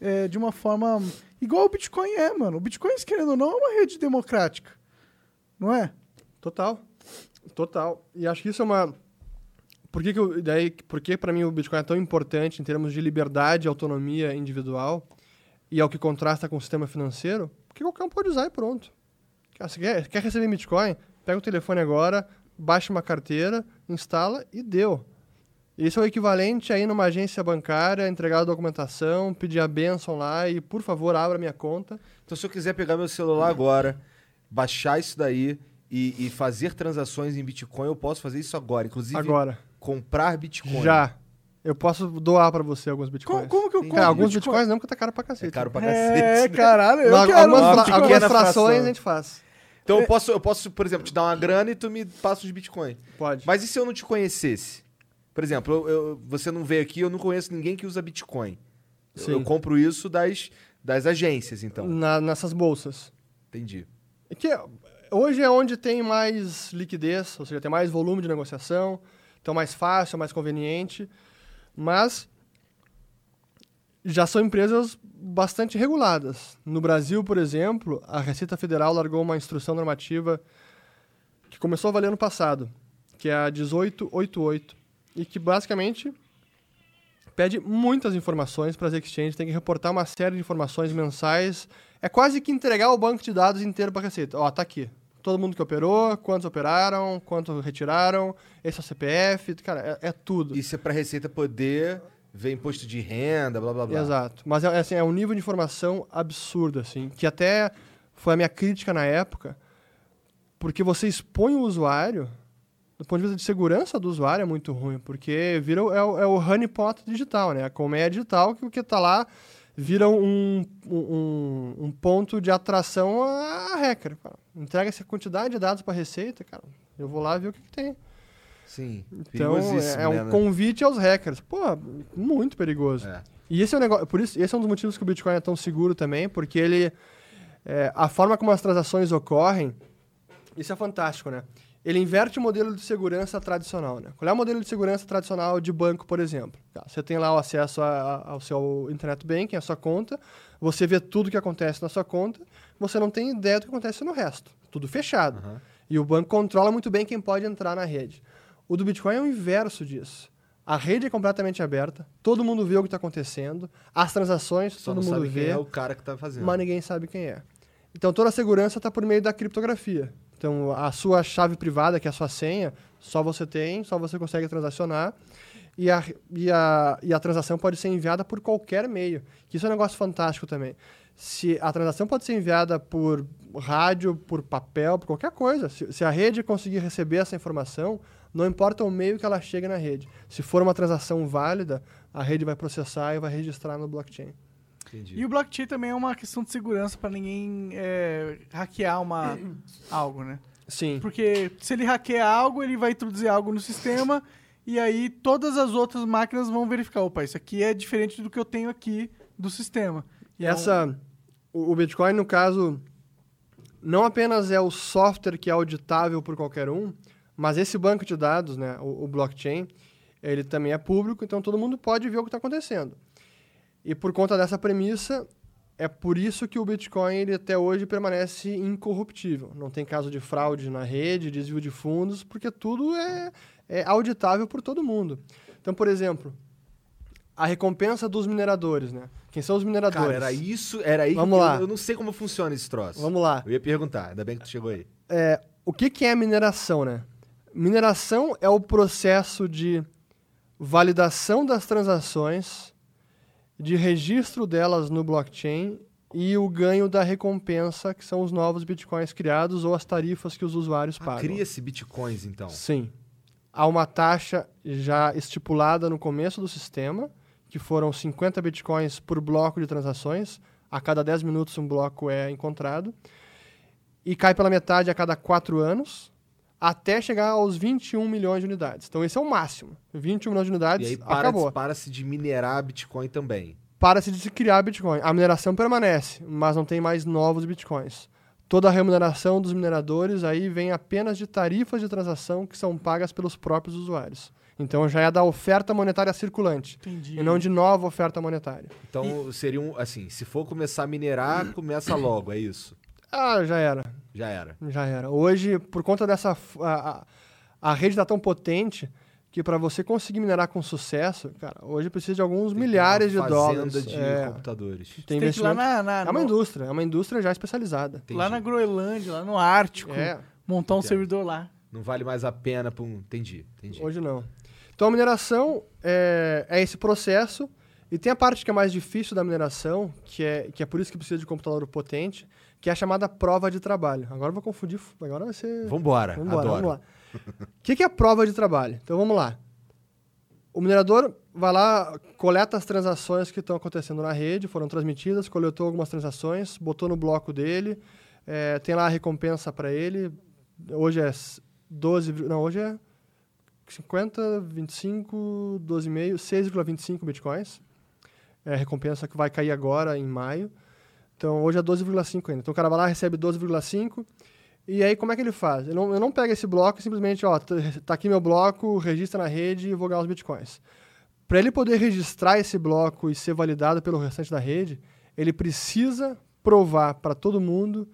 é, de uma forma igual o Bitcoin é, mano. O Bitcoin, querendo ou não, é uma rede democrática. Não é? Total. Total. E acho que isso é uma. Por que, que, eu, daí, por que para mim o Bitcoin é tão importante em termos de liberdade e autonomia individual e é o que contrasta com o sistema financeiro? Porque qualquer um pode usar e pronto. Você quer, quer receber Bitcoin? pega o telefone agora, baixa uma carteira, instala e deu. Isso é o equivalente a ir numa agência bancária, entregar a documentação, pedir a benção lá e, por favor, abra minha conta. Então, se eu quiser pegar meu celular agora, baixar isso daí e, e fazer transações em Bitcoin, eu posso fazer isso agora. Inclusive, agora. Comprar Bitcoin. Já. Eu posso doar pra você alguns bitcoins. Como, como que eu compro Cara, alguns Bitcoin? bitcoins não, porque tá caro pra cacete. É caro pra É, cacete. né? caralho, eu quero algumas, algumas frações fração. a gente faz. Então eu posso, eu posso, por exemplo, te dar uma grana e tu me passa os Bitcoin. Pode. Mas e se eu não te conhecesse? Por exemplo, eu- eu- você não veio aqui, eu não conheço ninguém que usa Bitcoin. Eu- Sim. Eu compro isso das, das agências, então. Na- nessas bolsas. Entendi. E que hoje é onde tem mais liquidez, ou seja, tem mais volume de negociação, então mais fácil, mais conveniente, mas já são empresas bastante reguladas. No Brasil, por exemplo, a Receita Federal largou uma instrução normativa que começou a valer ano passado, que é a 1888, e que basicamente pede muitas informações para as exchanges, tem que reportar uma série de informações mensais. É quase que entregar o banco de dados inteiro para a Receita. Ó, tá aqui. Todo mundo que operou, quantos operaram, quanto retiraram, esse é o CPF, cara, é, é tudo. Isso é pra Receita poder ver imposto de renda, blá blá blá. Exato. Mas é, assim, é um nível de informação absurdo, assim, que até foi a minha crítica na época, porque você expõe o usuário, do ponto de vista de segurança do usuário é muito ruim, porque vira, é, o- é o honeypot digital, né? A colmeia digital que o que está lá vira um, um, um ponto de atração a hacker. Cara. Entrega essa quantidade de dados para a Receita, cara, eu vou lá ver o que, que tem. Sim. Então, é, é um né? convite aos hackers. Pô, muito perigoso. É. E esse é um negócio, por isso, esse é um dos motivos que o Bitcoin é tão seguro também, porque ele é, a forma como as transações ocorrem, isso é fantástico, né? Ele inverte o modelo de segurança tradicional, né? Qual é o modelo de segurança tradicional de banco, por exemplo? Tá, Você tem lá o acesso a- a- ao seu internet banking, a sua conta, você vê tudo que acontece na sua conta, você não tem ideia do que acontece no resto. Tudo fechado. Aham. E o banco controla muito bem quem pode entrar na rede. O do Bitcoin é o inverso disso. A rede é completamente aberta, todo mundo vê o que está acontecendo, as transações Só todo mundo vê, é o cara que tá fazendo. mas ninguém sabe quem é. Então toda a segurança está por meio da criptografia. Então a sua chave privada, que é a sua senha, só você tem, só você consegue transacionar. E a, e a, e a transação pode ser enviada por qualquer meio. Isso é um negócio fantástico também. Se a transação pode ser enviada por rádio, por papel, por qualquer coisa. Se, se a rede conseguir receber essa informação, não importa o meio que ela chega na rede. Se for uma transação válida, a rede vai processar e vai registrar no blockchain. Entendi. E o blockchain também é uma questão de segurança pra ninguém é, hackear uma, algo, né? Sim. Porque se ele hackear algo, ele vai introduzir algo no sistema e aí todas as outras máquinas vão verificar, opa, isso aqui é diferente do que eu tenho aqui do sistema. E essa, o, o Bitcoin, no caso, não apenas é o software que é auditável por qualquer um, mas esse banco de dados, né, o, o blockchain, ele também é público, então todo mundo pode ver o que está acontecendo. E por conta dessa premissa, é por isso que o Bitcoin ele até hoje permanece incorruptível. Não tem caso de fraude na rede, desvio de fundos, porque tudo é, é auditável por todo mundo. Então, por exemplo, a recompensa dos mineradores, né? Quem são os mineradores? Cara, era isso, era aí Vamos que lá. Eu, eu não sei como funciona esse troço. Vamos lá. Eu ia perguntar, ainda bem que tu chegou aí. É, o que, que é mineração, né? Mineração é o processo de validação das transações, de registro delas no blockchain e o ganho da recompensa, que são os novos bitcoins criados ou as tarifas que os usuários Ah, pagam. cria-se bitcoins, então. Sim. Há uma taxa já estipulada no começo do sistema, que foram 50 bitcoins por bloco de transações. A cada 10 minutos um bloco é encontrado. E cai pela metade a cada 4 anos, até chegar aos 21 milhões de unidades. Então esse é o máximo. 21 milhões de E unidades, aí para, acabou. para-se de minerar bitcoin também. Para-se de se criar bitcoin. A mineração permanece, mas não tem mais novos bitcoins. Toda a remuneração dos mineradores aí vem apenas de tarifas de transação que são pagas pelos próprios usuários. Então já é da oferta monetária circulante Entendi. e não de nova oferta monetária. Então seria um, assim, se for começar a minerar, começa logo, é isso. Ah, já era, Já era. já era. Hoje, por conta dessa a, a, rede está tão potente que para você conseguir minerar com sucesso, cara, hoje precisa de alguns Tem milhares de uma fazenda dólares. de É, computadores. tem Tem lá na, na- É uma no- indústria, é uma indústria já especializada. Entendi. lá na Groenlândia, lá no Ártico, É. montar um Entendo. servidor lá. Não vale mais a pena pra um... Entendi, entendi. Hoje não. Então a mineração é, é esse processo. E tem a parte que é mais difícil da mineração, que é, que é por isso que precisa de computador potente, que é a chamada prova de trabalho. Agora eu vou confundir, agora vai ser. Vambora, Vambora, adoro. vamos lá. O que, que é a prova de trabalho? Então vamos lá. O minerador vai lá, coleta as transações que estão acontecendo na rede, foram transmitidas, coletou algumas transações, botou no bloco dele, é, tem lá a recompensa para ele. Hoje é 12, não, hoje é 50, 25, 12,5, 6,25 bitcoins. É a recompensa que vai cair agora em maio. Então hoje é 12,5 ainda. Então o cara vai lá, recebe 12,5. E aí como é que ele faz? Eu não, eu não pego esse bloco e simplesmente, ó, tá, tá aqui meu bloco, registra na rede e vou ganhar os bitcoins. Para ele poder registrar esse bloco e ser validado pelo restante da rede, ele precisa provar para todo mundo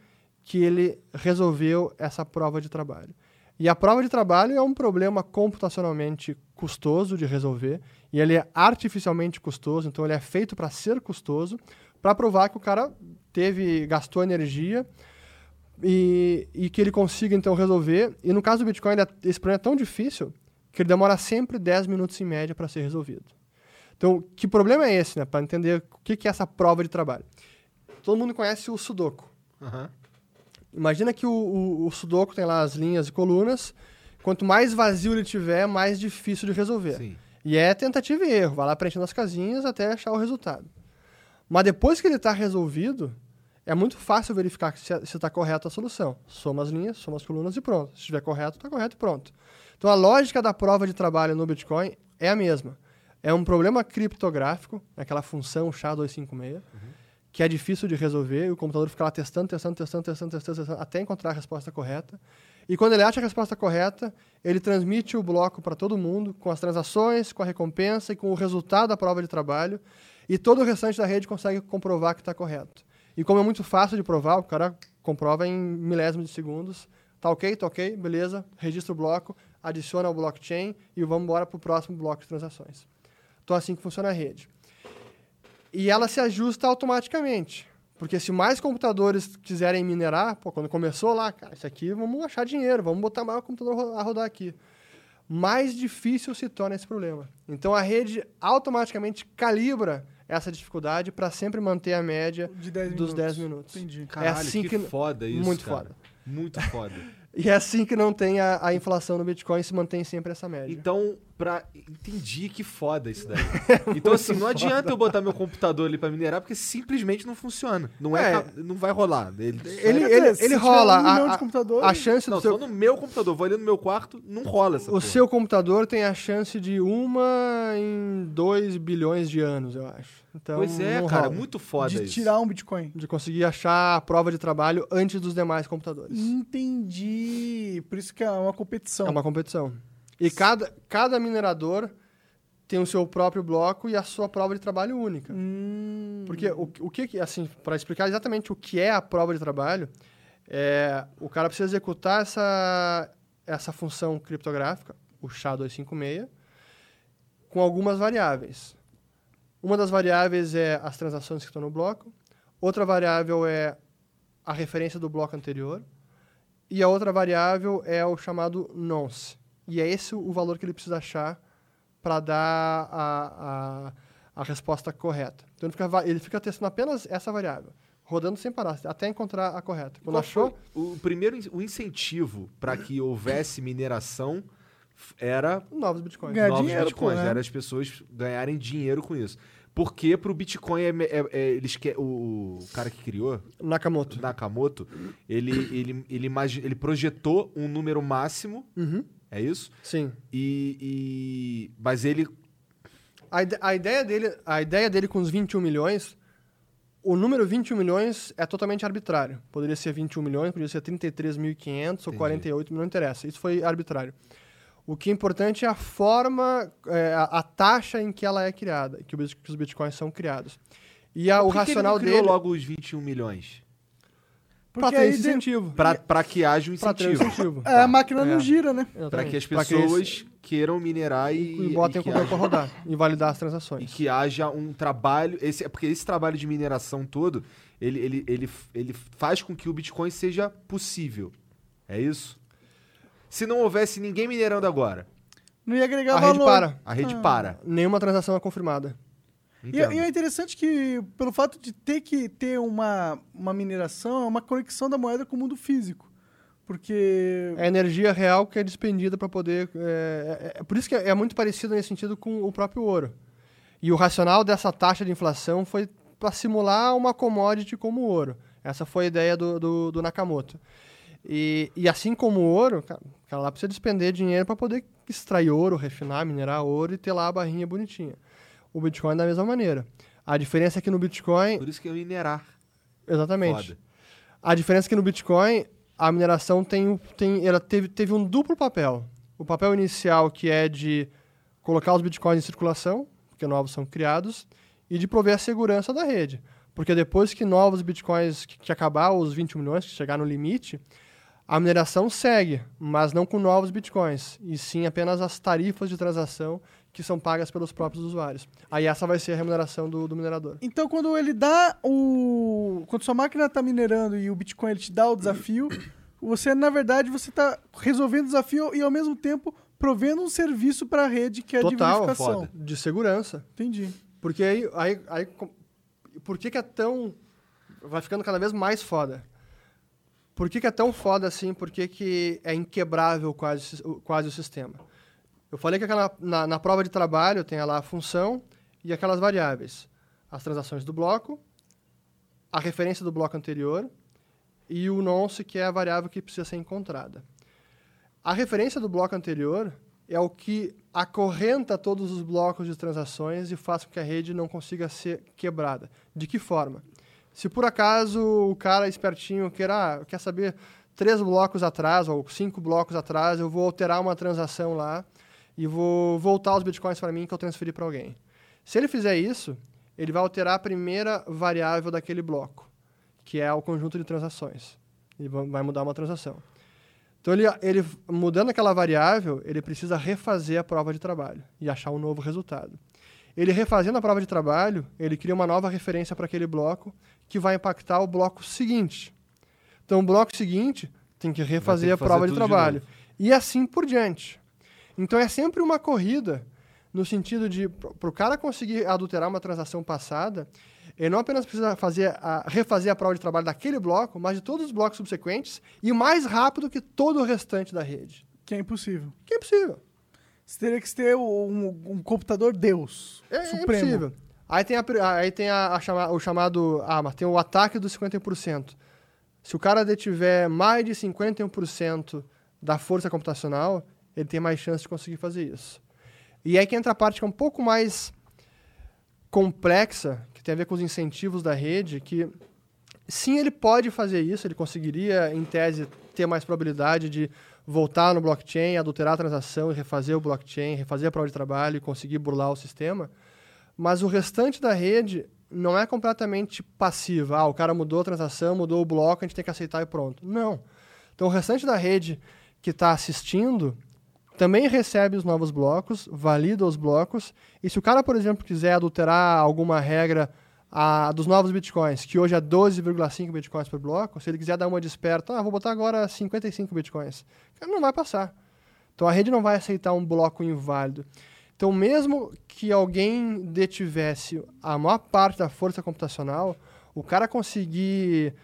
que ele resolveu essa prova de trabalho. E a prova de trabalho é um problema computacionalmente custoso de resolver, e ele é artificialmente custoso, então ele é feito para ser custoso, para provar que o cara teve gastou energia e, e, que ele consiga então resolver. E no caso do Bitcoin, é, esse problema é tão difícil que ele demora sempre 10 minutos em média para ser resolvido. Então, que problema é esse, né? Para entender o que, que é essa prova de trabalho. Todo mundo conhece o Sudoku. Aham. Imagina que o, o, o Sudoku tem lá as linhas e colunas. Quanto mais vazio ele tiver, mais difícil de resolver. Sim. E é tentativa e erro. Vai lá preenchendo as casinhas até achar o resultado. Mas depois que ele está resolvido, é muito fácil verificar se está correta a solução. Soma as linhas, soma as colunas e pronto. Se estiver correto, está correto e pronto. Então a lógica da prova de trabalho no Bitcoin é a mesma. É um problema criptográfico, aquela função SHA-256, que é difícil de resolver, e o computador fica lá testando, testando, testando, testando, testando, testando, até encontrar a resposta correta. E quando ele acha a resposta correta, ele transmite o bloco para todo mundo, com as transações, com a recompensa e com o resultado da prova de trabalho, e todo o restante da rede consegue comprovar que está correto. E como é muito fácil de provar, o cara comprova em milésimos de segundos. Tá ok, tá ok, beleza, registra o bloco, adiciona ao blockchain e vamos embora para o próximo bloco de transações. Então, assim que funciona a rede. E ela se ajusta automaticamente. Porque se mais computadores quiserem minerar, pô, quando começou lá, cara, isso aqui vamos achar dinheiro, vamos botar mais o computador a rodar aqui. Mais difícil se torna esse problema. Então a rede automaticamente calibra essa dificuldade para sempre manter a média De 10 dos minutos. 10 minutos. Entendi. Caralho, assim que, que- foda isso, muito cara. foda. Muito foda. E é assim que não tem a, a inflação no Bitcoin se mantém sempre essa média. Então, pra... entendi que foda isso daí. então, assim, não adianta eu botar meu computador ali pra minerar, porque simplesmente não funciona. Não, é, É. não vai rolar. Ele, Ele, ele, se ele tiver rola. um milhão a, de a- a chance Não, do seu, só no meu computador. Vou ali no meu quarto, não rola essa o porra. seu computador tem a chance de uma em 2 bilhões de anos, eu acho. Então, Pois é, cara, rola. muito foda de isso. tirar um Bitcoin. De conseguir achar a prova de trabalho antes dos demais computadores. Entendi. Por isso que é uma competição. É uma competição. E cada, cada minerador tem o seu próprio bloco e a sua prova de trabalho única. Hum. Porque o, o que, que- assim, para explicar exatamente o que é a prova de trabalho, é, o cara precisa executar essa, essa função criptográfica, o SHA-256, com algumas variáveis. Uma das variáveis é as transações que estão no bloco, outra variável é a referência do bloco anterior, e a outra variável é o chamado nonce. E é esse o valor que ele precisa achar para dar a, a, a resposta correta. Então ele fica, ele fica testando apenas essa variável, rodando sem parar, até encontrar a correta. Quando Qual achou, o primeiro o incentivo para que houvesse mineração era novos bitcoins. Ganhar novos dinheiro, bitcoins, pô, né? era as pessoas ganharem dinheiro com isso. Porque pro Bitcoin é, é- é- eles que, o, o cara que criou, Nakamoto. Nakamoto, ele ele ele, imagi- ele projetou um número máximo, Uhum, é isso? sim. E, e- mas ele A, a ideia dele, a ideia dele com os 21 milhões, o número 21 milhões é totalmente arbitrário. Poderia ser 21 milhões, poderia ser 33.500 ou Entendi. 48, não interessa. Isso foi arbitrário. O que é importante é a forma, é, a, a taxa em que ela é criada, que, o bit- que os bitcoins são criados. E a, o que que ele racional não criou dele logo os 21 milhões? para ter esse incentivo. Pra, pra que haja um um incentivo. incentivo. É, a máquina É. não gira, né? Pra Exatamente. que as pessoas esse- queiram minerar e, e botem e o computador para rodar e validar as e transações. que haja um trabalho. Esse, é porque esse trabalho de mineração todo, ele, ele, ele, ele faz com que o Bitcoin seja possível. É isso? Se não houvesse ninguém minerando agora, Não ia agregar A valor. rede para. a rede Ah. para. Nenhuma transação é confirmada. E, e é interessante que, pelo fato de ter que ter uma, uma mineração, é uma conexão da moeda com o mundo físico. Porque. É a energia real que é despendida para poder. É, é- é por isso que é, é muito parecido nesse sentido com o próprio ouro. E o racional dessa taxa de inflação foi para simular uma commodity como o ouro. Essa foi a ideia do, do, do Nakamoto. E, e assim como o ouro, cara, o cara lá precisa despender dinheiro para poder extrair ouro, refinar, minerar ouro e ter lá a barrinha bonitinha. O Bitcoin da mesma maneira. A diferença é que no Bitcoin. Por isso que é minerar. Exatamente. Foda. A diferença é que no Bitcoin, a mineração tem, um- tem, ela teve, teve um duplo papel. O papel inicial, que é de colocar os Bitcoins em circulação, porque novos são criados, e de prover a segurança da rede. Porque depois que novos Bitcoins, que, que acabar os 21 milhões, que chegar no limite, a mineração segue, mas não com novos Bitcoins, e sim apenas as tarifas de transação que são pagas pelos próprios usuários. Aí essa vai ser a remuneração do, do minerador. Então, quando ele dá o. Quando sua máquina tá minerando e o Bitcoin ele te dá o desafio, você, na verdade, você tá resolvendo o desafio e ao mesmo tempo provendo um serviço para a rede que é de Total, verificação. foda. De segurança. Entendi. Porque aí, aí, aí por que, que é tão. Vai ficando cada vez mais foda. Por que, que é tão foda assim? Por que, que é inquebrável quase, quase o sistema? Eu falei que aquela, na, na prova de trabalho tem lá a função e aquelas variáveis. As transações do bloco, a referência do bloco anterior e o nonce, que é a variável que precisa ser encontrada. A referência do bloco anterior é o que acorrenta todos os blocos de transações e faz com que a rede não consiga ser quebrada. De que forma? Se por acaso o cara espertinho queira, ah, quer saber três blocos atrás ou cinco blocos atrás, eu vou alterar uma transação lá e vou voltar os bitcoins para mim que eu transferi para alguém. Se ele fizer isso, ele vai alterar a primeira variável daquele bloco, que é o conjunto de transações. Ele va- vai mudar uma transação. Então, ele, ele mudando aquela variável, ele precisa refazer a prova de trabalho e achar um novo resultado. Ele refazendo a prova de trabalho, ele cria uma nova referência para aquele bloco que vai impactar o bloco seguinte. Então, o bloco seguinte tem que refazer que a prova de de trabalho. novo. e assim por diante. Então, é sempre uma corrida no sentido de, para o cara conseguir adulterar uma transação passada, ele não apenas precisa fazer a- refazer a prova de trabalho daquele bloco, mas de todos os blocos subsequentes e mais rápido que todo o restante da rede. Que é impossível. Que é impossível. Você teria que ter um, um computador Deus. É, é supremo. impossível. Aí tem, a, aí tem a, a chama- o chamado. Ah, mas tem o ataque dos 50%. Se o cara detiver mais de 51% da força computacional, ele tem mais chance de conseguir fazer isso. E aí que entra a parte que é um pouco mais complexa, que tem a ver com os incentivos da rede, que sim, ele pode fazer isso, ele conseguiria, em tese, ter mais probabilidade de voltar no blockchain, adulterar a transação e refazer o blockchain, refazer a prova de trabalho e conseguir burlar o sistema. Mas o restante da rede não é completamente passiva. Ah, o cara mudou a transação, mudou o bloco, a gente tem que aceitar e pronto. Não. Então, o restante da rede que está assistindo também recebe os novos blocos, valida os blocos, e se o cara, por exemplo, quiser adulterar alguma regra ah, dos novos bitcoins, que hoje é 12,5 bitcoins por bloco, se ele quiser dar uma desperta, ah, vou botar agora 55 bitcoins, não vai passar. Então a rede não vai aceitar um bloco inválido. Então, mesmo que alguém detivesse a maior parte da força computacional, o cara conseguir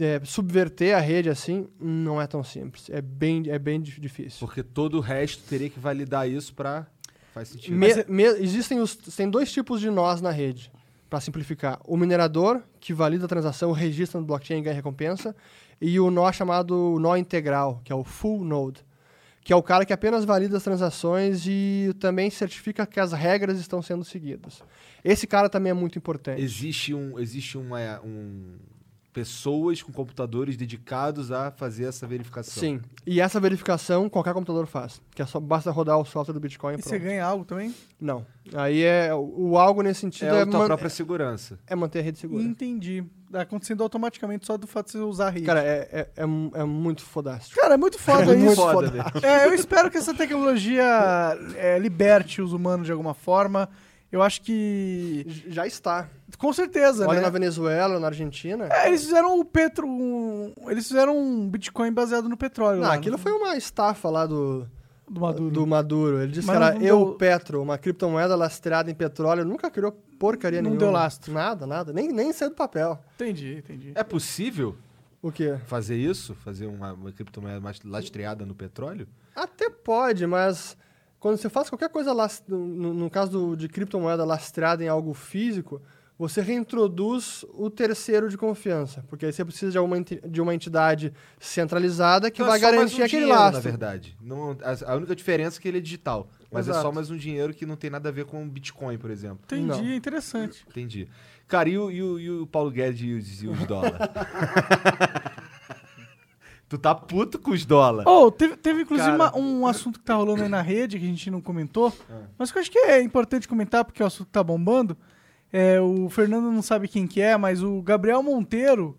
eh, subverter a rede assim não é tão simples. É bem, é bem dif- difícil. Porque todo o resto teria que validar isso pra. Faz sentido. Me- me- existem os, tem dois tipos de nós na rede, para simplificar. O minerador, que valida a transação, registra no blockchain e ganha recompensa, e o nó chamado nó integral, que é o full node, que é o cara que apenas valida as transações e também certifica que as regras estão sendo seguidas. Esse cara também é muito importante. Existe um. Existe uma, um. Pessoas com computadores dedicados a fazer essa verificação. Sim. E essa verificação qualquer computador faz, que é só basta rodar o software do Bitcoin e E você ganha algo também? Não. Aí é o o algo nesse sentido É é, a tua própria segurança. é manter a rede segura. Entendi. Tá acontecendo automaticamente só do fato de você usar a rede. Cara, é, é, é, é muito fodástico. Cara, é muito foda Muito isso. foda, velho. É, eu espero que essa tecnologia é, liberte os humanos de alguma forma. Eu acho que. Já está. Com certeza, Olha né? na Venezuela, na Argentina. É, eles fizeram o petro. um- eles fizeram um Bitcoin baseado no petróleo. Não, lá, aquilo né? foi uma estafa lá do, do Maduro. do Maduro. Ele disse Mas que era não deu- eu Petro, uma criptomoeda lastreada em petróleo. Nunca criou porcaria Não nenhuma. deu lastro. Nada, nada. Nem, nem saiu do papel. Entendi, entendi. É possível? O quê? Fazer isso? Fazer uma, uma criptomoeda mais lastreada no petróleo? Até pode, mas quando você faz qualquer coisa, las- no, no caso do- de criptomoeda lastreada em algo físico, você reintroduz o terceiro de confiança. Porque aí você precisa de, alguma, de uma entidade centralizada que Então vai é só mais garantir um aquele dinheiro, lastro. Na verdade. Não, a, a única diferença é que ele é digital. Mas é Exato. só mais um dinheiro que não tem nada a ver com Bitcoin, por exemplo. Entendi, Não. interessante. Entendi. Cara, e o, e o, e o Paulo Guedes e os, e os dólares? tu tá puto com os dólares. Oh, teve, teve inclusive Cara. uma- um assunto que tá rolando aí na rede que a gente não comentou, mas que eu acho que é importante comentar porque o assunto tá bombando. É, o Fernando não sabe quem que é, mas o Gabriel Monteiro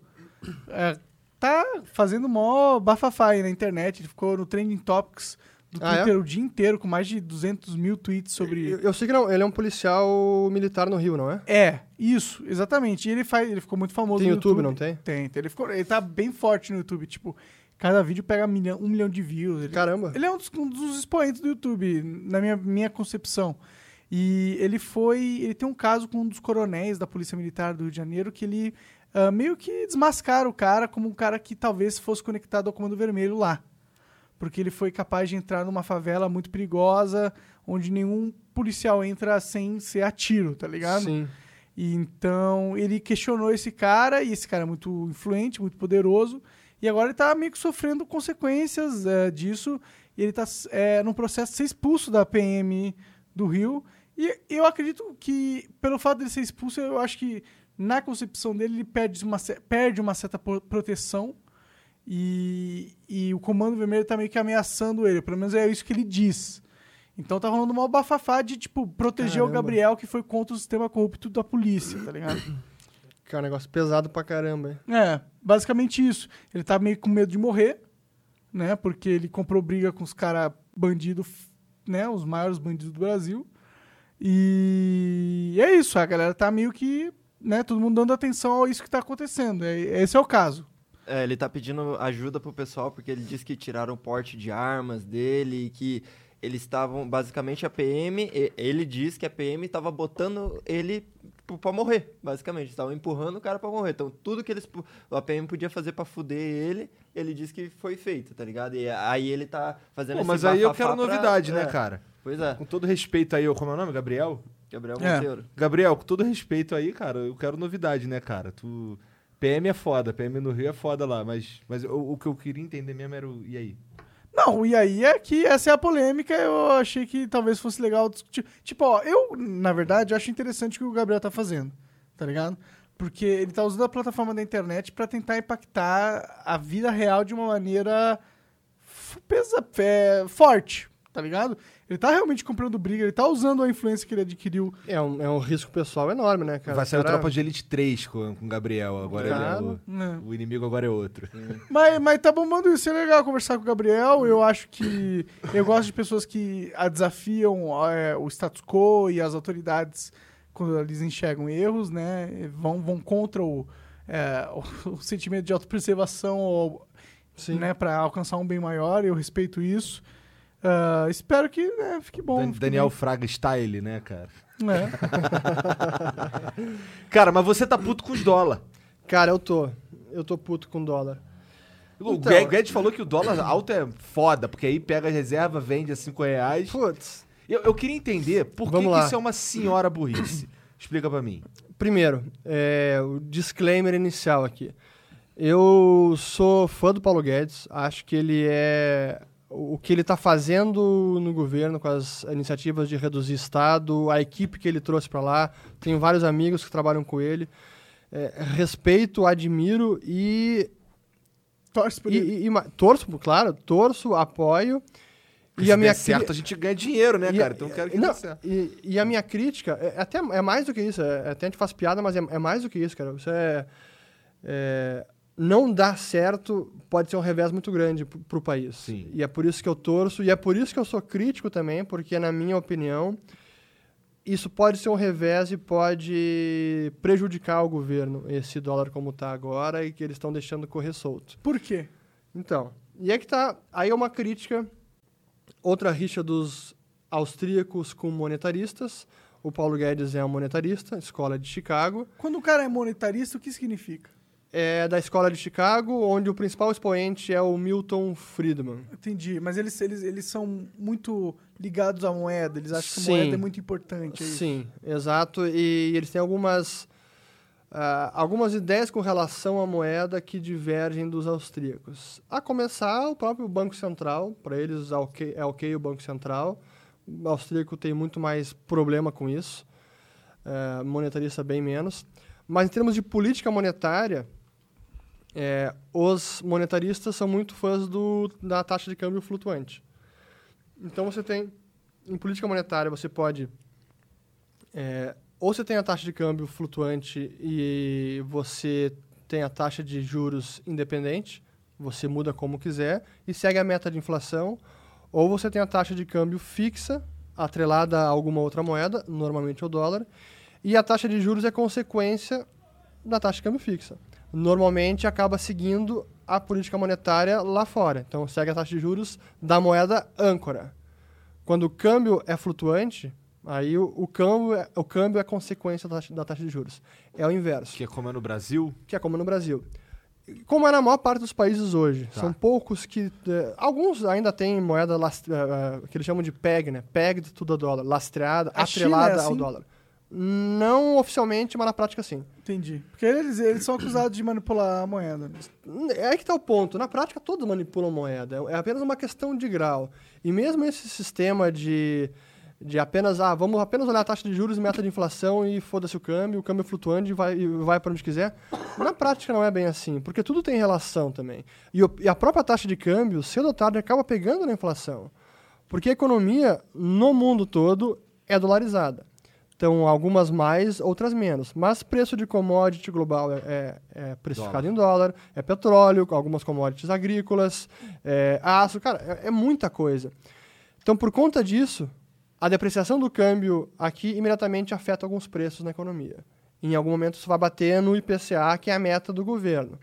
é, tá fazendo mó bafafá aí na internet. Ele ficou no Trending Topics do Ah, é? Twitter o dia inteiro, com mais de 200 mil tweets sobre... Eu, eu sei que não, ele é um policial militar no Rio, não é? É, isso, exatamente. E ele, faz, ele ficou muito famoso Tem no YouTube, não tem? Tem, tem. Ele, ficou, ele tá bem forte no YouTube. Tipo, cada vídeo pega milhão, um milhão de views. Ele, Caramba. ele é um dos, um dos expoentes do YouTube, na minha, minha concepção. E ele foi. Ele tem um caso com um dos coronéis da Polícia Militar do Rio de Janeiro que ele ah, meio que desmascara o cara como um cara que talvez fosse conectado ao Comando Vermelho lá. Porque ele foi capaz de entrar numa favela muito perigosa, onde nenhum policial entra sem ser a tiro, tá ligado? Sim. E então ele questionou esse cara, e esse cara é muito influente, muito poderoso, e agora ele tá meio que sofrendo consequências eh, disso, e ele tá eh, num processo de ser expulso da PM do Rio. E eu acredito que, pelo fato dele ser expulso, eu acho que na concepção dele ele perde uma, perde uma certa proteção. E, e o Comando Vermelho tá meio que ameaçando ele, pelo menos é isso que ele diz. Então tá rolando uma bafafá de, tipo, proteger o Caramba. Gabriel que foi contra o sistema corrupto da polícia, tá ligado? Que é um negócio pesado pra caramba, hein? É, basicamente isso. Ele tá meio com medo de morrer, né? Porque ele comprou briga com os caras bandidos, né? Os maiores bandidos do Brasil. E é isso, a galera tá meio que, né? Todo mundo dando atenção a isso que tá acontecendo. É, esse é o caso. É, ele tá pedindo ajuda pro pessoal porque ele disse que tiraram o porte de armas dele e que eles estavam, basicamente, a PM, ele diz que a PM tava botando ele p- pra morrer, basicamente. Estavam empurrando o cara pra morrer. Então, tudo que eles, a PM podia fazer pra fuder ele, ele disse que foi feito, tá ligado? E aí ele tá fazendo Pô, mas aí eu quero pra- novidade, né, é, cara? Pois é, Com todo respeito aí, como é o nome? Gabriel? Gabriel É. Monteiro. Gabriel, com todo respeito aí, cara, eu quero novidade, né, cara? Tu. PM é foda, PM no Rio é foda lá, mas, mas o, o que eu queria entender mesmo era o. E aí? Não, e aí é que essa é a polêmica, eu achei que talvez fosse legal discutir. Tipo, ó, eu, na verdade, acho interessante o que o Gabriel tá fazendo, tá ligado? Porque ele tá usando a plataforma da internet pra tentar impactar a vida real de uma maneira pesa, é, forte, tá ligado? Ele tá realmente comprando briga, ele tá usando a influência que ele adquiriu. É um, é um risco pessoal enorme, né, cara? Vai sair o Cara, Tropa de Elite 3 com, com o Gabriel, agora ele é Claro. o, né? o inimigo agora é outro. Mas, mas tá bombando isso, é legal conversar com o Gabriel. Eu acho que. Eu gosto de pessoas que a desafiam é, o status quo e as autoridades quando eles enxergam erros, né? Vão, vão contra o, é, o, o sentimento de autopreservação ou, Sim. né, para alcançar um bem maior. Eu respeito isso. Ah, espero que né, fique bom. Dan- fique Daniel Fraga style, né, cara? bem. É. Cara, mas você tá puto com os dólar. Cara, eu tô. Eu tô puto com dólar. O Então- Gue- Guedes falou que o dólar alto é foda, porque aí pega a reserva, vende a 5 reais. Putz. Eu, eu queria entender por que, que isso é uma senhora burrice. Explica pra mim. Primeiro, é, o disclaimer inicial aqui. Eu sou fã do Paulo Guedes, acho que ele é. O que ele está fazendo no governo com as iniciativas de reduzir Estado, a equipe que ele trouxe para lá, tenho vários amigos que trabalham com ele. É, respeito, admiro e, Torce por e, ele. e- e torço, claro, torço, apoio. E E se a minha der certo, cri- a gente ganha dinheiro, né, e cara? a- Então eu quero que não, dê certo. E, e a minha crítica, é, até, é mais do que isso, é, até a gente faz piada, mas é, é mais do que isso, cara. Isso é, é, Não dar certo pode ser um revés muito grande pro, pro país. Sim. E é por isso que eu torço, e é por isso que eu sou crítico também, porque, na minha opinião, isso pode ser um revés e pode prejudicar o governo, esse dólar como está agora, e que eles estão deixando correr solto. Por quê? Então, e é que tá. Aí é uma crítica, outra rixa dos austríacos com monetaristas. O Paulo Guedes é um monetarista, escola de Chicago. Quando o cara é monetarista, o que significa? É da escola de Chicago, onde o principal expoente é o Milton Friedman. Entendi. Mas eles, eles, eles são muito ligados à moeda. Eles acham que Sim. a moeda é muito importante. é? Sim, exato. E eles têm algumas, ah, algumas ideias com relação à moeda que divergem dos austríacos. A começar, o próprio Banco Central. Para eles, é ok, é ok o Banco Central. O austríaco tem muito mais problema com isso. eh, monetarista bem menos. Mas em termos de política monetária, eh, os monetaristas são muito fãs do, da taxa de câmbio flutuante. Então você tem, em política monetária, você pode é, ou você tem a taxa de câmbio flutuante e você tem a taxa de juros independente, você muda como quiser e segue a meta de inflação, ou você tem a taxa de câmbio fixa, atrelada a alguma outra moeda, normalmente o dólar, e a taxa de juros é consequência da taxa de câmbio fixa. Normalmente acaba seguindo a política monetária lá fora, então segue a taxa de juros da moeda âncora. Quando o câmbio é flutuante, aí o, o câmbio, é, o câmbio é consequência da taxa, da taxa de juros. É o inverso, Que é como é no Brasil. que é como no Brasil. Como é na maior parte dos países hoje. Tá. São poucos que... eh, alguns ainda têm moeda lastre- eh, eh, que eles chamam de PEG, né? Pegged to the dollar. Lastreada, A China atrelada é ao assim? dólar. Não oficialmente, mas na prática sim. Entendi. Porque eles, eles são acusados de manipular a moeda. né? É aí que está o ponto. Na prática, todos manipulam moeda. É apenas uma questão de grau. E mesmo esse sistema de, de apenas, ah, vamos apenas olhar a taxa de juros e meta de inflação e foda-se o câmbio, o câmbio é flutuante e vai, vai para onde quiser. Na prática não é bem assim, porque tudo tem relação também. E, o- e a própria taxa de câmbio, cedo ou tarde, acaba pegando na inflação. Porque a economia, no mundo todo, é dolarizada. Então, algumas mais, outras menos. Mas preço de commodity global é, é- é precificado em dólar, é petróleo, algumas commodities agrícolas, é aço, cara, é, é muita coisa. Então, por conta disso, a depreciação do câmbio aqui imediatamente afeta alguns preços na economia. Em algum momento isso vai bater no IPCA, que é a meta do governo.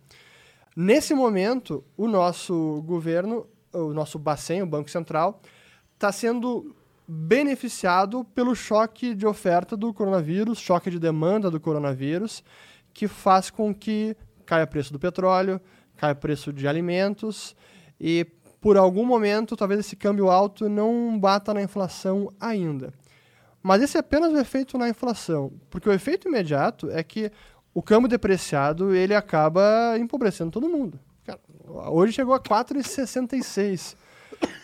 Nesse momento, o nosso governo, o nosso Bacen, o Banco Central, está sendo beneficiado pelo choque de oferta do coronavírus, choque de demanda do coronavírus, que faz com que caia preço do petróleo, caia o preço de alimentos e por algum momento talvez esse câmbio alto não bata na inflação ainda. Mas esse é apenas o efeito na inflação, porque o efeito imediato é que o câmbio depreciado ele acaba empobrecendo todo mundo. Cara, hoje chegou a 4,66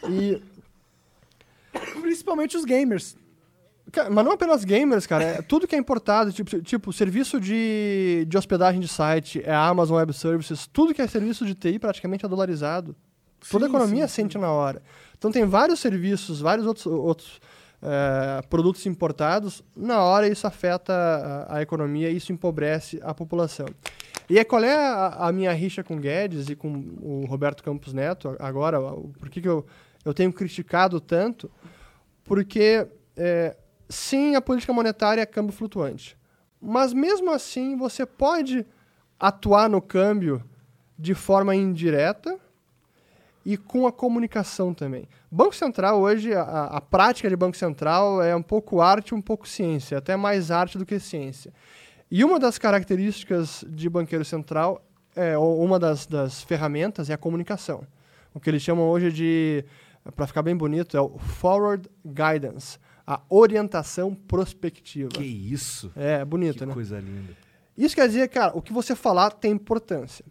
e Principalmente os gamers. Mas não apenas gamers, cara. É tudo que é importado, tipo, tipo serviço de, de hospedagem de site, é Amazon Web Services, tudo que é serviço de TI praticamente é dolarizado. Toda a Sim, economia sim, sente na hora. Então tem vários serviços, vários outros, outros eh, produtos importados, na hora isso afeta a, a economia e isso empobrece a população. E aí, qual é a, a minha rixa com o Guedes e com o Roberto Campos Neto agora? Por que, que eu, eu tenho criticado tanto? Porque, é, sim, a política monetária é câmbio flutuante. Mas, mesmo assim, você pode atuar no câmbio de forma indireta e com a comunicação também. Banco Central, hoje, a, a prática de Banco Central é um pouco arte, um pouco ciência, até mais arte do que ciência. E uma das características de banqueiro central, é, ou uma das, das ferramentas, é a comunicação. O que eles chamam hoje de, para ficar bem bonito, é o Forward Guidance, a orientação prospectiva. Que isso? É, bonito, que né? coisa linda. Isso quer dizer, cara, o que você falar tem importância.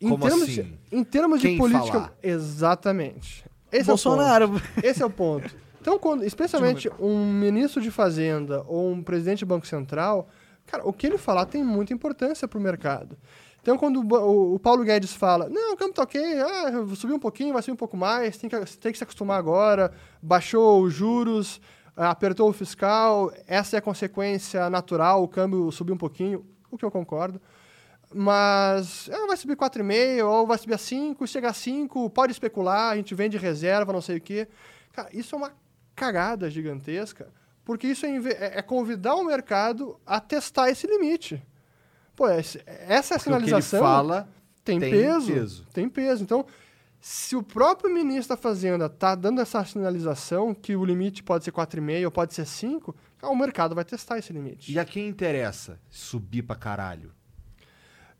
Em Como termos assim? De, em termos Quem de política. falar? Exatamente. Esse Bolsonaro. É o ponto. Esse é o ponto. Então, quando, especialmente um ministro de Fazenda ou um presidente do Banco Central, cara, o que ele falar tem muita importância para o mercado. Então, quando o, o- Paulo Guedes fala, não, o câmbio tá ok, ah, subiu um pouquinho, vai subir um pouco mais, tem que, tem que se acostumar agora, baixou os juros, ah, apertou o fiscal, essa é a consequência natural, o câmbio subiu um pouquinho, o que eu concordo. Mas ah, vai subir 4,5 ou vai subir a 5, chega a 5, pode especular, a gente vende reserva, não sei o quê. Cara, isso é uma cagada gigantesca, porque isso é, é- é convidar o mercado a testar esse limite. Pô, essa é a Porque o que ele sinalização fala tem, tem peso, peso. Tem peso. Então, se o próprio ministro da Fazenda está dando essa sinalização que o limite pode ser 4,5 ou pode ser 5, cara, o mercado vai testar esse limite. E a quem interessa subir pra caralho?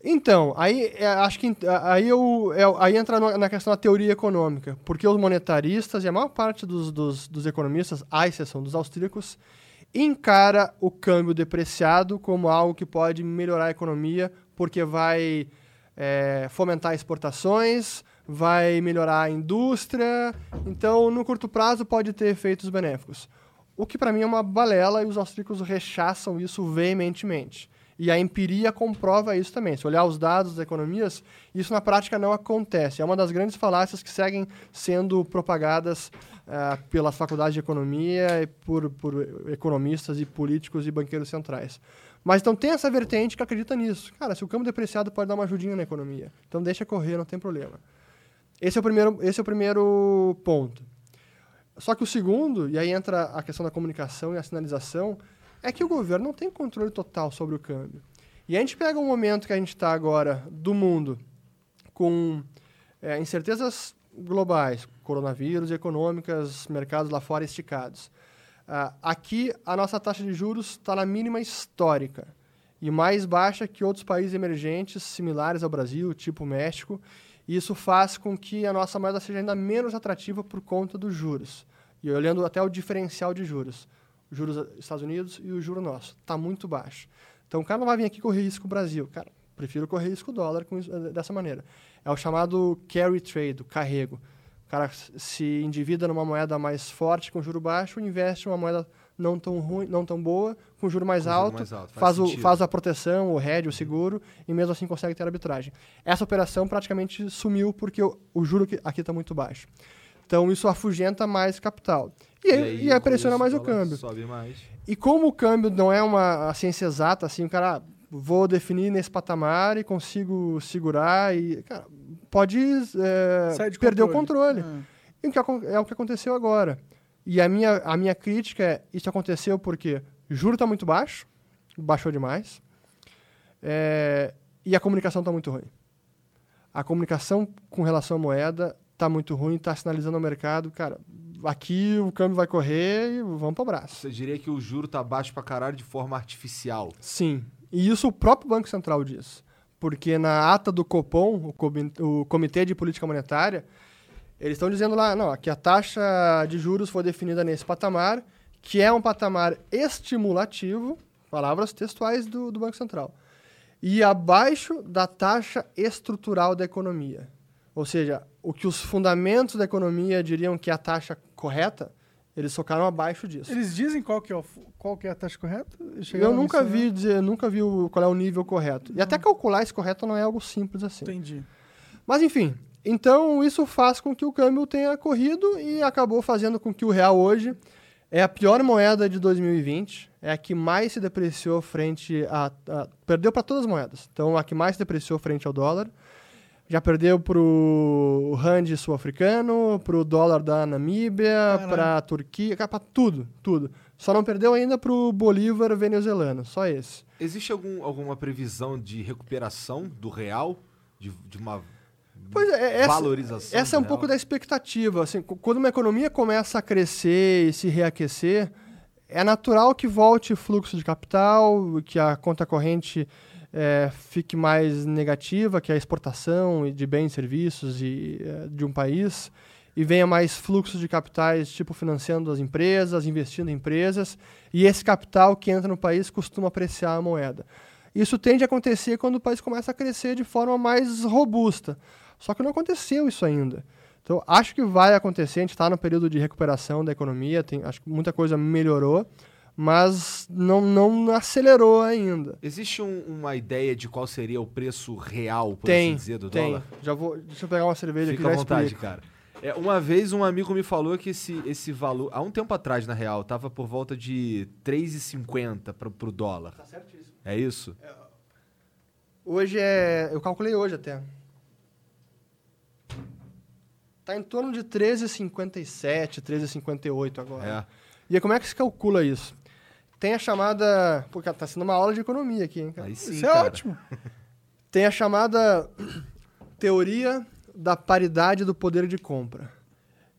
Então, aí é, acho que aí, eu, é, aí entra no- na questão da teoria econômica, porque os monetaristas e a maior parte dos, dos, dos economistas, à exceção dos austríacos, encara o câmbio depreciado como algo que pode melhorar a economia, porque vai é, fomentar exportações, vai melhorar a indústria, então no curto prazo pode ter efeitos benéficos. O que para mim é uma balela e os austríacos rechaçam isso veementemente. E a empiria comprova isso também. Se olhar os dados das economias, isso na prática não acontece. É uma das grandes falácias que seguem sendo propagadas ah, pelas faculdades de economia e por, por economistas e políticos e banqueiros centrais. Mas então tem essa vertente que acredita nisso. Cara, se o câmbio depreciado pode dar uma ajudinha na economia. Então deixa correr, não tem problema. Esse é o primeiro, esse é o primeiro ponto. Só que o segundo, e aí entra a questão da comunicação e a sinalização, é que o governo não tem controle total sobre o câmbio. E a gente pega um momento que a gente está agora do mundo com é, incertezas globais, coronavírus, econômicas, mercados lá fora esticados. Ah, aqui, a nossa taxa de juros está na mínima histórica e mais baixa que outros países emergentes similares ao Brasil, tipo México. E isso faz com que a nossa moeda seja ainda menos atrativa por conta dos juros. E olhando até o diferencial de juros, os juros dos Estados Unidos e o juro nosso, está muito baixo. Então o cara não vai vir aqui correr risco Brasil. Cara, prefiro correr risco dólar com isso, eh, dessa maneira. É o chamado carry trade, o carrego. O cara se endivida numa moeda mais forte com juro baixo, investe em uma moeda não tão ruim, não tão boa, com juro mais, Com juro alto, mais alto, faz faz, o, faz a proteção, o hedge, o seguro, e mesmo assim consegue ter arbitragem. Essa operação praticamente sumiu porque o, o juro aqui está muito baixo. Então isso afugenta mais capital. E, aí, e aí com pressiona mais o câmbio. Sobe mais. E como o câmbio não é uma ciência exata, assim, o cara, ah, vou definir nesse patamar e consigo segurar e, cara, pode é, perder o controle. Ah. E o que acon- é o que aconteceu agora. E a minha, a minha crítica é, isso aconteceu porque juro está muito baixo, baixou demais, é, e a comunicação está muito ruim. A comunicação com relação à moeda está muito ruim, está sinalizando ao mercado, cara, aqui o câmbio vai correr e vamos para o braço. Você diria que o juro tá baixo pra caralho de forma artificial. Sim. E isso o próprio Banco Central diz. Porque na ata do Copom, o Comitê de Política Monetária, eles estão dizendo lá, não, que a taxa de juros foi definida nesse patamar, que é um patamar estimulativo, palavras textuais do, do Banco Central, e abaixo da taxa estrutural da economia. Ou seja, o que os fundamentos da economia diriam que é a taxa correta, eles socaram abaixo disso. Eles dizem qual que é, o, qual que é a taxa correta? Eu Chegaram nunca nisso, né? vi dizer, nunca vi o- qual é o nível correto. E até calcular esse correto não é algo simples assim. Entendi. Mas enfim, então isso faz com que o câmbio tenha corrido e acabou fazendo com que o real hoje é a pior moeda de 2020, é a que mais se depreciou frente a, a- perdeu para todas as moedas. Então a que mais se depreciou frente ao dólar. Já perdeu pro rand sul-africano, pro dólar da Namíbia, Caralho. pra Turquia, para tudo, tudo. Só não perdeu ainda pro Bolívar venezuelano, só esse. Existe algum, alguma previsão de recuperação do real? De, de uma Pois é, essa, valorização? essa é um do pouco real? da expectativa. Assim, quando uma economia começa a crescer e se reaquecer, é natural que volte fluxo de capital, que a conta corrente eh, fique mais negativa, que a exportação de bens e serviços e, eh, de um país, e venha mais fluxo de capitais, tipo financiando as empresas, investindo em empresas, e esse capital que entra no país costuma apreciar a moeda. Isso tende a acontecer quando o país começa a crescer de forma mais robusta. Só que não aconteceu isso ainda. Então, acho que vai acontecer. A gente está no período de recuperação da economia, tem, acho que muita coisa melhorou, mas não, não acelerou ainda. Existe um- uma ideia de qual seria o preço real, por tem, assim dizer, do tem. dólar? Já vou, deixa eu pegar uma cerveja Fica aqui à já vontade, explico. cara. É, uma vez um amigo me falou que esse, esse valor, há um tempo atrás, na real, tava por volta de 3,50 pro, pro dólar. Tá certíssimo. É isso? Hoje é. Eu calculei hoje até. Tá em torno de 13,57, 13,58 agora. É. E aí, como é que se calcula isso? Tem a chamada. Pô, cara, tá sendo uma aula de economia aqui, hein, cara? Aí sim, Isso é cara. ótimo. Tem a chamada teoria da paridade do poder de compra.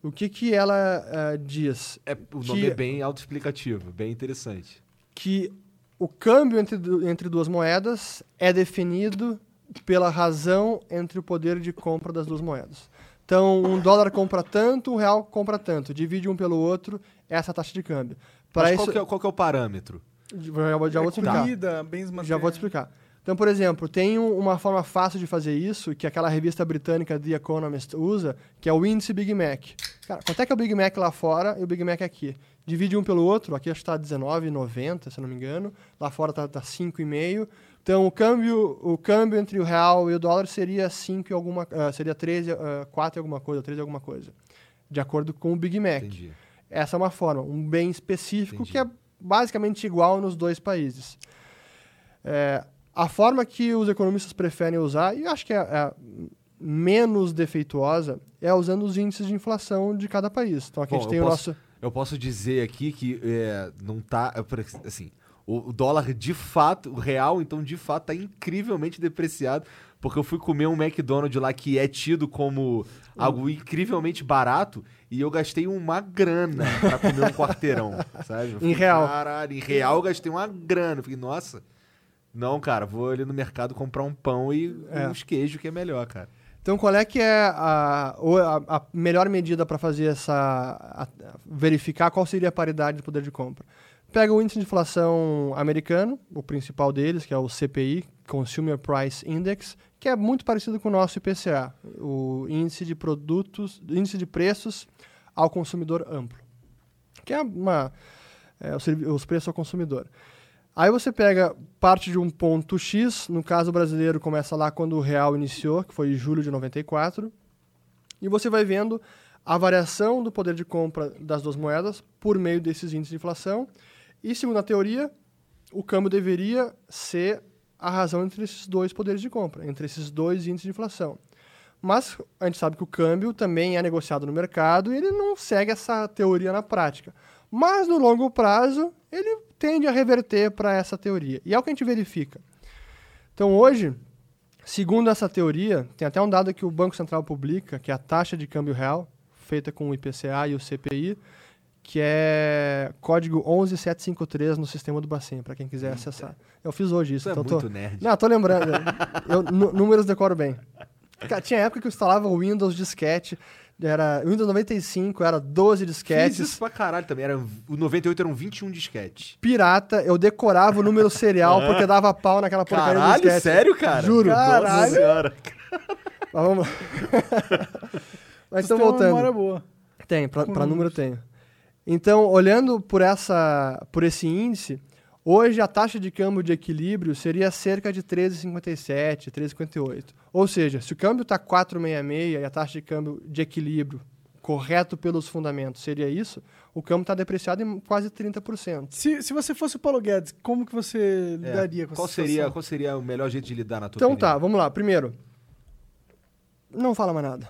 O que, que ela eh, diz? É, o nome Que- é bem autoexplicativo, bem interessante. Que o câmbio entre, entre duas moedas é definido pela razão entre o poder de compra das duas moedas. Então, um dólar compra tanto, um real compra tanto. Divide um pelo outro, essa é a taxa de câmbio. Para Mas isso, qual, que é, qual que é o parâmetro? já, vou- já É vou te explicar. comida, bens materiais. Já vou te explicar. Então, por exemplo, tem um- uma forma fácil de fazer isso, que aquela revista britânica The Economist usa, que é o índice Big Mac. Cara, quanto é que é o Big Mac lá fora e o Big Mac aqui? Divide um pelo outro, aqui acho que está R$19,90, se eu não me engano. Lá fora está tá 5,5. Então, o câmbio, o câmbio entre o real e o dólar seria 5 e alguma, ah, seria 13, ah, 4 e alguma coisa, 13 e alguma coisa. De acordo com o Big Mac. Entendi. Essa é uma forma, um bem específico Entendi. que é basicamente igual nos dois países. É, a forma que os economistas preferem usar, e eu acho que é, é menos defeituosa, é usando os índices de inflação de cada país. Então aqui a Bom, gente eu tem o posso- nosso. Eu posso dizer aqui que é, não tá. é, Assim, o, o dólar de fato, o real, então, de fato, tá incrivelmente depreciado. Porque eu fui comer um McDonald's lá que é tido como algo incrivelmente barato e eu gastei uma grana pra comer um quarteirão, sabe? Fiquei, real. Caralho, em real eu gastei uma grana. Eu fiquei, nossa. Não, cara, vou ali no mercado comprar um pão e É. uns queijos que é melhor, cara. Então, qual é que é a, a- a melhor medida para fazer essa. a- a- verificar qual seria a paridade de poder de compra? Pega o índice de inflação americano, o principal deles, que é o CPI, Consumer Price Index, que é muito parecido com o nosso IPCA, o índice de produtos, índice de preços ao consumidor amplo, que é uma é, os preços ao consumidor. Aí você pega parte de um ponto X, no caso brasileiro começa lá quando o real iniciou, que foi em julho de 94, e você vai vendo a variação do poder de compra das duas moedas por meio desses índices de inflação. E segundo a teoria, o câmbio deveria ser a razão entre esses dois poderes de compra, entre esses dois índices de inflação. Mas a gente sabe que o câmbio também é negociado no mercado e ele não segue essa teoria na prática. Mas no longo prazo, ele tende a reverter para essa teoria. E é o que a gente verifica. Então hoje, segundo essa teoria, tem até um dado que o Banco Central publica, que é a taxa de câmbio real, feita com o IPCA e o CPI, que é código 11753 no sistema do Bacen, para quem quiser acessar. Eu fiz hoje isso, Isso é então muito tô... nerd. Não, tô lembrando. eu, números decoro bem. Cara, tinha época que eu instalava o Windows disquete, era Windows 95, era 12 Fiz disquetes. isso pra caralho também. Era, o 98 eram 21 disquetes. Pirata, eu decorava o número serial porque dava pau naquela porcaria do Caralho, disquete. sério, cara? Juro. Nossa Caralho. senhora. Mas vamos. Mas Você tem uma memória voltando. boa. Tem, pra, pra número tenho. Então, olhando por, essa, por esse índice, hoje a taxa de câmbio de equilíbrio seria cerca de 13,57, 13,58. Ou seja, se o câmbio está 4,66 e a taxa de câmbio de equilíbrio, correto pelos fundamentos, seria isso, o câmbio está depreciado em quase 30%. Se, se você fosse o Paulo Guedes, como que você É, lidaria com qual essa seria, situação? qual seria o melhor jeito de lidar na tua Então opinião? tá, vamos lá. Primeiro, não fala mais nada.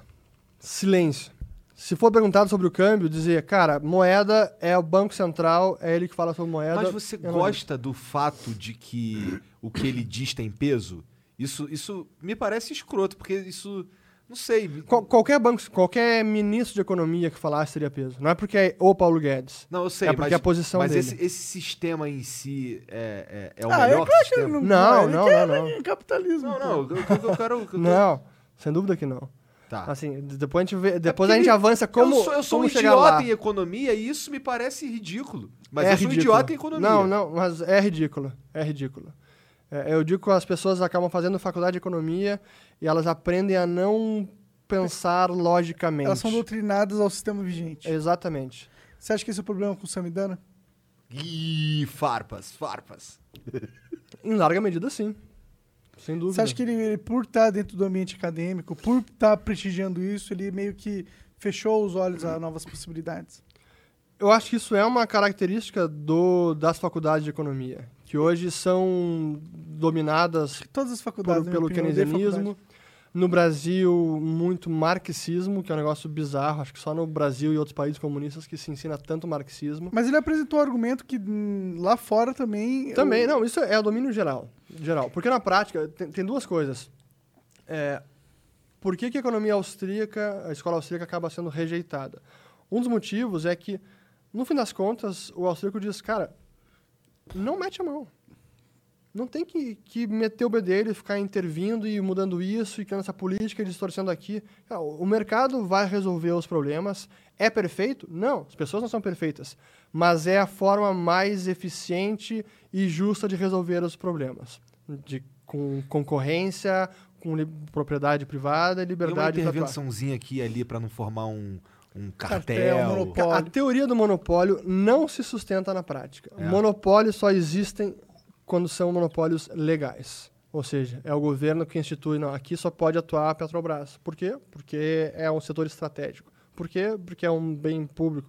Silêncio. Se for perguntado sobre o câmbio, dizer, cara, moeda é o Banco Central, é ele que fala sobre moeda. Mas você gosta do fato de que o que ele diz tem peso? Isso, isso me parece escroto, porque isso. Não sei. Qual- qualquer banco, qualquer ministro de economia que falasse teria peso. Não é porque é o Paulo Guedes. Não, eu sei, é porque mas, a posição mas dele. esse, esse sistema em si é, é, é o Ah, é melhor claro que ele sistema? não, Não, ele não, não, não. capitalismo. Não, não, eu, eu, eu quero. eu Não, sem dúvida que não. Tá. Assim, d- depois a gente, vê, depois porque a gente avança como eu sou, eu sou um idiota lá. em economia e isso me parece ridículo. Mas É eu sou um ridículo. idiota em economia. Não, não, mas é ridículo. É ridículo. É, eu digo que as pessoas acabam fazendo faculdade de economia e elas aprendem a não pensar logicamente. Elas são doutrinadas ao sistema vigente. Exatamente. Você acha que esse é o problema com o Samidana? Ih, farpas, farpas. Em larga medida, sim. Sem dúvida. Você acha que ele, ele, por estar dentro do ambiente acadêmico, por estar prestigiando isso, ele meio que fechou os olhos a novas possibilidades? Eu acho que isso é uma característica do, das faculdades de economia, que hoje são dominadas Todas as por- faculdades, minha pelo opinião, keynesianismo. No Brasil, muito marxismo, que é um negócio bizarro. Acho que só no Brasil e outros países comunistas que se ensina tanto marxismo. Mas ele apresentou o argumento que hum, lá fora também. Também, o- não, isso é o domínio geral. geral. Porque na prática, tem, tem duas coisas. É, por que, que a economia austríaca, a escola austríaca acaba sendo rejeitada? Um dos motivos é que, no fim das contas, o austríaco diz, cara, não mete a mão. Não tem que, que meter o bedelho e ficar intervindo e mudando isso e criando essa política e distorcendo aqui. Cara, O mercado vai resolver os problemas. É perfeito? Não, as pessoas não são perfeitas. Mas é a forma mais eficiente e justa de resolver os problemas. De, com concorrência, com propriedade privada e E uma liberdade para atuar. intervençãozinha aqui e ali pra não formar um, um Cartel, cartel. monopólio. A teoria do monopólio não se sustenta na prática. É. Monopólios só existem quando são monopólios legais. Ou seja, é o governo que institui, não, aqui só pode atuar a Petrobras. Por quê? Porque é um setor estratégico. Por quê? Porque é um bem público.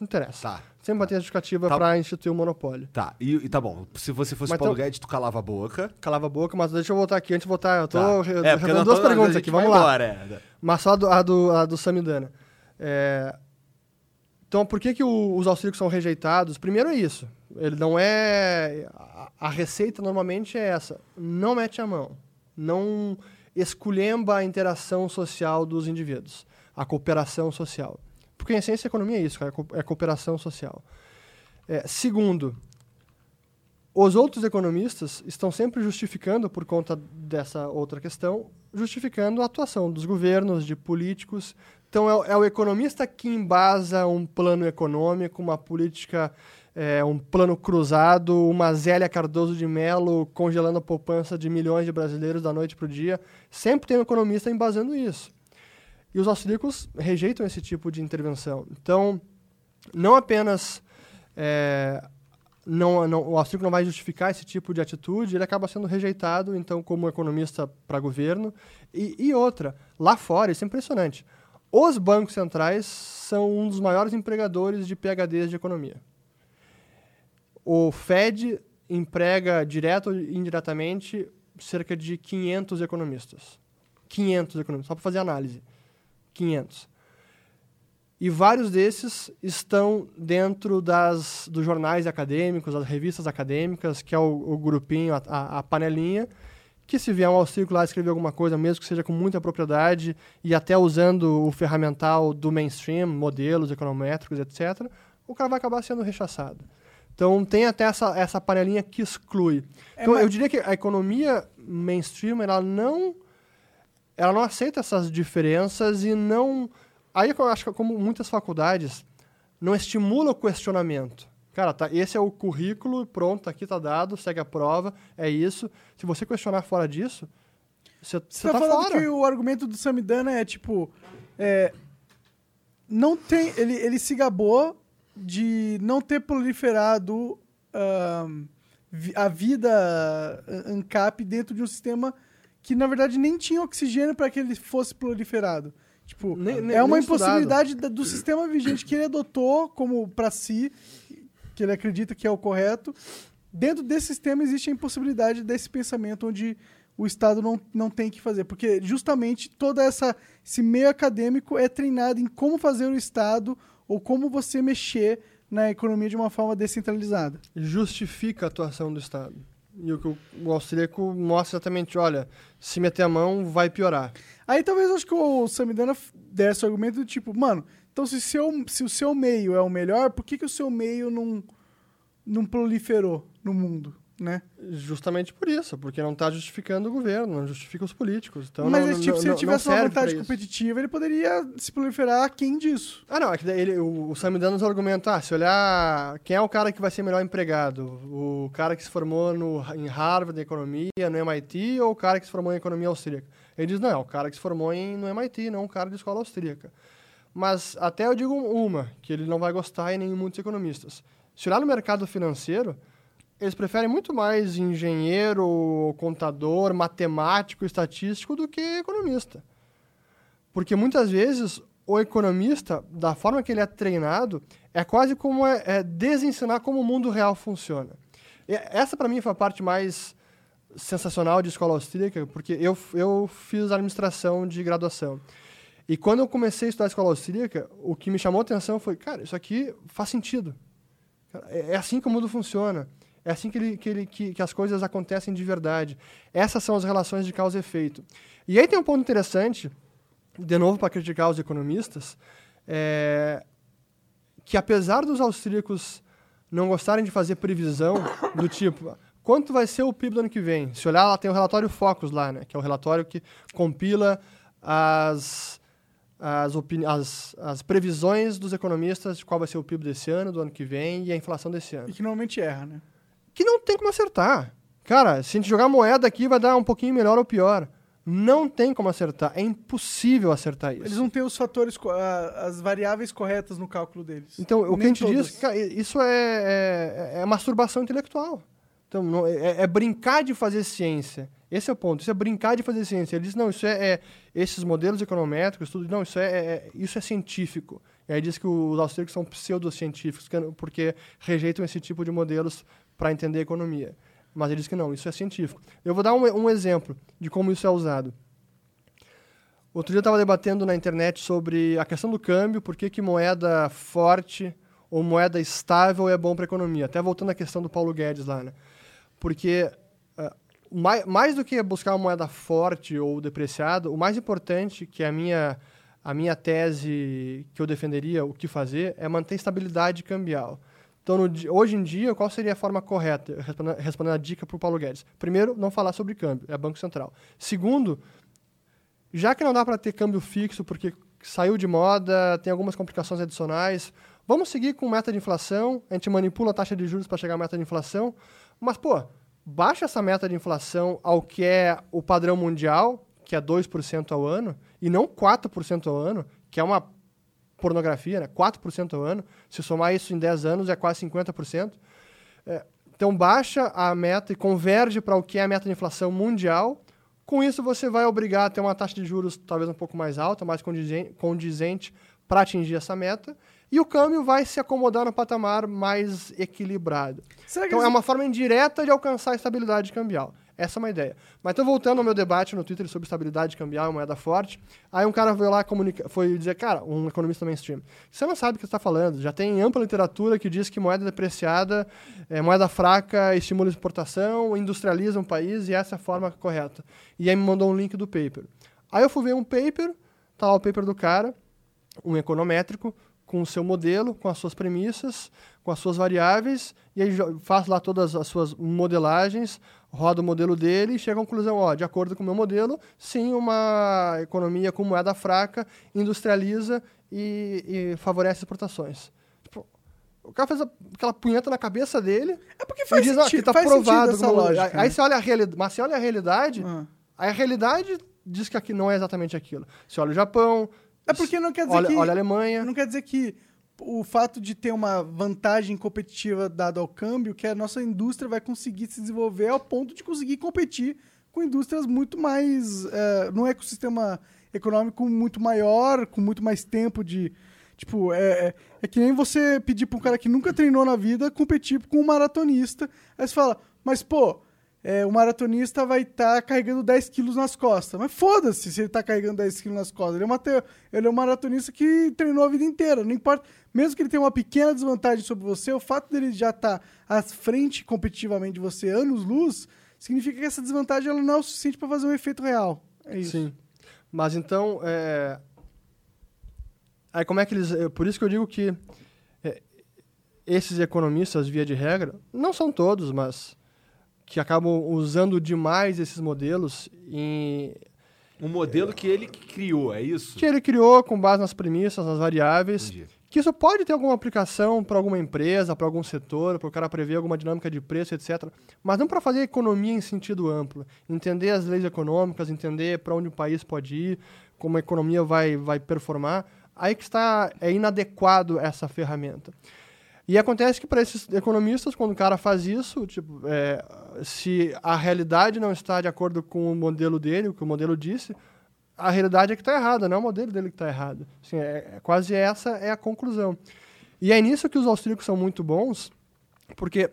Não interessa. Tá, Sempre vai ter justificativa Tá. para instituir o monopólio. tá. E, e tá bom. Se você fosse Mas Paulo então- Guedes, tu calava a boca. Calava a boca, mas deixa eu voltar aqui. Antes de voltar, eu tô Tá. re- É, duas tô- perguntas aqui. Vamos lá. embora, é. Mas só a do, a do, a do Samidana. É, Então, por que, que o- os auxílios são rejeitados? Primeiro é isso. Ele não é. A, receita normalmente é essa. Não mete a mão. Não esculhamba a interação social dos indivíduos. A cooperação social. Porque, em essência, a economia é isso, é é cooperação social. É, segundo, os outros economistas estão sempre justificando, por conta dessa outra questão, justificando a atuação dos governos, de políticos. Então, é, é o economista que embasa um plano econômico, uma política, é, um plano cruzado, uma Zélia Cardoso de Mello congelando a poupança de milhões de brasileiros da noite para o dia. Sempre tem um economista embasando isso. E os austríacos rejeitam esse tipo de intervenção. Então, não apenas é, não, não, o austríaco não vai justificar esse tipo de atitude, ele acaba sendo rejeitado, então, como economista para governo. E, e outra, lá fora, isso é impressionante, os bancos centrais são um dos maiores empregadores de PHDs de economia. O Fed emprega, direto ou indiretamente, cerca de 500 economistas. 500 economistas, só para fazer análise. 500. E vários desses estão dentro das, dos jornais acadêmicos, das revistas acadêmicas, que é o, o grupinho, a, a, a panelinha, que se vier um austríaco lá escrever alguma coisa, mesmo que seja com muita propriedade, e até usando o ferramental do mainstream, modelos econométricos, etc., o cara vai acabar sendo rechaçado. Então tem até essa, essa panelinha que exclui. É, então mas- eu diria que a economia mainstream, ela não ela não aceita essas diferenças e não. Aí eu acho que, como muitas faculdades, não estimula o questionamento. Cara, tá, esse é o currículo, pronto, aqui tá dado, segue a prova, é isso. Se você questionar fora disso, você tá, tá, falando fora. que o argumento do Samidana é tipo. é, não tem. Ele, ele se gabou de não ter proliferado vi- a vida ANCAP dentro de um sistema que, na verdade, nem tinha oxigênio para que ele fosse proliferado. Tipo, Nem- nem- é uma impossibilidade da- do sistema vigente que ele adotou como para si, que ele acredita que é o correto. Dentro desse sistema existe a impossibilidade desse pensamento onde o Estado não, não tem que fazer. Porque justamente todo essa, esse meio acadêmico é treinado em como fazer o Estado ou como você mexer na economia de uma forma descentralizada. Justifica a atuação do Estado. E o que o, austríaco mostra exatamente, olha, se meter a mão, vai piorar. Aí talvez eu acho que o Samidana desse o argumento do tipo, mano, então se, seu, se o seu meio é o melhor, por que, que o seu meio não, não proliferou no mundo, né? Justamente por isso, porque não está justificando o governo, não justifica os políticos. Então Mas não, tipo, não, se ele tivesse uma vantagem competitiva, ele poderia se proliferar aquém disso. Ah, não, é que ele, o, o Samidana nos argumenta, ah, se olhar quem é o cara que vai ser melhor empregado, o cara que se formou no, em Harvard em economia, no MIT, ou o cara que se formou em economia austríaca? Ele diz, não, é o cara que se formou em, no MIT, não um cara de escola austríaca. Mas até eu digo uma, que ele não vai gostar e nem muitos economistas. Se olhar no mercado financeiro, eles preferem muito mais engenheiro, contador, matemático, estatístico do que economista. Porque muitas vezes o economista, da forma que ele é treinado, é quase como é, é desensinar como o mundo real funciona. E essa, para mim, foi a parte mais sensacional de escola austríaca, porque eu, eu fiz administração de graduação. E quando eu comecei a estudar escola austríaca, o que me chamou a atenção foi, cara, isso aqui faz sentido. É é assim que o mundo funciona. É assim que, ele, que, ele, que, que as coisas acontecem de verdade. Essas são as relações de causa e efeito. E aí tem um ponto interessante, de novo para criticar os economistas, é, que apesar dos austríacos não gostarem de fazer previsão do tipo quanto vai ser o PIB do ano que vem? Se olhar, lá tem o relatório Focus lá, né? Que é o relatório que compila as, as, as, as previsões dos economistas de qual vai ser o PIB desse ano, do ano que vem e a inflação desse ano. E que normalmente erra, né? Que não tem como acertar. Cara, se a gente jogar moeda aqui, vai dar um pouquinho melhor ou pior. Não tem como acertar. É impossível acertar isso. Eles não têm os fatores, as variáveis corretas no cálculo deles. Então, o que Nem a gente todas. diz, cara, isso é, é, é masturbação intelectual. Então, não- é, é brincar de fazer ciência. Esse é o ponto. Isso é brincar de fazer ciência. Ele diz, não, isso é, é- esses modelos econométricos, tudo, não, isso é, é- isso é científico. E aí diz que os austríacos são pseudocientíficos, que- porque rejeitam esse tipo de modelos para entender a economia. Mas ele diz que não, isso é científico. Eu vou dar um, um exemplo de como isso é usado. Outro dia eu estava debatendo na internet sobre a questão do câmbio, por que, moeda forte ou moeda estável é bom para a economia. Até voltando à questão do Paulo Guedes lá, né? Porque ah, mais, mais do que buscar uma moeda forte ou depreciada, o mais importante, que é a minha, a minha tese que eu defenderia, o que fazer, é manter estabilidade cambial. Então, no hoje em dia, qual seria a forma correta? Respondendo, respondendo a dica para o Paulo Guedes. Primeiro, não falar sobre câmbio, é Banco Central. Segundo, já que não dá para ter câmbio fixo porque saiu de moda, tem algumas complicações adicionais, vamos seguir com meta de inflação, a gente manipula a taxa de juros para chegar à meta de inflação, mas, pô, baixa essa meta de inflação ao que é o padrão mundial, que é 2% ao ano, e não 4% ao ano, que é uma pornografia, né? 4% ao ano. Se somar isso em 10 anos, é quase 50%. É, então, baixa a meta e converge para o que é a meta de inflação mundial. Com isso, você vai obrigar a ter uma taxa de juros talvez um pouco mais alta, mais condizen- condizente para atingir essa meta. E o câmbio vai se acomodar no patamar mais equilibrado. Então, é uma forma indireta de alcançar a estabilidade cambial. Essa é uma ideia. Mas então, voltando ao meu debate no Twitter sobre estabilidade cambial e moeda forte, aí um cara veio lá comunica, foi dizer, cara, um economista mainstream, você não sabe o que está falando. Já tem ampla literatura que diz que moeda depreciada, é, moeda fraca estimula a exportação, industrializa um país e essa é a forma correta. E aí me mandou um link do paper. Aí eu fui ver um paper, tá lá o paper do cara, um econométrico, com o seu modelo, com as suas premissas, com as suas variáveis, e aí faz lá todas as suas modelagens, roda o modelo dele e chega à conclusão, ó, de acordo com o meu modelo, sim, uma economia com moeda fraca industrializa e, e favorece exportações. Tipo, o cara fez aquela punheta na cabeça dele É porque e faz diz, ó, sentido, que tá faz provado. essa lógica. aí aí né? você olha a realidade, mas você olha a realidade, Ah. aí a realidade diz que aqui não é exatamente aquilo. Você olha o Japão, É porque não quer dizer olha, que... olha a Alemanha. Não quer dizer que o fato de ter uma vantagem competitiva dado ao câmbio, que a nossa indústria vai conseguir se desenvolver ao ponto de conseguir competir com indústrias muito mais. É, num ecossistema econômico muito maior, com muito mais tempo de. Tipo, é, é, é que nem você pedir pra um cara que nunca treinou na vida competir com um maratonista. Aí você fala, mas pô, é, o maratonista vai estar carregando 10 quilos nas costas. Mas foda-se se ele tá carregando 10 quilos nas costas. Ele é, uma ele é um maratonista que treinou a vida inteira. Não importa. Mesmo que ele tenha uma pequena desvantagem sobre você, o fato dele já estar à frente competitivamente de você anos luz, significa que essa desvantagem ela não é o suficiente para fazer um efeito real. É isso. Sim. Mas então, é... aí como é que eles... é Por isso que eu digo que é, esses economistas, via de regra, não são todos, mas que acabam usando demais esses modelos em... Um modelo que ele criou, é isso? que ele criou com base nas premissas, nas variáveis, Entendi. que isso pode ter alguma aplicação para alguma empresa, para algum setor, para o cara prever alguma dinâmica de preço, etc. Mas não para fazer economia em sentido amplo. Entender as leis econômicas, entender para onde o país pode ir, como a economia vai, vai performar. Aí que está é inadequado essa ferramenta. E acontece que para esses economistas, quando o cara faz isso, tipo, é, se a realidade não está de acordo com o modelo dele, o que o modelo disse, a realidade é que está errada, não é o modelo dele que está errado. Assim, é, é quase essa é a conclusão. E é nisso que os austríacos são muito bons, porque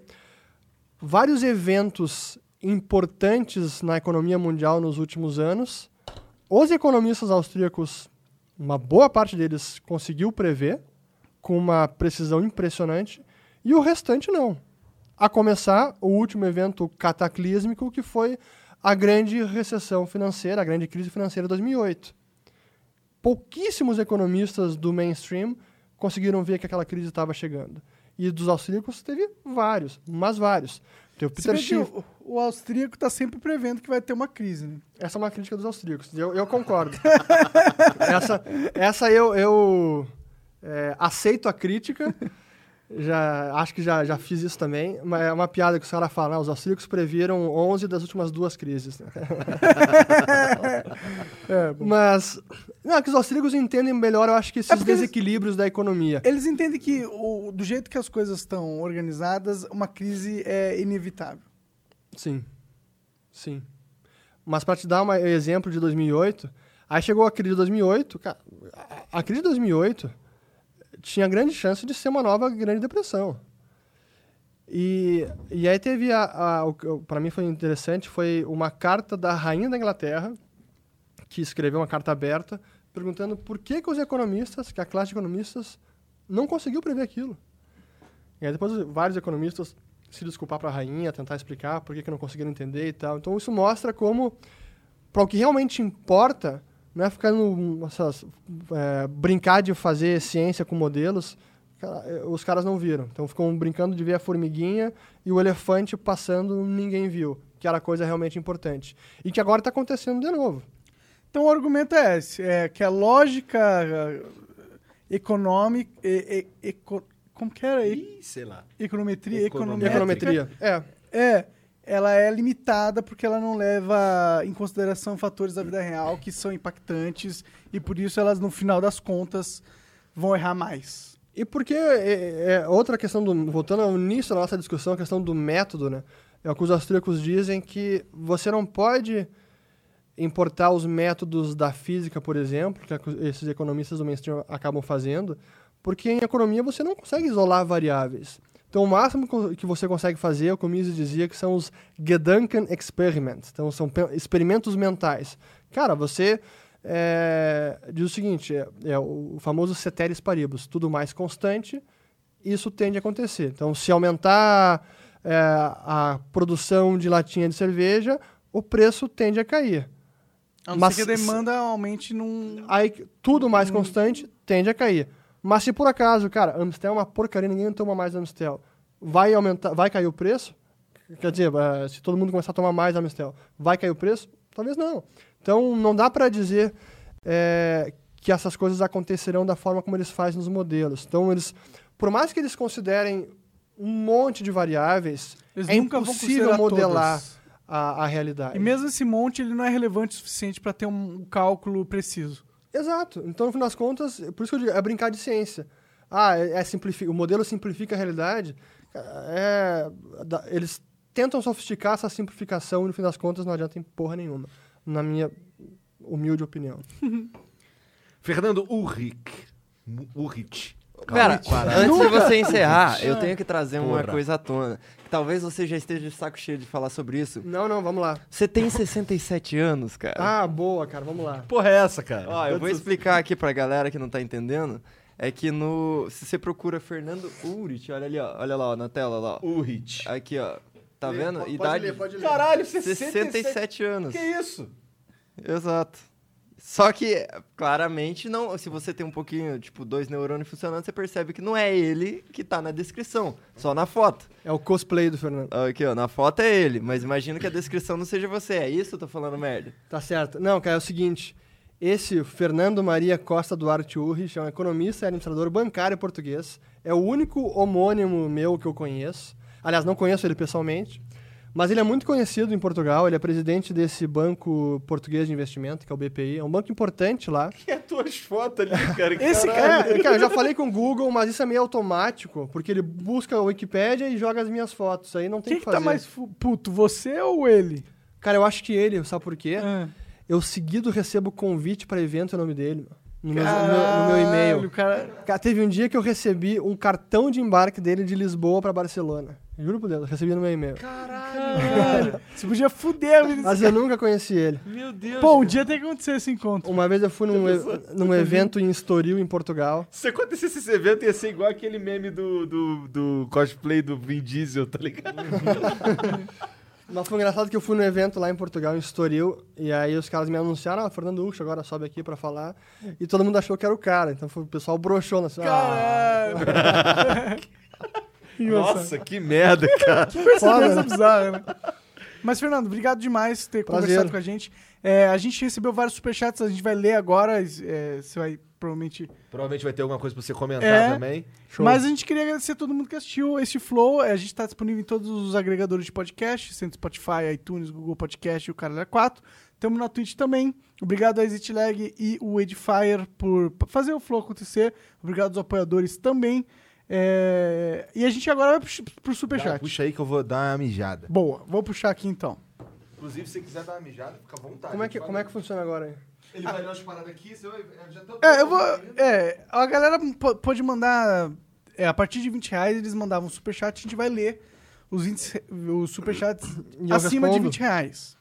vários eventos importantes na economia mundial nos últimos anos, os economistas austríacos, uma boa parte deles conseguiu prever com uma precisão impressionante e o restante não. A começar o último evento cataclísmico que foi a grande recessão financeira, a grande crise financeira de 2008. Pouquíssimos economistas do mainstream conseguiram ver que aquela crise estava chegando. E dos austríacos teve vários, mas vários. Tem o Peter Schiff. o, o austríaco tá sempre prevendo que vai ter uma crise, né? Essa é uma crítica dos austríacos. Eu, eu concordo. essa, essa eu, eu é, aceito a crítica. Já, acho que já, já fiz isso também. Mas é uma piada que os caras falam. né? Os austríacos previram 11 das últimas duas crises. É. Mas, não, é que os austríacos entendem melhor, eu acho que esses É porque eles- desequilíbrios da economia. Eles entendem que o, do jeito que as coisas estão organizadas, uma crise é inevitável. Sim. Sim. Mas para te dar um exemplo de 2008, aí chegou a crise de 2008, cara, a- a crise de 2008 tinha grande chance de ser uma nova grande depressão. E, e aí teve a, a para mim foi interessante foi uma carta da rainha da Inglaterra que escreveu uma carta aberta perguntando por que, que os economistas, que a classe de economistas não conseguiu prever aquilo. E aí depois vários economistas se desculpar para a rainha, tentar explicar por que, que não conseguiram entender e tal. Então isso mostra como, para o que realmente importa, não é ficar no, essas, é, brincar de fazer ciência com modelos, é, os caras não viram. Então ficam brincando de ver a formiguinha e o elefante passando, ninguém viu, que era a coisa realmente importante. E que agora está acontecendo de novo. Então o argumento é esse, é que a lógica eh, econômica... e- e- eco- como que era? E- Ih, sei lá. econometria, Econométrica. Econometria. É. É, ela é limitada porque ela não leva em consideração fatores da vida real que são impactantes e por isso elas, no final das contas, vão errar mais. E porque é, é outra questão do voltando ao início da nossa discussão, a questão do método, né? É o que os austríacos dizem que você não pode importar os métodos da física, por exemplo, que esses economistas do mainstream acabam fazendo, porque em economia você não consegue isolar variáveis. Então, o máximo que você consegue fazer, é o Mises dizia, que são os Gedanken Experiments. Então, são pe- experimentos mentais. Cara, você é, diz o seguinte, é, é o famoso ceteris paribus, tudo mais constante, isso tende a acontecer. Então, se aumentar é, a produção de latinha de cerveja, o preço tende a cair. A não Mas ser que a demanda aumente num... Aí, tudo mais constante tende a cair. Mas se por acaso, cara, Amstel é uma porcaria, ninguém toma mais Amstel, vai aumentar, vai cair o preço? Quer dizer, eh, se todo mundo começar a tomar mais Amstel, vai cair o preço? Talvez não. Então, não dá para dizer eh, que essas coisas acontecerão da forma como eles fazem nos modelos. Então, eles, por mais que eles considerem um monte de variáveis, Eles é impossível modelar a, a realidade. E mesmo esse monte, ele não é relevante o suficiente para ter um cálculo preciso. Exato. Então, no fim das contas, por isso que eu digo, é brincar de ciência. Ah, é, é simplifi- o modelo simplifica a realidade. É, da- eles tentam sofisticar essa simplificação e, no fim das contas, não adianta em porra nenhuma. Na minha humilde opinião. Fernando Ulrich. Ulrich. Cara, antes de você encerrar, eu tenho que trazer uma Porra. coisa à tona. Talvez você já esteja de saco cheio de falar sobre isso. Não, não, vamos lá. Você tem 67 anos, cara. Ah, boa, cara, vamos lá. Porra é essa, cara? Ó, eu vou explicar aqui pra galera que não tá entendendo. É que no. Se você procura Fernando Ulrich, olha ali, ó. Olha lá, ó, na tela lá, ó. Ulrich. Aqui, ó. Tá vendo? Pode Idade. ler, pode ler. Caralho, 67. 67 anos. Que isso? Exato. Só que, claramente, não. Se você tem um pouquinho, tipo, dois neurônios funcionando, você percebe que não é ele que tá na descrição, só na foto. É o cosplay do Fernando. Aqui, ó, na foto é ele, mas imagino que a descrição não seja você. É isso? Eu tô falando merda. Tá certo. Não, cara, é o seguinte. Esse Fernando Maria Costa Duarte Urrich é um economista e administrador bancário português. É o único homônimo meu que eu conheço. Aliás, não conheço ele pessoalmente. Mas ele é muito conhecido em Portugal. Ele é presidente desse banco português de investimento, que é o BPI. É um banco importante lá. Que é tuas fotos ali, cara? Esse Caralho. É, cara, eu já falei com o Google, mas isso é meio automático, porque ele busca a Wikipédia e joga as minhas fotos. Aí não tem Quem o que que fazer. tá mais puto, você ou ele? Cara, eu acho que ele, sabe por quê? Ah. Eu seguido recebo convite pra evento em nome dele, meu. No meu, no meu- no meu e-mail. Cara... Cara, teve um dia que eu recebi um cartão de embarque dele de Lisboa pra Barcelona. Juro por Deus, eu recebi no meu e-mail. Caralho. Você podia fuder a vida Mas eu nunca conheci ele. Meu Deus. Pô, um dia tem que acontecer esse encontro. Uma vez eu fui num, e- num evento em Estoril, em Portugal. Se acontecesse esse evento, ia ser igual aquele meme do, do, do cosplay do Vin Diesel, tá ligado? Mas foi engraçado que eu fui num evento lá em Portugal, em Estoril, e aí os caras me anunciaram, ah, Fernando Ucho agora sobe aqui pra falar. E todo mundo achou que era o cara, então foi- o pessoal broxou na ah, Caralho. Nossa, que merda, cara. Coincidência bizarra, né? Mas, Fernando, obrigado demais por ter Prazer. conversado com a gente. É, a gente recebeu vários superchats, a gente vai ler agora. é, você vai provavelmente. Provavelmente vai ter alguma coisa pra você comentar É. também. Show. Mas a gente queria agradecer a todo mundo que assistiu esse Flow. É, A gente tá disponível em todos os agregadores de podcast, sendo Spotify, iTunes, Google Podcast e o Caralho 4. Estamos na Twitch também. Obrigado a ExitLag e o Edifier por fazer o Flow acontecer. Obrigado aos apoiadores também. É, E a gente agora vai pro, pro Superchat. puxa aí que eu vou dar uma mijada. Boa, vou puxar aqui então. Inclusive, se você quiser dar uma mijada, fica à vontade. Como é, que, como é que funciona agora aí? Ele vai ler umas paradas aqui, você vai... Já tá... É, eu vou. É, a galera po- pode mandar. É, a partir de 20 reais eles mandavam um superchat, a gente vai ler os, 20, os superchats acima de respondo. 20 reais.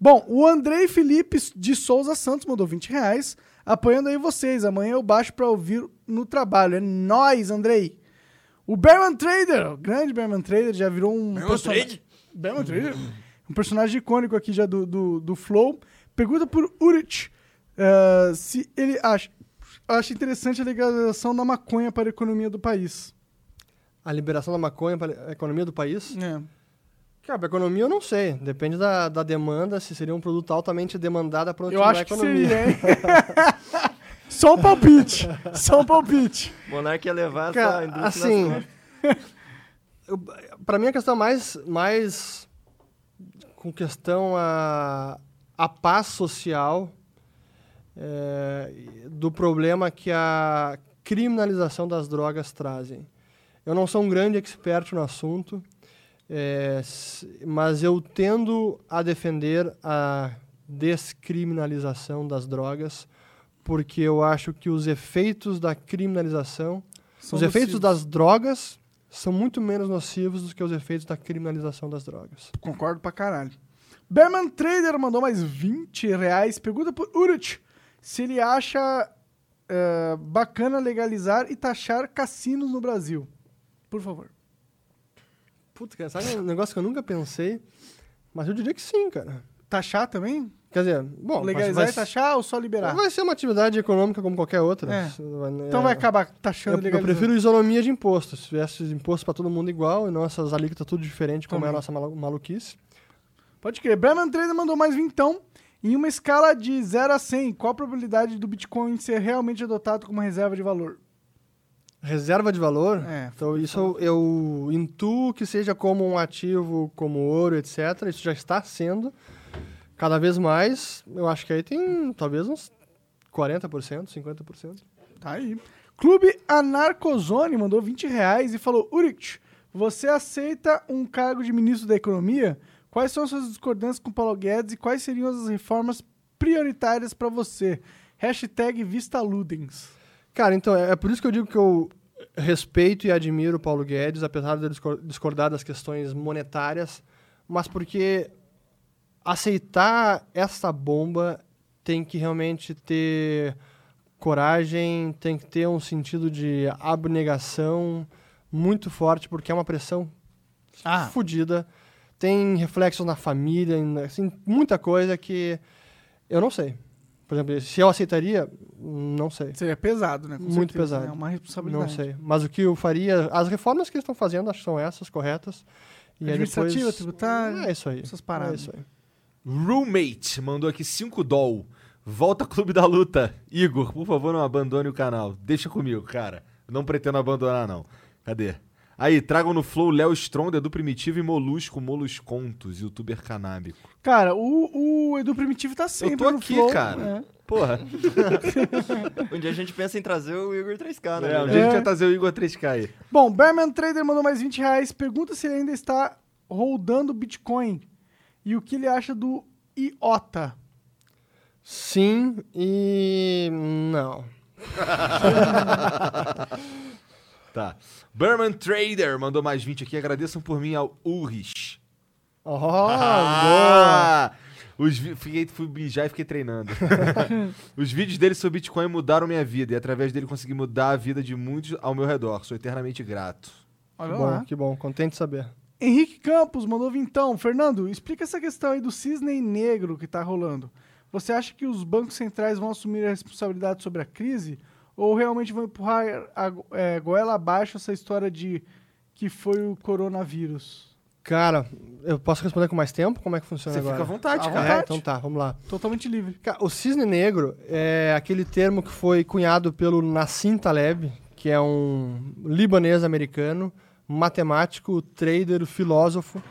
Bom, o Andrei Felipe de Souza Santos mandou 20 reais, apoiando aí vocês. Amanhã eu baixo pra ouvir no trabalho. É nóis, Andrei. O Bearman Trader, o grande Bearman Trader, já virou um. personagem. Bearman Trader? Um personagem icônico aqui já do, do, do Flow. Pergunta por Urich eh, se ele acha, acha interessante a legalização da maconha para a economia do país. A liberação da maconha para a economia do país? É. Cara, para a economia eu não sei. Depende da, da demanda, se seria um produto altamente demandado para Eu a acho que economia. seria, hein? Só um palpite. Só um palpite. O Monark ia levar essa Cara, indústria assim, para mim a questão mais, mais com questão a, a paz social é, do problema que a criminalização das drogas trazem. Eu não sou um grande expert no assunto, é, mas eu tendo a defender a descriminalização das drogas, porque eu acho que os efeitos da criminalização São os efeitos das drogas são muito menos nocivos do que os efeitos da criminalização das drogas. Concordo pra caralho. Berman Trader mandou mais 20 reais. Pergunta por Urich se ele acha eh, bacana legalizar e taxar cassinos no Brasil. Por favor. Puta, cara, sabe um negócio que eu nunca pensei? Mas eu diria que sim, cara. Taxar também? Quer dizer, bom, legalizar vai, e taxar ou só liberar? vai ser uma atividade econômica como qualquer outra. É. Então é, vai acabar taxando Eu, eu prefiro isonomia de impostos. Se tivesse imposto para todo mundo igual e não essas alíquotas tudo diferente, como é a Também. nossa malu- maluquice. Pode crer. Berman Trader mandou mais vintão. Em uma escala de 0 a 100, qual a probabilidade do Bitcoin ser realmente adotado como reserva de valor? Reserva de valor. É, Então, isso eu, eu intuo que seja como um ativo, como ouro, etc. Isso já está sendo. Cada vez mais, eu acho que aí tem talvez uns 40%, 50%. Tá aí. Clube Anarcozone mandou 20 reais e falou: Urich, você aceita um cargo de ministro da Economia? Quais são suas discordâncias com Paulo Guedes e quais seriam as reformas prioritárias para você? Hashtag Vista Ludens. Cara, então, é é por isso que eu digo que eu respeito e admiro o Paulo Guedes, apesar de discordar das questões monetárias, mas porque aceitar essa bomba tem que realmente ter coragem, tem que ter um sentido de abnegação muito forte, porque é uma pressão Ah. fodida. Tem reflexos na família, assim, muita coisa que eu não sei. Por exemplo, se eu aceitaria, não sei. Seria pesado, né? Com Muito certeza, pesado. É uma responsabilidade. Não sei. Mas o que eu faria. As reformas que eles estão fazendo, acho que são essas, corretas. E Administrativa, depois. tributária, É isso aí. essas paradas. É isso aí. Roommate mandou aqui 5 doll. Volta Clube da Luta. Igor, por favor, não abandone o canal. Deixa comigo, cara. Não pretendo abandonar, não. Cadê? Aí, tragam no Flow Léo Stronda, Edu Primitivo e Molusco, Moluscontos, youtuber canábico. Cara, o, o Edu Primitivo tá sempre Eu tô no aqui, flow, cara. né? Porra. Um dia a gente pensa em trazer o Igor 3K, né? É, um dia a gente É. vai trazer o Igor 3K aí. Bom, Bearman Trader mandou mais 20 reais. Pergunta se ele ainda está holdando Bitcoin. E o que ele acha do IOTA. Sim e. Não. Tá. Berman Trader mandou mais 20 aqui. Agradeçam por mim ao Ulrich. Oh. Ah! Os vi- fiquei, fui mijar e fiquei treinando. Os vídeos dele sobre Bitcoin mudaram minha vida e através dele consegui mudar a vida de muitos ao meu redor. Sou eternamente grato. Olha Que lá. bom, que bom. Contente de saber. Henrique Campos mandou vintão. Fernando, explica essa questão aí do cisne negro que tá rolando. Você acha que os bancos centrais vão assumir a responsabilidade sobre a crise? Ou realmente vão empurrar a, é, goela abaixo essa história de que foi o coronavírus? Cara, eu posso responder com mais tempo? Como é que funciona Você agora? fica à vontade, À cara. É, vontade. então tá, vamos lá. Totalmente livre. Cara, o cisne negro é aquele termo que foi cunhado pelo Nassim Taleb, que é um libanês americano, matemático, trader, filósofo,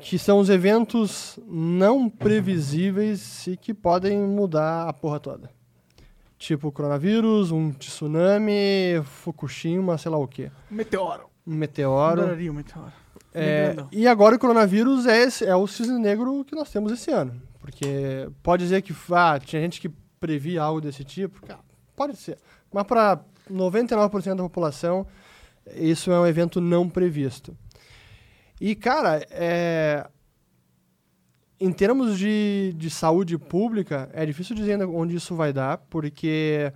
que são os eventos não previsíveis e que podem mudar a porra toda. Tipo coronavírus, um tsunami, Fukushima, sei lá o quê. Meteoro. Um meteoro. Adoraria o meteoro. É, e agora o coronavírus é, esse- é o cisne negro que nós temos esse ano. Porque pode dizer que ah, tinha gente que previa algo desse tipo. Cara, pode ser. Mas para 99% da população, isso é um evento não previsto. E, cara, é, em termos de, de saúde pública, é difícil dizer onde isso vai dar, porque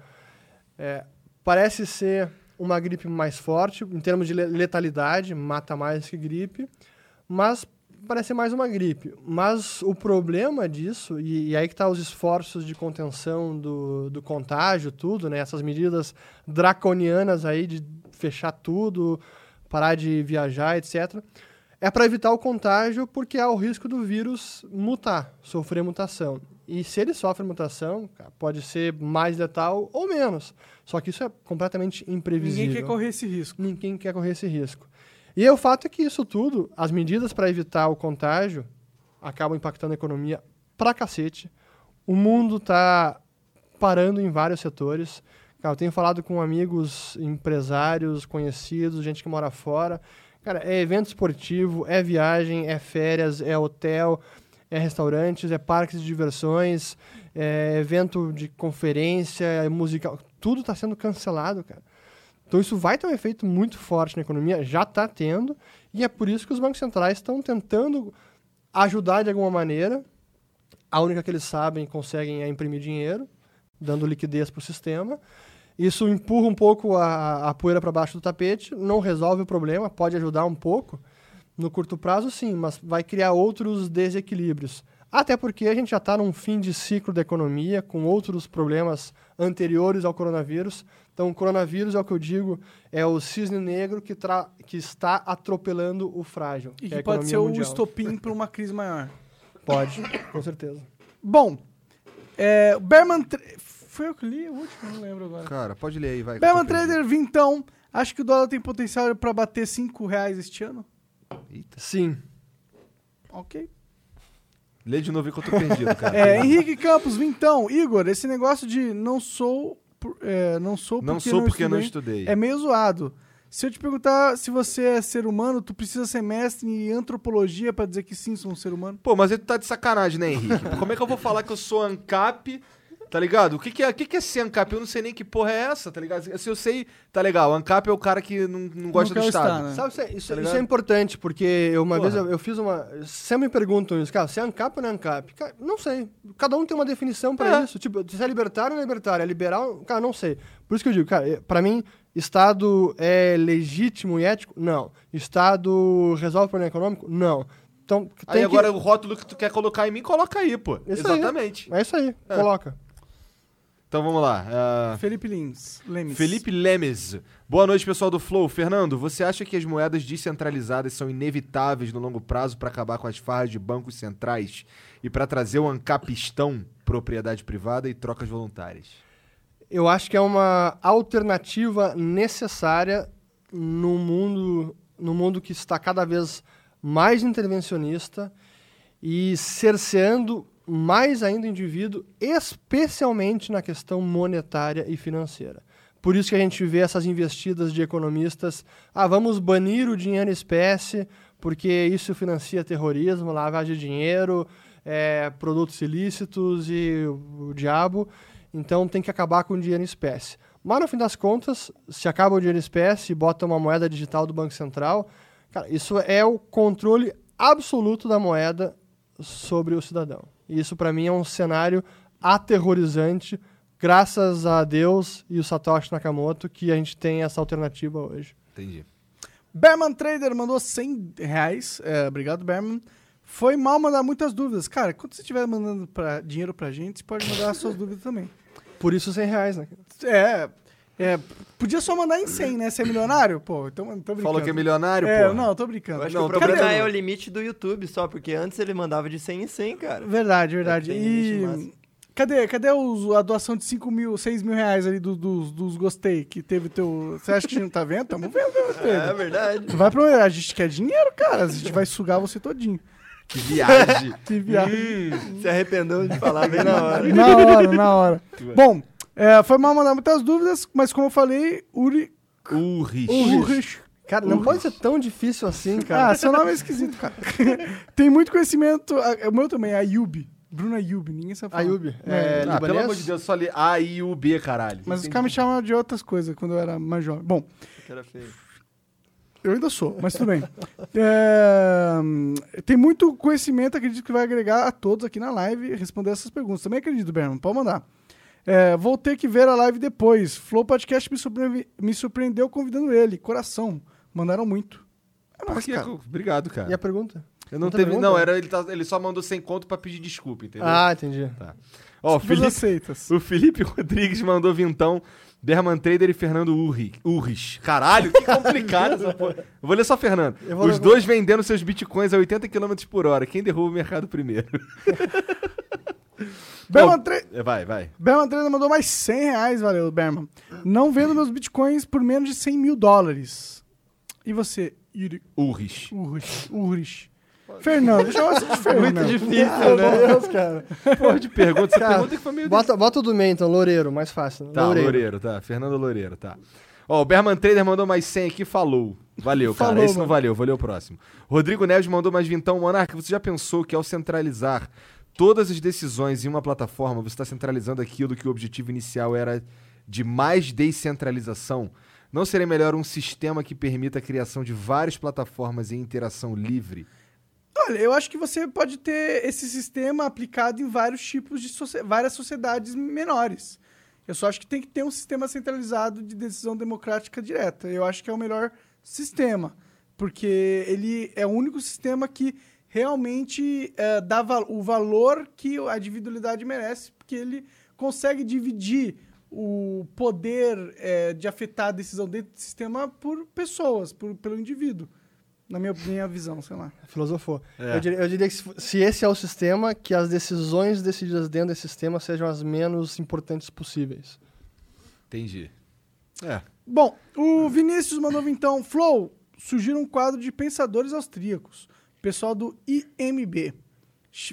é, parece ser uma gripe mais forte, em termos de le- letalidade, mata mais que gripe, mas parece mais uma gripe. Mas o problema disso, e, e aí que tá os esforços de contenção do, do contágio, tudo, né? Essas medidas draconianas aí de fechar tudo, parar de viajar, etc. É para evitar o contágio porque há o risco do vírus mutar, sofrer mutação. E se ele sofre mutação, pode ser mais letal ou menos. Só que isso é completamente imprevisível. Ninguém quer correr esse risco. Ninguém quer correr esse risco. E o fato é que isso tudo, as medidas para evitar o contágio, acabam impactando a economia pra cacete. O mundo tá parando em vários setores. Cara, eu tenho falado com amigos, empresários, conhecidos, gente que mora fora. Cara, é evento esportivo, é viagem, é férias, é hotel, é restaurantes, é parques de diversões, é evento de conferência, é musical. Tudo está sendo cancelado, cara. Então isso vai ter um efeito muito forte na economia, já está tendo, e é por isso que os bancos centrais estão tentando ajudar de alguma maneira. A única que eles sabem conseguem é imprimir dinheiro, dando liquidez para o sistema. Isso empurra um pouco a, a poeira para baixo do tapete, não resolve o problema, pode ajudar um pouco. No curto prazo, sim, mas vai criar outros desequilíbrios. Até porque a gente já está num fim de ciclo da economia, com outros problemas anteriores ao coronavírus. Então, o coronavírus, é o que eu digo, é o cisne negro que, tra- que está atropelando o frágil. E que é que pode ser o mundial. estopim para uma crise maior. Pode, com certeza. Bom, é, o Bearman... Tra- Foi eu que li o último? Não lembro agora. Cara, pode ler aí, vai. perdido. Trader, vintão. Acho que o dólar tem potencial para bater 5 reais este ano. Eita. Sim. Ok. Lê de novo que eu tô perdido, cara. É, Henrique Campos, vintão. Igor, esse negócio de não sou... por- é, não sou porque Não sou porque não estudei estudei. É meio zoado. Se eu te perguntar se você é ser humano, tu precisa ser mestre em antropologia pra dizer que sim, sou um ser humano? Pô, mas aí tu tá de sacanagem, né, Henrique? Como é que eu vou falar que eu sou ANCAP, tá ligado? O que que é, o que que é ser ANCAP? Eu não sei nem que porra é essa, tá ligado? Se eu sei, tá legal, ANCAP é o cara que não, não gosta quer do Estado. Estado, né? Sabe, isso, é- isso, Tá isso ligado? é importante, porque eu, uma Porra. vez eu, eu fiz uma. Sempre me perguntam isso, cara, se é ANCAP ou não é ANCAP? Cara, não sei. Cada um tem uma definição pra É. isso. Tipo, se é libertário ou não é libertário? É liberal? Cara, não sei. Por isso que eu digo, cara, eh, pra mim, Estado é legítimo e ético? Não. Estado resolve o problema econômico? Não. Então, tem Aí que- agora o rótulo que tu quer colocar em mim, coloca aí, pô. Isso aí. Exatamente. É isso aí, É. coloca. Então vamos lá. ah, Felipe Lins. Lemes. Felipe Lemes. Boa noite, pessoal do Flow. Fernando, você acha que as moedas descentralizadas são inevitáveis no longo prazo para acabar com as farras de bancos centrais e para trazer o ancapistão, propriedade privada e trocas voluntárias? eu acho que é uma alternativa necessária no mundo, no mundo que está cada vez mais intervencionista e cerceando mais ainda o indivíduo, especialmente na questão monetária e financeira. Por isso que a gente vê essas investidas de economistas, ah, vamos banir o dinheiro espécie, porque isso financia terrorismo, lavagem de dinheiro, é, produtos ilícitos e o, o diabo. Então tem que acabar com o dinheiro espécie. Mas no fim das contas, se acaba o dinheiro espécie e bota uma moeda digital do Banco Central, cara, isso é o controle absoluto da moeda sobre o cidadão. E isso para mim é um cenário aterrorizante, graças a Deus e o Satoshi Nakamoto que a gente tem essa alternativa hoje. Entendi. Bearman Trader mandou 100 reais. É, obrigado, Bearman. Foi mal mandar muitas dúvidas. Cara, quando você estiver mandando pra, dinheiro pra gente, você pode mandar as suas dúvidas também. Por isso 100 reais, né? É. É, podia só mandar em 100, né? Você é milionário? Pô, então tô brincando. Falou que é milionário, É, pô. não, tô brincando. Eu acho Não, que tô o problema brincando. é o limite do YouTube só, porque antes ele mandava de 100 em 100, cara. Verdade, verdade. Tem limite E cadê, cadê os- a doação de 5 mil, 6 mil reais ali do- dos, dos gostei que teve teu... Você acha que a gente não tá vendo? Tamo vendo, né, É Pedro? verdade. Não vai pra A gente quer dinheiro, cara. A gente vai sugar você todinho. Que viagem. Que viagem. Se arrependeu de falar bem na hora. Na hora, na hora. Bom, é, foi mal mandar muitas dúvidas, mas como eu falei, Uri... Urris. Urrich. Cara, não pode ser tão difícil assim, cara. Ah, seu nome é esquisito, cara. Tem muito conhecimento. a- O meu também, Ayub. Bruno Ayub, ninguém sabe falar. Ayub, É. é, Ah, pelo amor de Deus, só li A, I, U, B, caralho. Mas os caras me chamavam de outras coisas quando eu era mais jovem. Bom, Cara feio. eu ainda sou, mas tudo bem. É, tem muito conhecimento, acredito que vai agregar a todos aqui na live responder essas perguntas. Também acredito, Berman, pode mandar. É, vou ter que ver a live depois. Flow Podcast me, surpre- me surpreendeu convidando ele. Coração. Mandaram muito. É nóis, que- cara. Obrigado, cara. E a pergunta? Eu não Outra teve. Não, era, ele, tá- ele só mandou sem conto pra pedir desculpa, entendeu? Ah, entendi. Ó, o Todas Felipe, aceitas. o Felipe Rodrigues mandou vintão. Berman Trader e Fernando Urri, Urris. Caralho, que complicado essa porra. Eu vou ler só Fernando. Os dois vendendo seus bitcoins a 80 km por hora. Quem derruba o mercado primeiro? Berman, Tra- É, Vai, vai. Berman Trader mandou mais 100 reais, valeu, Berman. Não vendo meus bitcoins por menos de 100 mil dólares. E você, Yuri? Urris. Urrich. Urrich. Fernando, chama-se de Fernando. Muito difícil, Meu né? Deus, cara. Porra de pergunta. Essa Cara, pergunta que foi meio... Bota, bota o do meio, então, Loureiro, mais fácil. Tá, Loureiro. tá. Fernando Loureiro, tá. Ó, o Berman Trader mandou mais 100 aqui, falou. Valeu, cara. Falou, Esse não mano. valeu, valeu o próximo. Rodrigo Neves mandou mais vintão. Monarca, você já pensou que ao centralizar todas as decisões em uma plataforma, você está centralizando aquilo que o objetivo inicial era de mais descentralização? Não seria melhor um sistema que permita a criação de várias plataformas em interação livre? Olha, eu acho que você pode ter esse sistema aplicado em vários tipos de socie- várias sociedades menores. Eu só acho que tem que ter um sistema centralizado de decisão democrática direta. Eu acho que é o melhor sistema, porque ele é o único sistema que realmente eh, dá o valor que a individualidade merece, porque ele consegue dividir o poder eh, de afetar a decisão dentro do sistema por pessoas, por, pelo indivíduo. Na minha, minha visão, sei lá. Filosofou. É. Eu, diria, eu diria que se, se esse é o sistema, que as decisões decididas dentro desse sistema sejam as menos importantes possíveis. Entendi. É. Bom, o Vinícius mandou então, Flow, surgiu um quadro de pensadores austríacos, pessoal do IMB,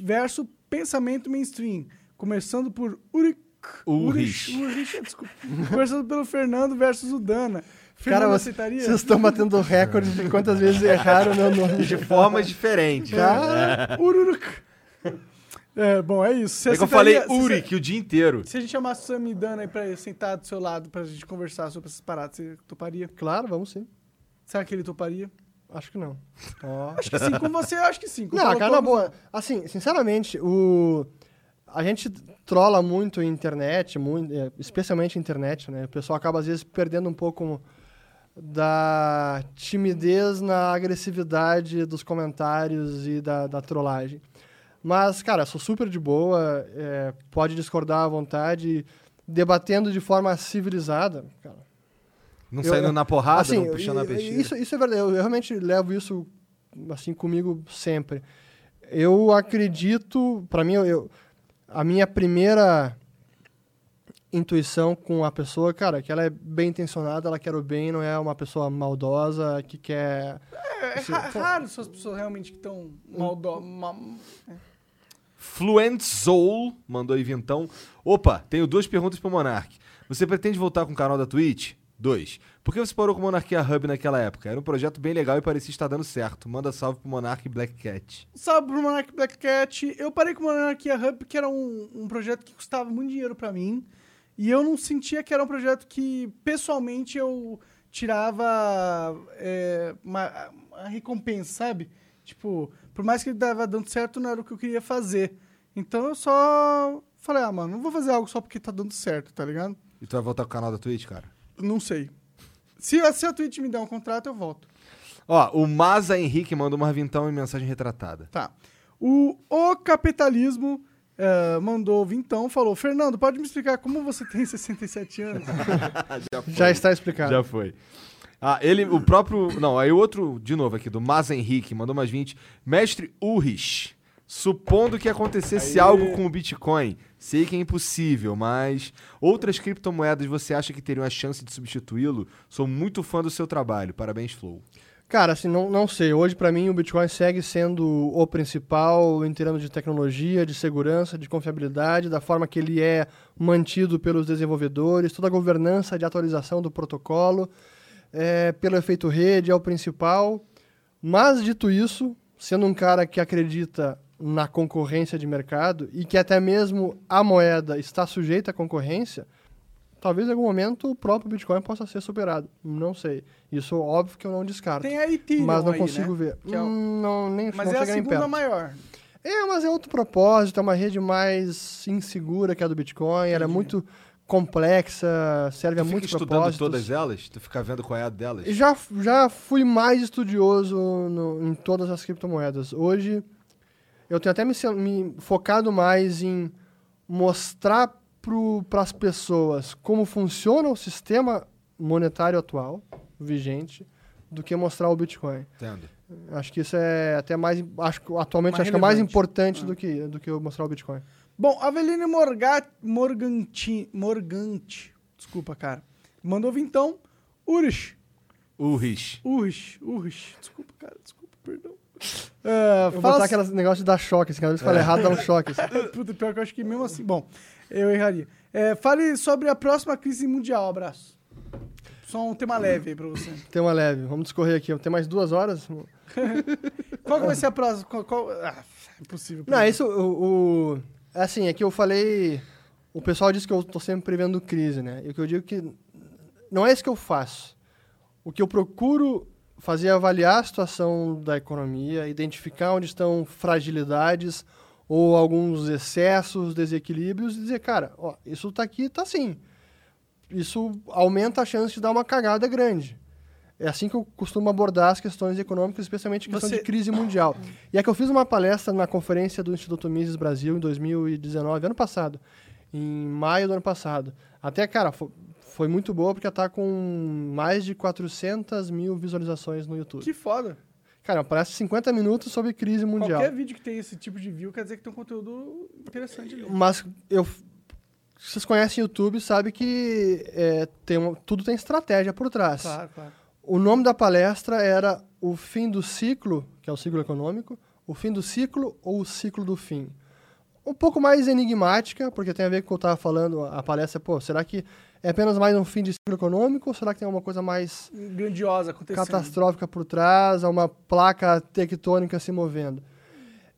verso pensamento mainstream, começando por Ulrich, Ulrich. Ulrich, desculpa, começando pelo Fernando versus o Dana. Cara, Fernando você- aceitaria? vocês estão batendo recorde de quantas vezes erraram meu nome. De formas diferentes. Cara, Ururuk. É, bom, é isso. Você É que eu falei se- Uric o dia inteiro. Se a gente chamasse o Sam e Dana aí pra sentar do seu lado pra gente conversar sobre essas paradas, você toparia? claro, vamos sim. Será que ele toparia? Acho que não. Acho que sim, com você acho que sim. Com Não, cara, na boa. Assim, sinceramente, o... a gente trola muito a internet, muito, é, especialmente a internet, né? O pessoal acaba, às vezes, perdendo um pouco da timidez na agressividade dos comentários e da, da trollagem. Mas, cara, sou super de boa, é, pode discordar à vontade, debatendo de forma civilizada, cara. Não Eu- saindo na porrada, assim, não puxando a peixeira. Isso, isso é verdade. Eu, eu realmente levo isso assim comigo sempre. Eu acredito, para mim, eu, eu- a minha primeira intuição com a pessoa, cara, que ela é bem intencionada, ela quer o bem, não é uma pessoa maldosa que quer. É, é ra- raro essas pessoas realmente que estão maldo... ma- Fluent Soul mandou aí vintão. Opa, tenho duas perguntas pro Monark. Você pretende voltar com o canal da Twitch? Dois. Por que você parou com o Monarquia Hub naquela época? Era um projeto bem legal e parecia estar dando certo. Manda salve pro Monark Black Cat. Salve pro Monarch Black Cat. Eu parei com o Monarquia Hub porque era um, um projeto que custava muito dinheiro pra mim. E eu não sentia que era um projeto que, pessoalmente, eu tirava é, uma, uma recompensa, sabe? Tipo, por mais que ele tava dando certo, não era o que eu queria fazer. Então eu só falei, ah, mano, não vou fazer algo só porque tá dando certo, tá ligado? E tu vai voltar com o canal da Twitch, cara? Não sei. Se, a- se a Twitch me der um contrato, eu volto. Ó, o Maza Henrique mandou uma vintão em mensagem retratada. Tá. O, o capitalismo eh, mandou vintão, falou: Fernando, pode me explicar como você tem 67 anos? Já está explicado. Já foi. Ah, ele, o próprio. Não, aí o outro, de novo aqui, do Maza Henrique, mandou mais 20. Mestre Urris, supondo que acontecesse algo com o Bitcoin, sei que é impossível, mas outras criptomoedas você acha que teriam a chance de substituí-lo? Sou muito fã do seu trabalho. Parabéns, Flow. Cara, assim, não, não sei. Hoje, para mim, o Bitcoin segue sendo o principal em termos de tecnologia, de segurança, de confiabilidade, da forma que ele é mantido pelos desenvolvedores, toda a governança de atualização do protocolo, é, pelo efeito rede, é o principal. Mas, dito isso, sendo um cara que acredita na concorrência de mercado e que até mesmo a moeda está sujeita à concorrência, talvez em algum momento o próprio Bitcoin possa ser superado. Não sei. Isso óbvio que eu não descarto. Tem a Ethereum mas não aí, consigo né? ver. Que é o- Hum, não, nem Mas não é a segunda perto. maior. É, mas é outro propósito, é uma rede mais insegura que a do Bitcoin, ela é muito complexa, serve Tu a fica muitos estudando propósitos. todas elas? Tu fica vendo qual é a delas? Já, já fui mais estudioso no- em todas as criptomoedas. Hoje, eu tenho até me, me focado mais em mostrar para as pessoas como funciona o sistema monetário atual, vigente, do que mostrar o Bitcoin. Entendo. Acho que isso é até mais. Acho atualmente Mais acho que é mais relevante. importante Ah. do, que, do que eu mostrar o Bitcoin. Bom, Aveline Morga- Morganti, Morganti, desculpa, cara, mandou vintão, Urish, Urris. Urish, Urish, desculpa, cara, desculpa, perdão. É, Eu vou botar aquele negócio de dar choque, assim, cada vez que fala errado dá um choque. assim. Puta, pior que eu acho que mesmo assim. Bom, eu erraria. É, fale sobre a próxima crise mundial, abraço. Só um tema leve aí pra você. Tem uma leve. Vamos discorrer aqui. Tem mais duas horas? Qual que vai ser a próxima? Qual, qual- Ah, impossível. Não, isso, o, o- é assim, é que eu falei... O pessoal diz que eu tô sempre prevendo crise, né? E o que eu digo que não é isso que eu faço. O que eu procuro fazer avaliar a situação da economia, identificar onde estão fragilidades ou alguns excessos, desequilíbrios e dizer, cara, ó, isso tá aqui, tá assim. Isso aumenta a chance de dar uma cagada grande. É assim que eu costumo abordar as questões econômicas, especialmente a questão Você- de crise mundial. E é que eu fiz uma palestra na conferência do Instituto Mises Brasil em 2019, ano passado, em maio do ano passado. Até, cara, foi muito boa porque tá com mais de 400 mil visualizações no YouTube. Que foda. Cara, parece 50 minutos sobre crise mundial. Qualquer vídeo que tem esse tipo de view quer dizer que tem um conteúdo interessante ali. Mas eu. Vocês conhecem o YouTube, sabe que é, tem uma- tudo tem estratégia por trás. Claro, claro. O nome da palestra era O Fim do Ciclo, que é o ciclo econômico, O Fim do Ciclo ou O Ciclo do Fim. Um pouco mais enigmática, porque tem a ver com o que eu estava falando, a palestra, pô, será que é apenas mais um fim de ciclo econômico ou será que tem alguma coisa mais Grandiosa acontecendo. catastrófica por trás, uma placa tectônica se movendo.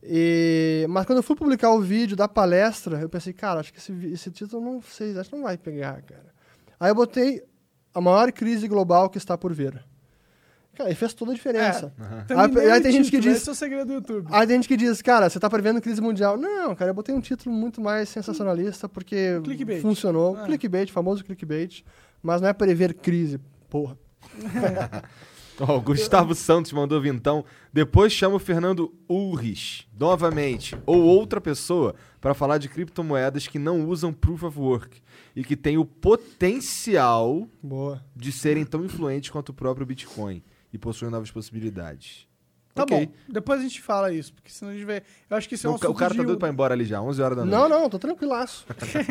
E- mas quando eu fui publicar o vídeo da palestra, eu pensei, cara, acho que esse, esse título não sei, acho que não vai pegar, cara. Aí eu botei a maior crise global que está por vir. Cara, e fez toda a diferença. Também Aí- nem aí o tem gente que título, diz- Esse é o segredo do YouTube. Aí tem gente que diz, cara, você tá prevendo crise mundial. Não, cara, eu botei um título muito mais sensacionalista porque Clickbait. funcionou. Ah. Clickbait, famoso clickbait. Mas não é prever crise, porra. Ó, o Gustavo Santos mandou vintão. Depois chama o Fernando Ulrich, novamente, ou outra pessoa, para falar de criptomoedas que não usam Proof of Work e que tem o potencial Boa. de serem tão influentes quanto o próprio Bitcoin e possuem novas possibilidades. Tá Ok. bom. Depois a gente fala isso, porque senão a gente vê. Eu acho que isso é um o, o cara tá de- doido pra ir embora ali já, 11 horas da noite. Não, não, tô tranquilaço.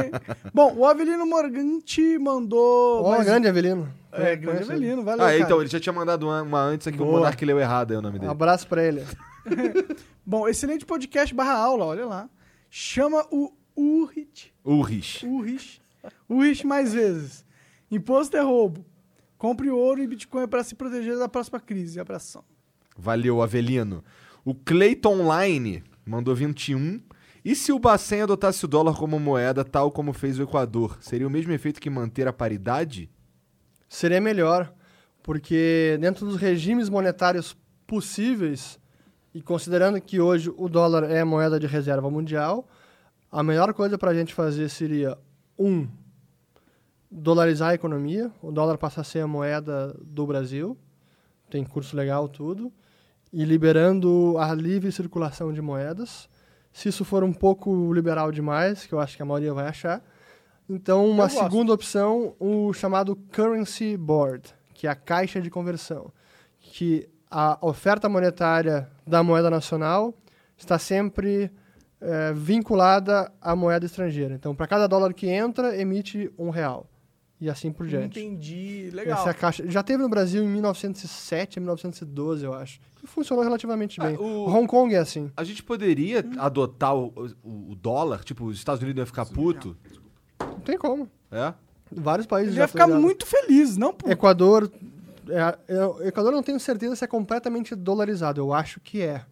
Bom, o Avelino Morganti mandou. Ó, mais- grande Avelino. É, Eu grande Avelino, valeu. Ah, cara. então, ele já tinha mandado uma, uma antes aqui, o Boa. Monark leu errado aí o nome ele. dele. Abraço pra ele. Bom, excelente podcast barra aula, olha lá. Chama o Urich. Ulrich. Urich. Urich mais vezes. Imposto é roubo. Compre ouro e Bitcoin para se proteger da próxima crise. Abração. Valeu, Avelino. O Clayton Online mandou 21. E se o Bacen adotasse o dólar como moeda, tal como fez o Equador, seria o mesmo efeito que manter a paridade? Seria melhor, porque dentro dos regimes monetários possíveis, e considerando que hoje o dólar é a moeda de reserva mundial, a melhor coisa para a gente fazer seria, um, dolarizar a economia, o dólar passar a ser a moeda do Brasil, tem curso legal tudo, e liberando a livre circulação de moedas. Se isso for um pouco liberal demais, que eu acho que a maioria vai achar. Então, uma segunda opção, o chamado Currency Board, que é a caixa de conversão. Que a oferta monetária da moeda nacional está sempre eh, vinculada à moeda estrangeira. Então, para cada dólar que entra, emite um real. E assim por diante. Entendi. Legal. Essa é a caixa. Já teve no Brasil em 1907, 1912, eu acho. E funcionou relativamente bem. Ah, o- Hong Kong é assim. A gente poderia adotar o, o- o dólar, tipo, os Estados Unidos iam ficar puto. Não tem como. É? Vários países Ele já ia ficar muito feliz, não por... Equador. É, é, Equador eu não tenho certeza se é completamente dolarizado. Eu acho que é.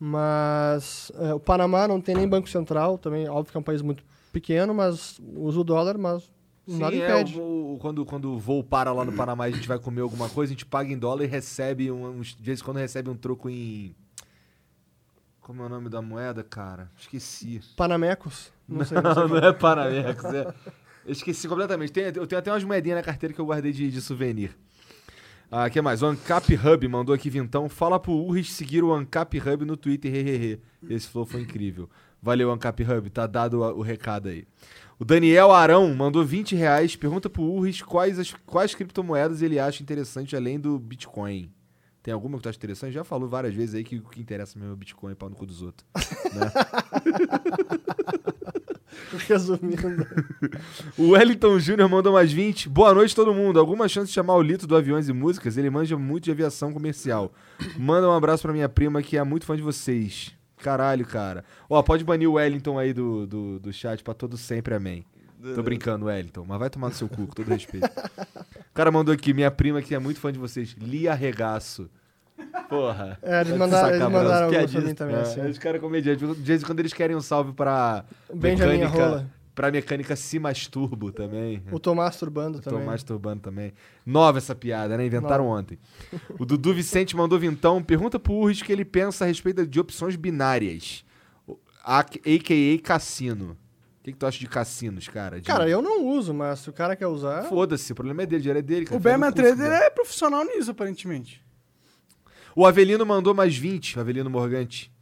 Mas é, o Panamá não tem nem Banco Central, também, óbvio que é um país muito pequeno, mas usa o dólar, mas nada Sim, é, impede. o- o- quando, quando o voo para lá no Panamá e a gente vai comer alguma coisa, a gente paga em dólar e recebe, um, de vez em quando recebe um troco em... Como é o nome da moeda, cara? Esqueci. Panamecos? Não sei. Não sei Não, não é Panamex, é. Eu esqueci completamente. Tem- eu tenho até umas moedinhas na carteira que eu guardei de, de souvenir. Ah, que mais? O Ancap Hub mandou aqui vintão. Fala pro Urris seguir o Ancap Hub no Twitter. Hehehe. Esse flow foi incrível. Valeu, Ancap Hub. Tá dado o recado aí. O Daniel Arão mandou 20 reais. Pergunta pro Urris quais, as, quais criptomoedas ele acha interessante além do Bitcoin. Tem alguma que tu acha interessante? Já falou várias vezes aí que o que interessa mesmo é o Bitcoin, pau no cu dos outros. Resumindo. O Wellington Júnior mandou mais 20. Boa noite, todo mundo. Alguma chance de chamar o Lito do Aviões e Músicas? Ele manja muito de aviação comercial. Manda um abraço pra minha prima que é muito fã de vocês. Caralho, cara. Ó, pode banir o Wellington aí do, do, do chat pra todo sempre, amém. Tô brincando, Wellington, mas vai tomar no seu cu, com todo respeito. O cara mandou aqui, minha prima que é muito fã de vocês. Lia Regaço. Porra. É, eles Tá mandaram, eles mandaram alguns pra mim também, É, assim. Os caras comediantes. De vez em quando eles querem um salve pra Benjamin mecânica, Rola. Pra mecânica Se Masturbo também. O Tomás Turbando Tô também. masturbando também. Nova essa piada, né? Inventaram ontem. O Dudu Vicente mandou vintão. Pergunta pro Urris o que ele pensa a respeito de opções binárias. O- A.K.A. cassino. O que, que tu acha de cassinos, cara? De- Cara, eu não uso, mas se o cara quer usar. Foda-se, o problema é dele, o dinheiro é dele. cara. O curso Trader é profissional nisso, aparentemente. O Avelino mandou mais 20, o Avelino Morgante.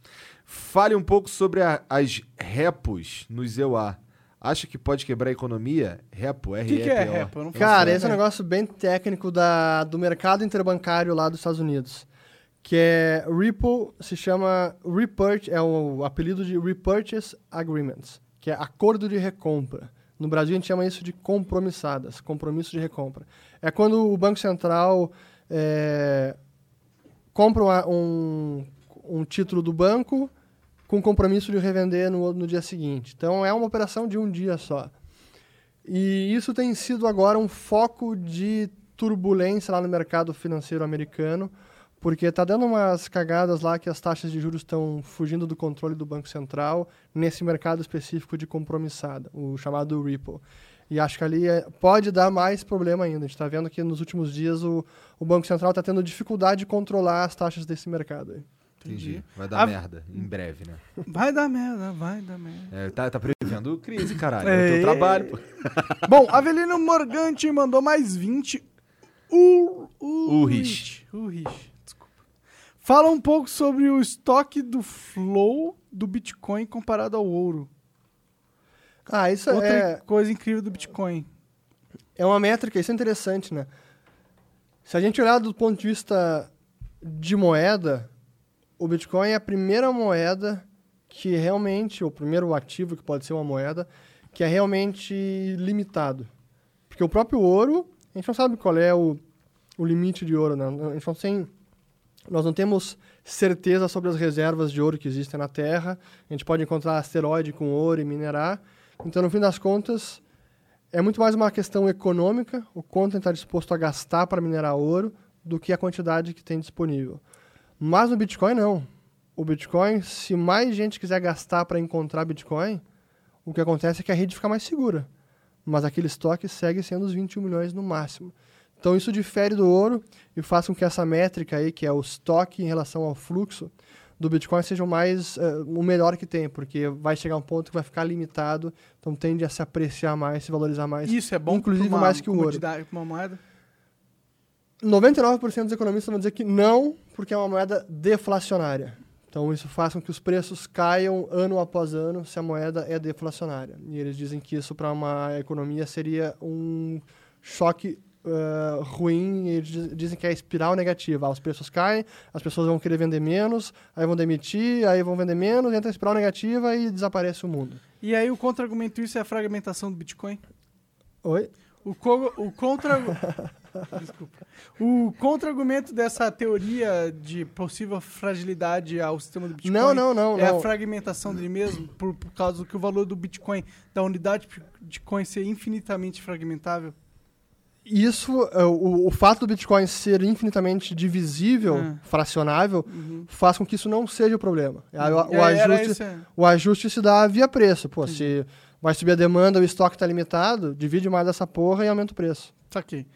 Fale um pouco sobre a- as repos nos EUA. Acha que pode quebrar a economia? Repo, O r que, que é repo? Eu não Cara, esse é um negócio bem técnico da, do mercado interbancário lá dos Estados Unidos. Que é Ripple, se chama Repurchase, é o apelido de Repurchase Agreements, que é acordo de recompra. No Brasil a gente chama isso de compromissadas, compromisso de recompra. É quando o Banco Central é, compra uma- um, um título do banco com compromisso de revender no, no dia seguinte. Então é uma operação de um dia só. E isso tem sido agora um foco de turbulência lá no mercado financeiro americano, porque está dando umas cagadas lá que as taxas de juros estão fugindo do controle do Banco Central nesse mercado específico de compromissada, o chamado Ripple. E acho que ali é- pode dar mais problema ainda. A gente está vendo que nos últimos dias o, o Banco Central está tendo dificuldade de controlar as taxas desse mercado. aí. Entendi. Vai dar A- merda, em breve, né? Vai dar merda, vai dar merda. É, tá, tá prevendo crise, caralho. É o É. teu trabalho, pô. Bom, Avelino Morgante mandou mais 20. U, Urrich. Urrich, desculpa. Fala um pouco sobre o estoque do flow do Bitcoin comparado ao ouro. Ah, isso Outra é, coisa incrível do Bitcoin. é uma métrica, isso é interessante, né? Se a gente olhar do ponto de vista de moeda, o Bitcoin é a primeira moeda que realmente, o primeiro ativo que pode ser uma moeda, que é realmente limitado. Porque o próprio ouro, a gente não sabe qual é o, o limite de ouro, né? A gente não tem, nós não temos certeza sobre as reservas de ouro que existem na Terra. A gente pode encontrar asteroide com ouro e minerar. Então, no fim das contas, é muito mais uma questão econômica, o quanto a gente está disposto a gastar para minerar ouro, do que a quantidade que tem disponível. Mas no Bitcoin, não. O Bitcoin, se mais gente quiser gastar para encontrar Bitcoin, o que acontece é que a rede fica mais segura. Mas aquele estoque segue sendo os 21 milhões no máximo. Então isso difere do ouro e faz com que essa métrica aí, que é o estoque em relação ao fluxo do Bitcoin, seja o mais eh, o melhor que tem, porque vai chegar um ponto que vai ficar limitado, então tende a se apreciar mais, se valorizar mais. Isso é bom Inclusive uma mais que o ouro. uma moeda. 99% dos economistas vão dizer que não, porque é uma moeda deflacionária. Então isso faz com que os preços caiam ano após ano se a moeda é deflacionária. E eles dizem que isso para uma economia seria um choque uh, ruim. Eles dizem que é espiral negativa. Os preços caem, as pessoas vão querer vender menos, aí vão demitir, aí vão vender menos, entra a espiral negativa e desaparece o mundo. E aí o contra-argumento isso é a fragmentação do Bitcoin? Oi? O, co o contra... Desculpa. O contra-argumento dessa teoria de possível fragilidade ao sistema do Bitcoin não, não, não, é não. a fragmentação dele mesmo, por, por causa do que o valor do Bitcoin, da unidade de Bitcoin ser infinitamente fragmentável? Isso, o, o fato do Bitcoin ser infinitamente divisível, É. fracionável, Uhum. faz com que isso não seja o problema. Aí O, o É, ajuste, esse, é. o ajuste se dá via preço. Pô, se vai subir a demanda, o estoque está limitado, divide mais dessa porra e aumenta o preço. Saquei.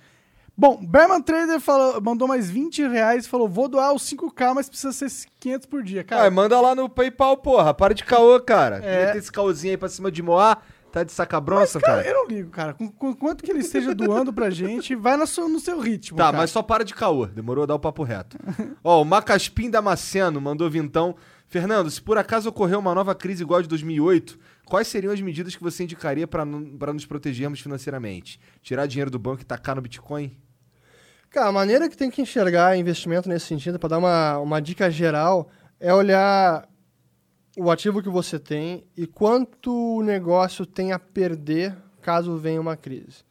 Bom, Berman Trader falou, mandou mais 20 reais e falou: vou doar os 5K, mas precisa ser 500 por dia. Cara, Ah, manda lá no PayPal, porra. Para de caô, cara. É. Mete esse caôzinho aí pra cima de Moá. Tá de saca bronça, cara, cara. eu não ligo, cara. Com, com quanto que ele esteja doando pra gente, vai no seu, no seu ritmo. Tá, cara. mas só para de caô. Demorou a dar o papo reto. Ó, o Macaspim Damasceno mandou vintão. Fernando, se por acaso ocorrer uma nova crise igual a de 2008, quais seriam as medidas que você indicaria para nos protegermos financeiramente? Tirar dinheiro do banco e tacar no Bitcoin? Cara, a maneira que tem que enxergar investimento nesse sentido, para dar uma, uma dica geral, é olhar o ativo que você tem e quanto o negócio tem a perder caso venha uma crise.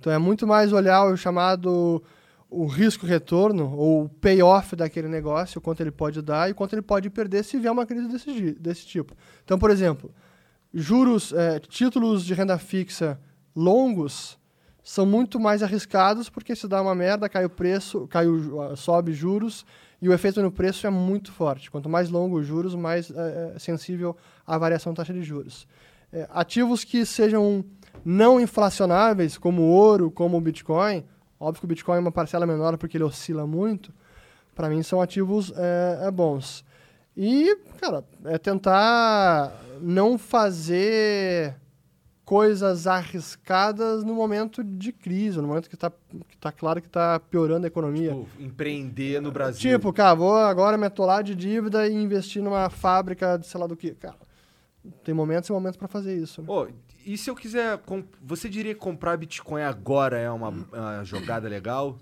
Então é muito mais olhar o chamado o risco-retorno ou o payoff daquele negócio, quanto ele pode dar e quanto ele pode perder se vier uma crise desse, desse tipo. Então, por exemplo, juros, eh, títulos de renda fixa longos são muito mais arriscados porque se dá uma merda, cai o preço, cai o, sobe juros e o efeito no preço é muito forte. Quanto mais longo os juros, mais eh, eh, sensível à variação da taxa de juros. Eh, ativos que sejam não inflacionáveis, como ouro, como o Bitcoin, óbvio que o Bitcoin é uma parcela menor porque ele oscila muito, para mim são ativos eh, eh, bons. E, cara, é tentar não fazer coisas arriscadas no momento de crise, no momento que está que tá claro que está piorando a economia. Tipo, empreender no Brasil. Tipo, cara, vou agora me atolar de dívida e investir numa fábrica de sei lá do que. Cara, tem momentos e momentos para fazer isso. né? Ô, e se eu quiser. Você diria que comprar Bitcoin agora é uma, uma jogada legal?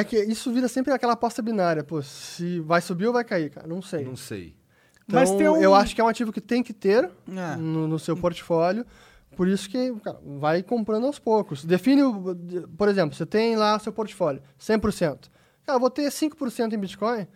É que isso vira sempre aquela aposta binária. Pô, se vai subir ou vai cair, cara? Não sei. Não sei. Então, Mas tem um- eu acho que é um ativo que tem que ter É. no, no seu portfólio. Por isso que cara, vai comprando aos poucos. Define, o, por exemplo, você tem lá seu portfólio, 100%. Cara, vou ter 5% em Bitcoin.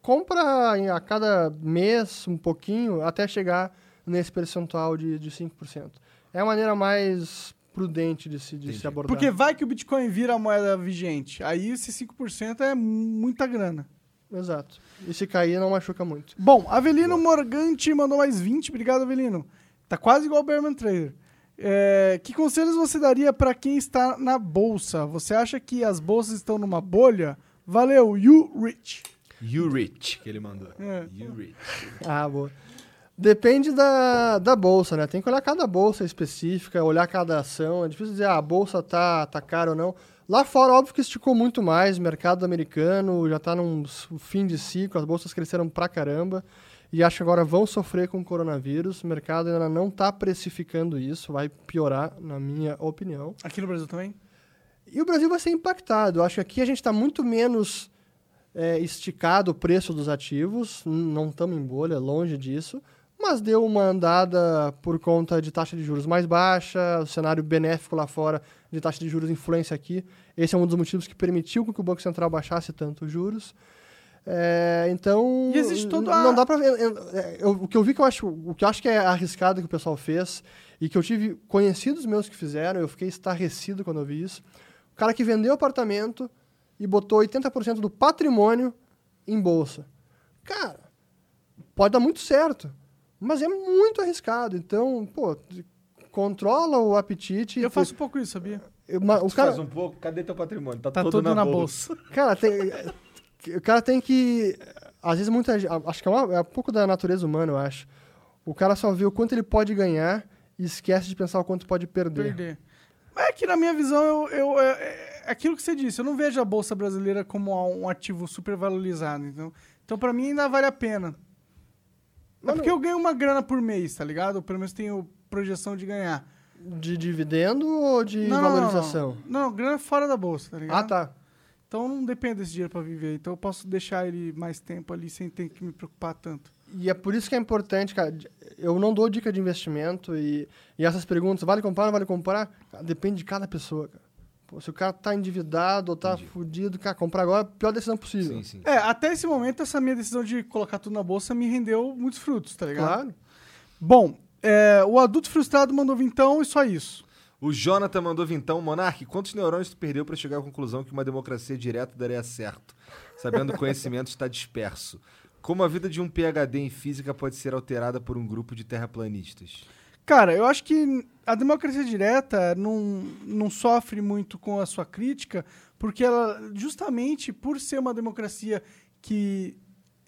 Compra em- a cada mês um pouquinho até chegar nesse percentual de, de 5%. É a maneira mais prudente de se, de se abordar. Porque vai que o Bitcoin vira a moeda vigente. Aí esse 5% é muita grana. Exato. E se cair, não machuca muito. Bom, Avelino Morganti mandou mais 20. Obrigado, Avelino. Tá quase igual o Berman Trader. É, que conselhos você daria para quem está na bolsa? Você acha que as bolsas estão numa bolha? Valeu, you rich. You Rich, que ele mandou. É. You Rich. Ah, boa. Depende da, da bolsa, né? Tem que olhar cada bolsa específica, olhar cada ação. É difícil dizer, ah, a bolsa tá, tá cara ou não. Lá fora, óbvio que esticou muito mais. Mercado americano já tá num fim de ciclo, as bolsas cresceram pra caramba. E acho que agora vão sofrer com o coronavírus. O mercado ainda não tá precificando isso, vai piorar, na minha opinião. Aqui no Brasil também? E o Brasil vai ser impactado. Eu acho que aqui a gente está muito menos é, esticado o preço dos ativos, não estamos em bolha, longe disso, mas deu uma andada por conta de taxa de juros mais baixa, o cenário benéfico lá fora de taxa de juros influência aqui. Esse é um dos motivos que permitiu que o Banco Central baixasse tanto os juros. É, então, E existe não a- dá para ver. o que eu vi que eu acho, o que eu acho que é arriscado que o pessoal fez e que eu tive conhecidos meus que fizeram, eu fiquei estarrecido quando eu vi isso. O cara que vendeu apartamento e botou 80% do patrimônio em bolsa. Cara, pode dar muito certo, mas é muito arriscado. Então, pô, controla o apetite. Eu faço um pouco isso, sabia? O cara, faz um pouco? Cadê teu patrimônio? Tá, Tá todo, tudo na, na bolsa. bolsa. Cara, tem, o cara tem que. Às vezes, muita gente. Acho que é, uma- é um pouco da natureza humana, eu acho. O cara só vê o quanto ele pode ganhar e esquece de pensar o quanto pode perder. Perder. Mas é que na minha visão, eu, eu- é, é aquilo que você disse, eu não vejo a Bolsa Brasileira como um ativo super valorizado. Então, Então pra mim ainda vale a pena. É Mas porque eu ganho uma grana por mês, tá ligado? Pelo menos tenho projeção de ganhar. De dividendo ou de Não, não, não, valorização? Não, não, grana fora da bolsa, tá ligado? Ah, tá. Então não depende desse dinheiro pra viver. Então eu posso deixar ele mais tempo ali sem ter que me preocupar tanto. E é por isso que é importante, cara. Eu não dou dica de investimento e, e essas perguntas, vale comprar, não vale comprar? Depende de cada pessoa, cara. Pô, se o cara tá endividado ou tá fudido, cara, comprar agora é a pior decisão possível. Sim, sim. É, até esse momento, essa minha decisão de colocar tudo na bolsa me rendeu muitos frutos, tá ligado? Claro. Bom, é, o adulto frustrado mandou vintão e só isso. O Jonathan mandou vintão, Monark, quantos neurônios tu perdeu pra chegar à conclusão que uma democracia direta daria certo? Sabendo que o conhecimento está disperso. Como a vida de um PhD em física pode ser alterada por um grupo de terraplanistas? Cara, eu acho que a democracia direta não, não sofre muito com a sua crítica, porque ela, justamente por ser uma democracia que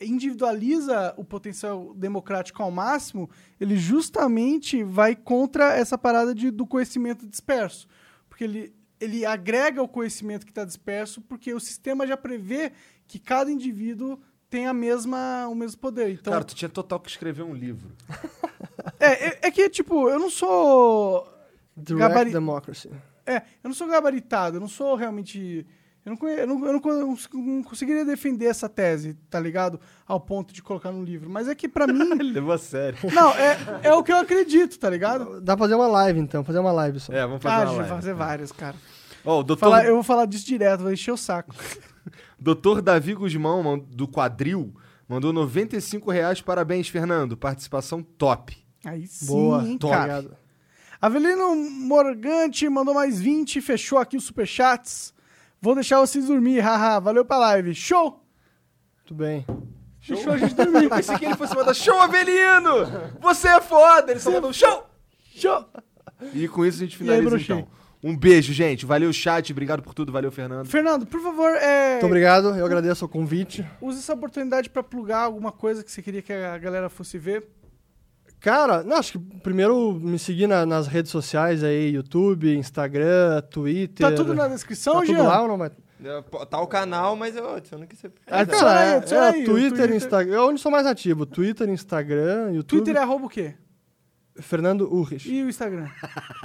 individualiza o potencial democrático ao máximo, ele justamente vai contra essa parada de, do conhecimento disperso. Porque ele, ele agrega o conhecimento que está disperso, porque o sistema já prevê que cada indivíduo tem a mesma, o mesmo poder. Então, Cara, tu tinha total que escrever um livro. é, é, é que, tipo, eu não sou Direct Gabari- democracy. é, eu não sou gabaritado, eu não sou realmente. Eu não, conhe- eu não, eu não con- não conseguiria defender essa tese, tá ligado? Ao ponto de colocar no livro. Mas é que pra mim. Levou a sério. não, é, é o que eu acredito, tá ligado? Dá pra fazer uma live, então. Fazer uma live só. É, vamos fazer Ah, uma live. fazer várias, cara. Ó, o doutor, Falar- eu vou falar disso direto, vou encher o saco. Doutor Davi Guzmão, do Quadril, mandou 95 reais. Parabéns, Fernando. Participação top. Aí sim, Boa. hein, top. cara. Avelino Morgante mandou mais 20, fechou aqui os superchats. Vou deixar vocês dormir, haha. Valeu pra live. Show! Muito bem. Deixou a gente dormir. Eu pensei que ele fosse mandar show, Avelino! Você é foda! Ele só mandou show! Show! E com isso a gente aí, finaliza broxei? então. Um beijo, gente. Valeu, chat. Obrigado por tudo. Valeu, Fernando. Fernando, por favor, é, Muito obrigado. Eu agradeço o convite. use essa oportunidade pra plugar alguma coisa que você queria que a galera fosse ver. Cara, não, acho que primeiro me seguir na- nas redes sociais aí, YouTube, Instagram, Twitter. Tá tudo na descrição, Tá tudo lá ou não vai? É, Tá o canal, mas eu adiciono que você... Ah, É, Adiciona cara, aí, é, adiciona é, aí, o Twitter, Twitter. Instagram. É onde sou mais ativo. Twitter, Instagram, YouTube. Twitter é arroba o quê? Fernando Urrich. E o Instagram?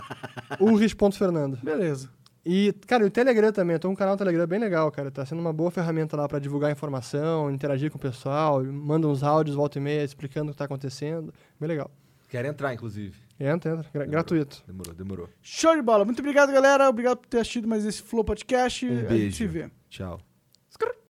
Urrich.fernando. Beleza. E, cara, e o Telegram também. Eu tô com um canal no Telegram bem legal, cara. Tá sendo uma boa ferramenta lá pra divulgar informação, interagir com o pessoal. Manda uns áudios volta e meia explicando o que tá acontecendo. Bem legal. Quero entrar, inclusive. Entra, entra. Gra- gratuito. Demorou, demorou. Show de bola. Muito obrigado, galera. Obrigado por ter assistido mais esse Flow Podcast. Um A gente beijo. se vê. Tchau.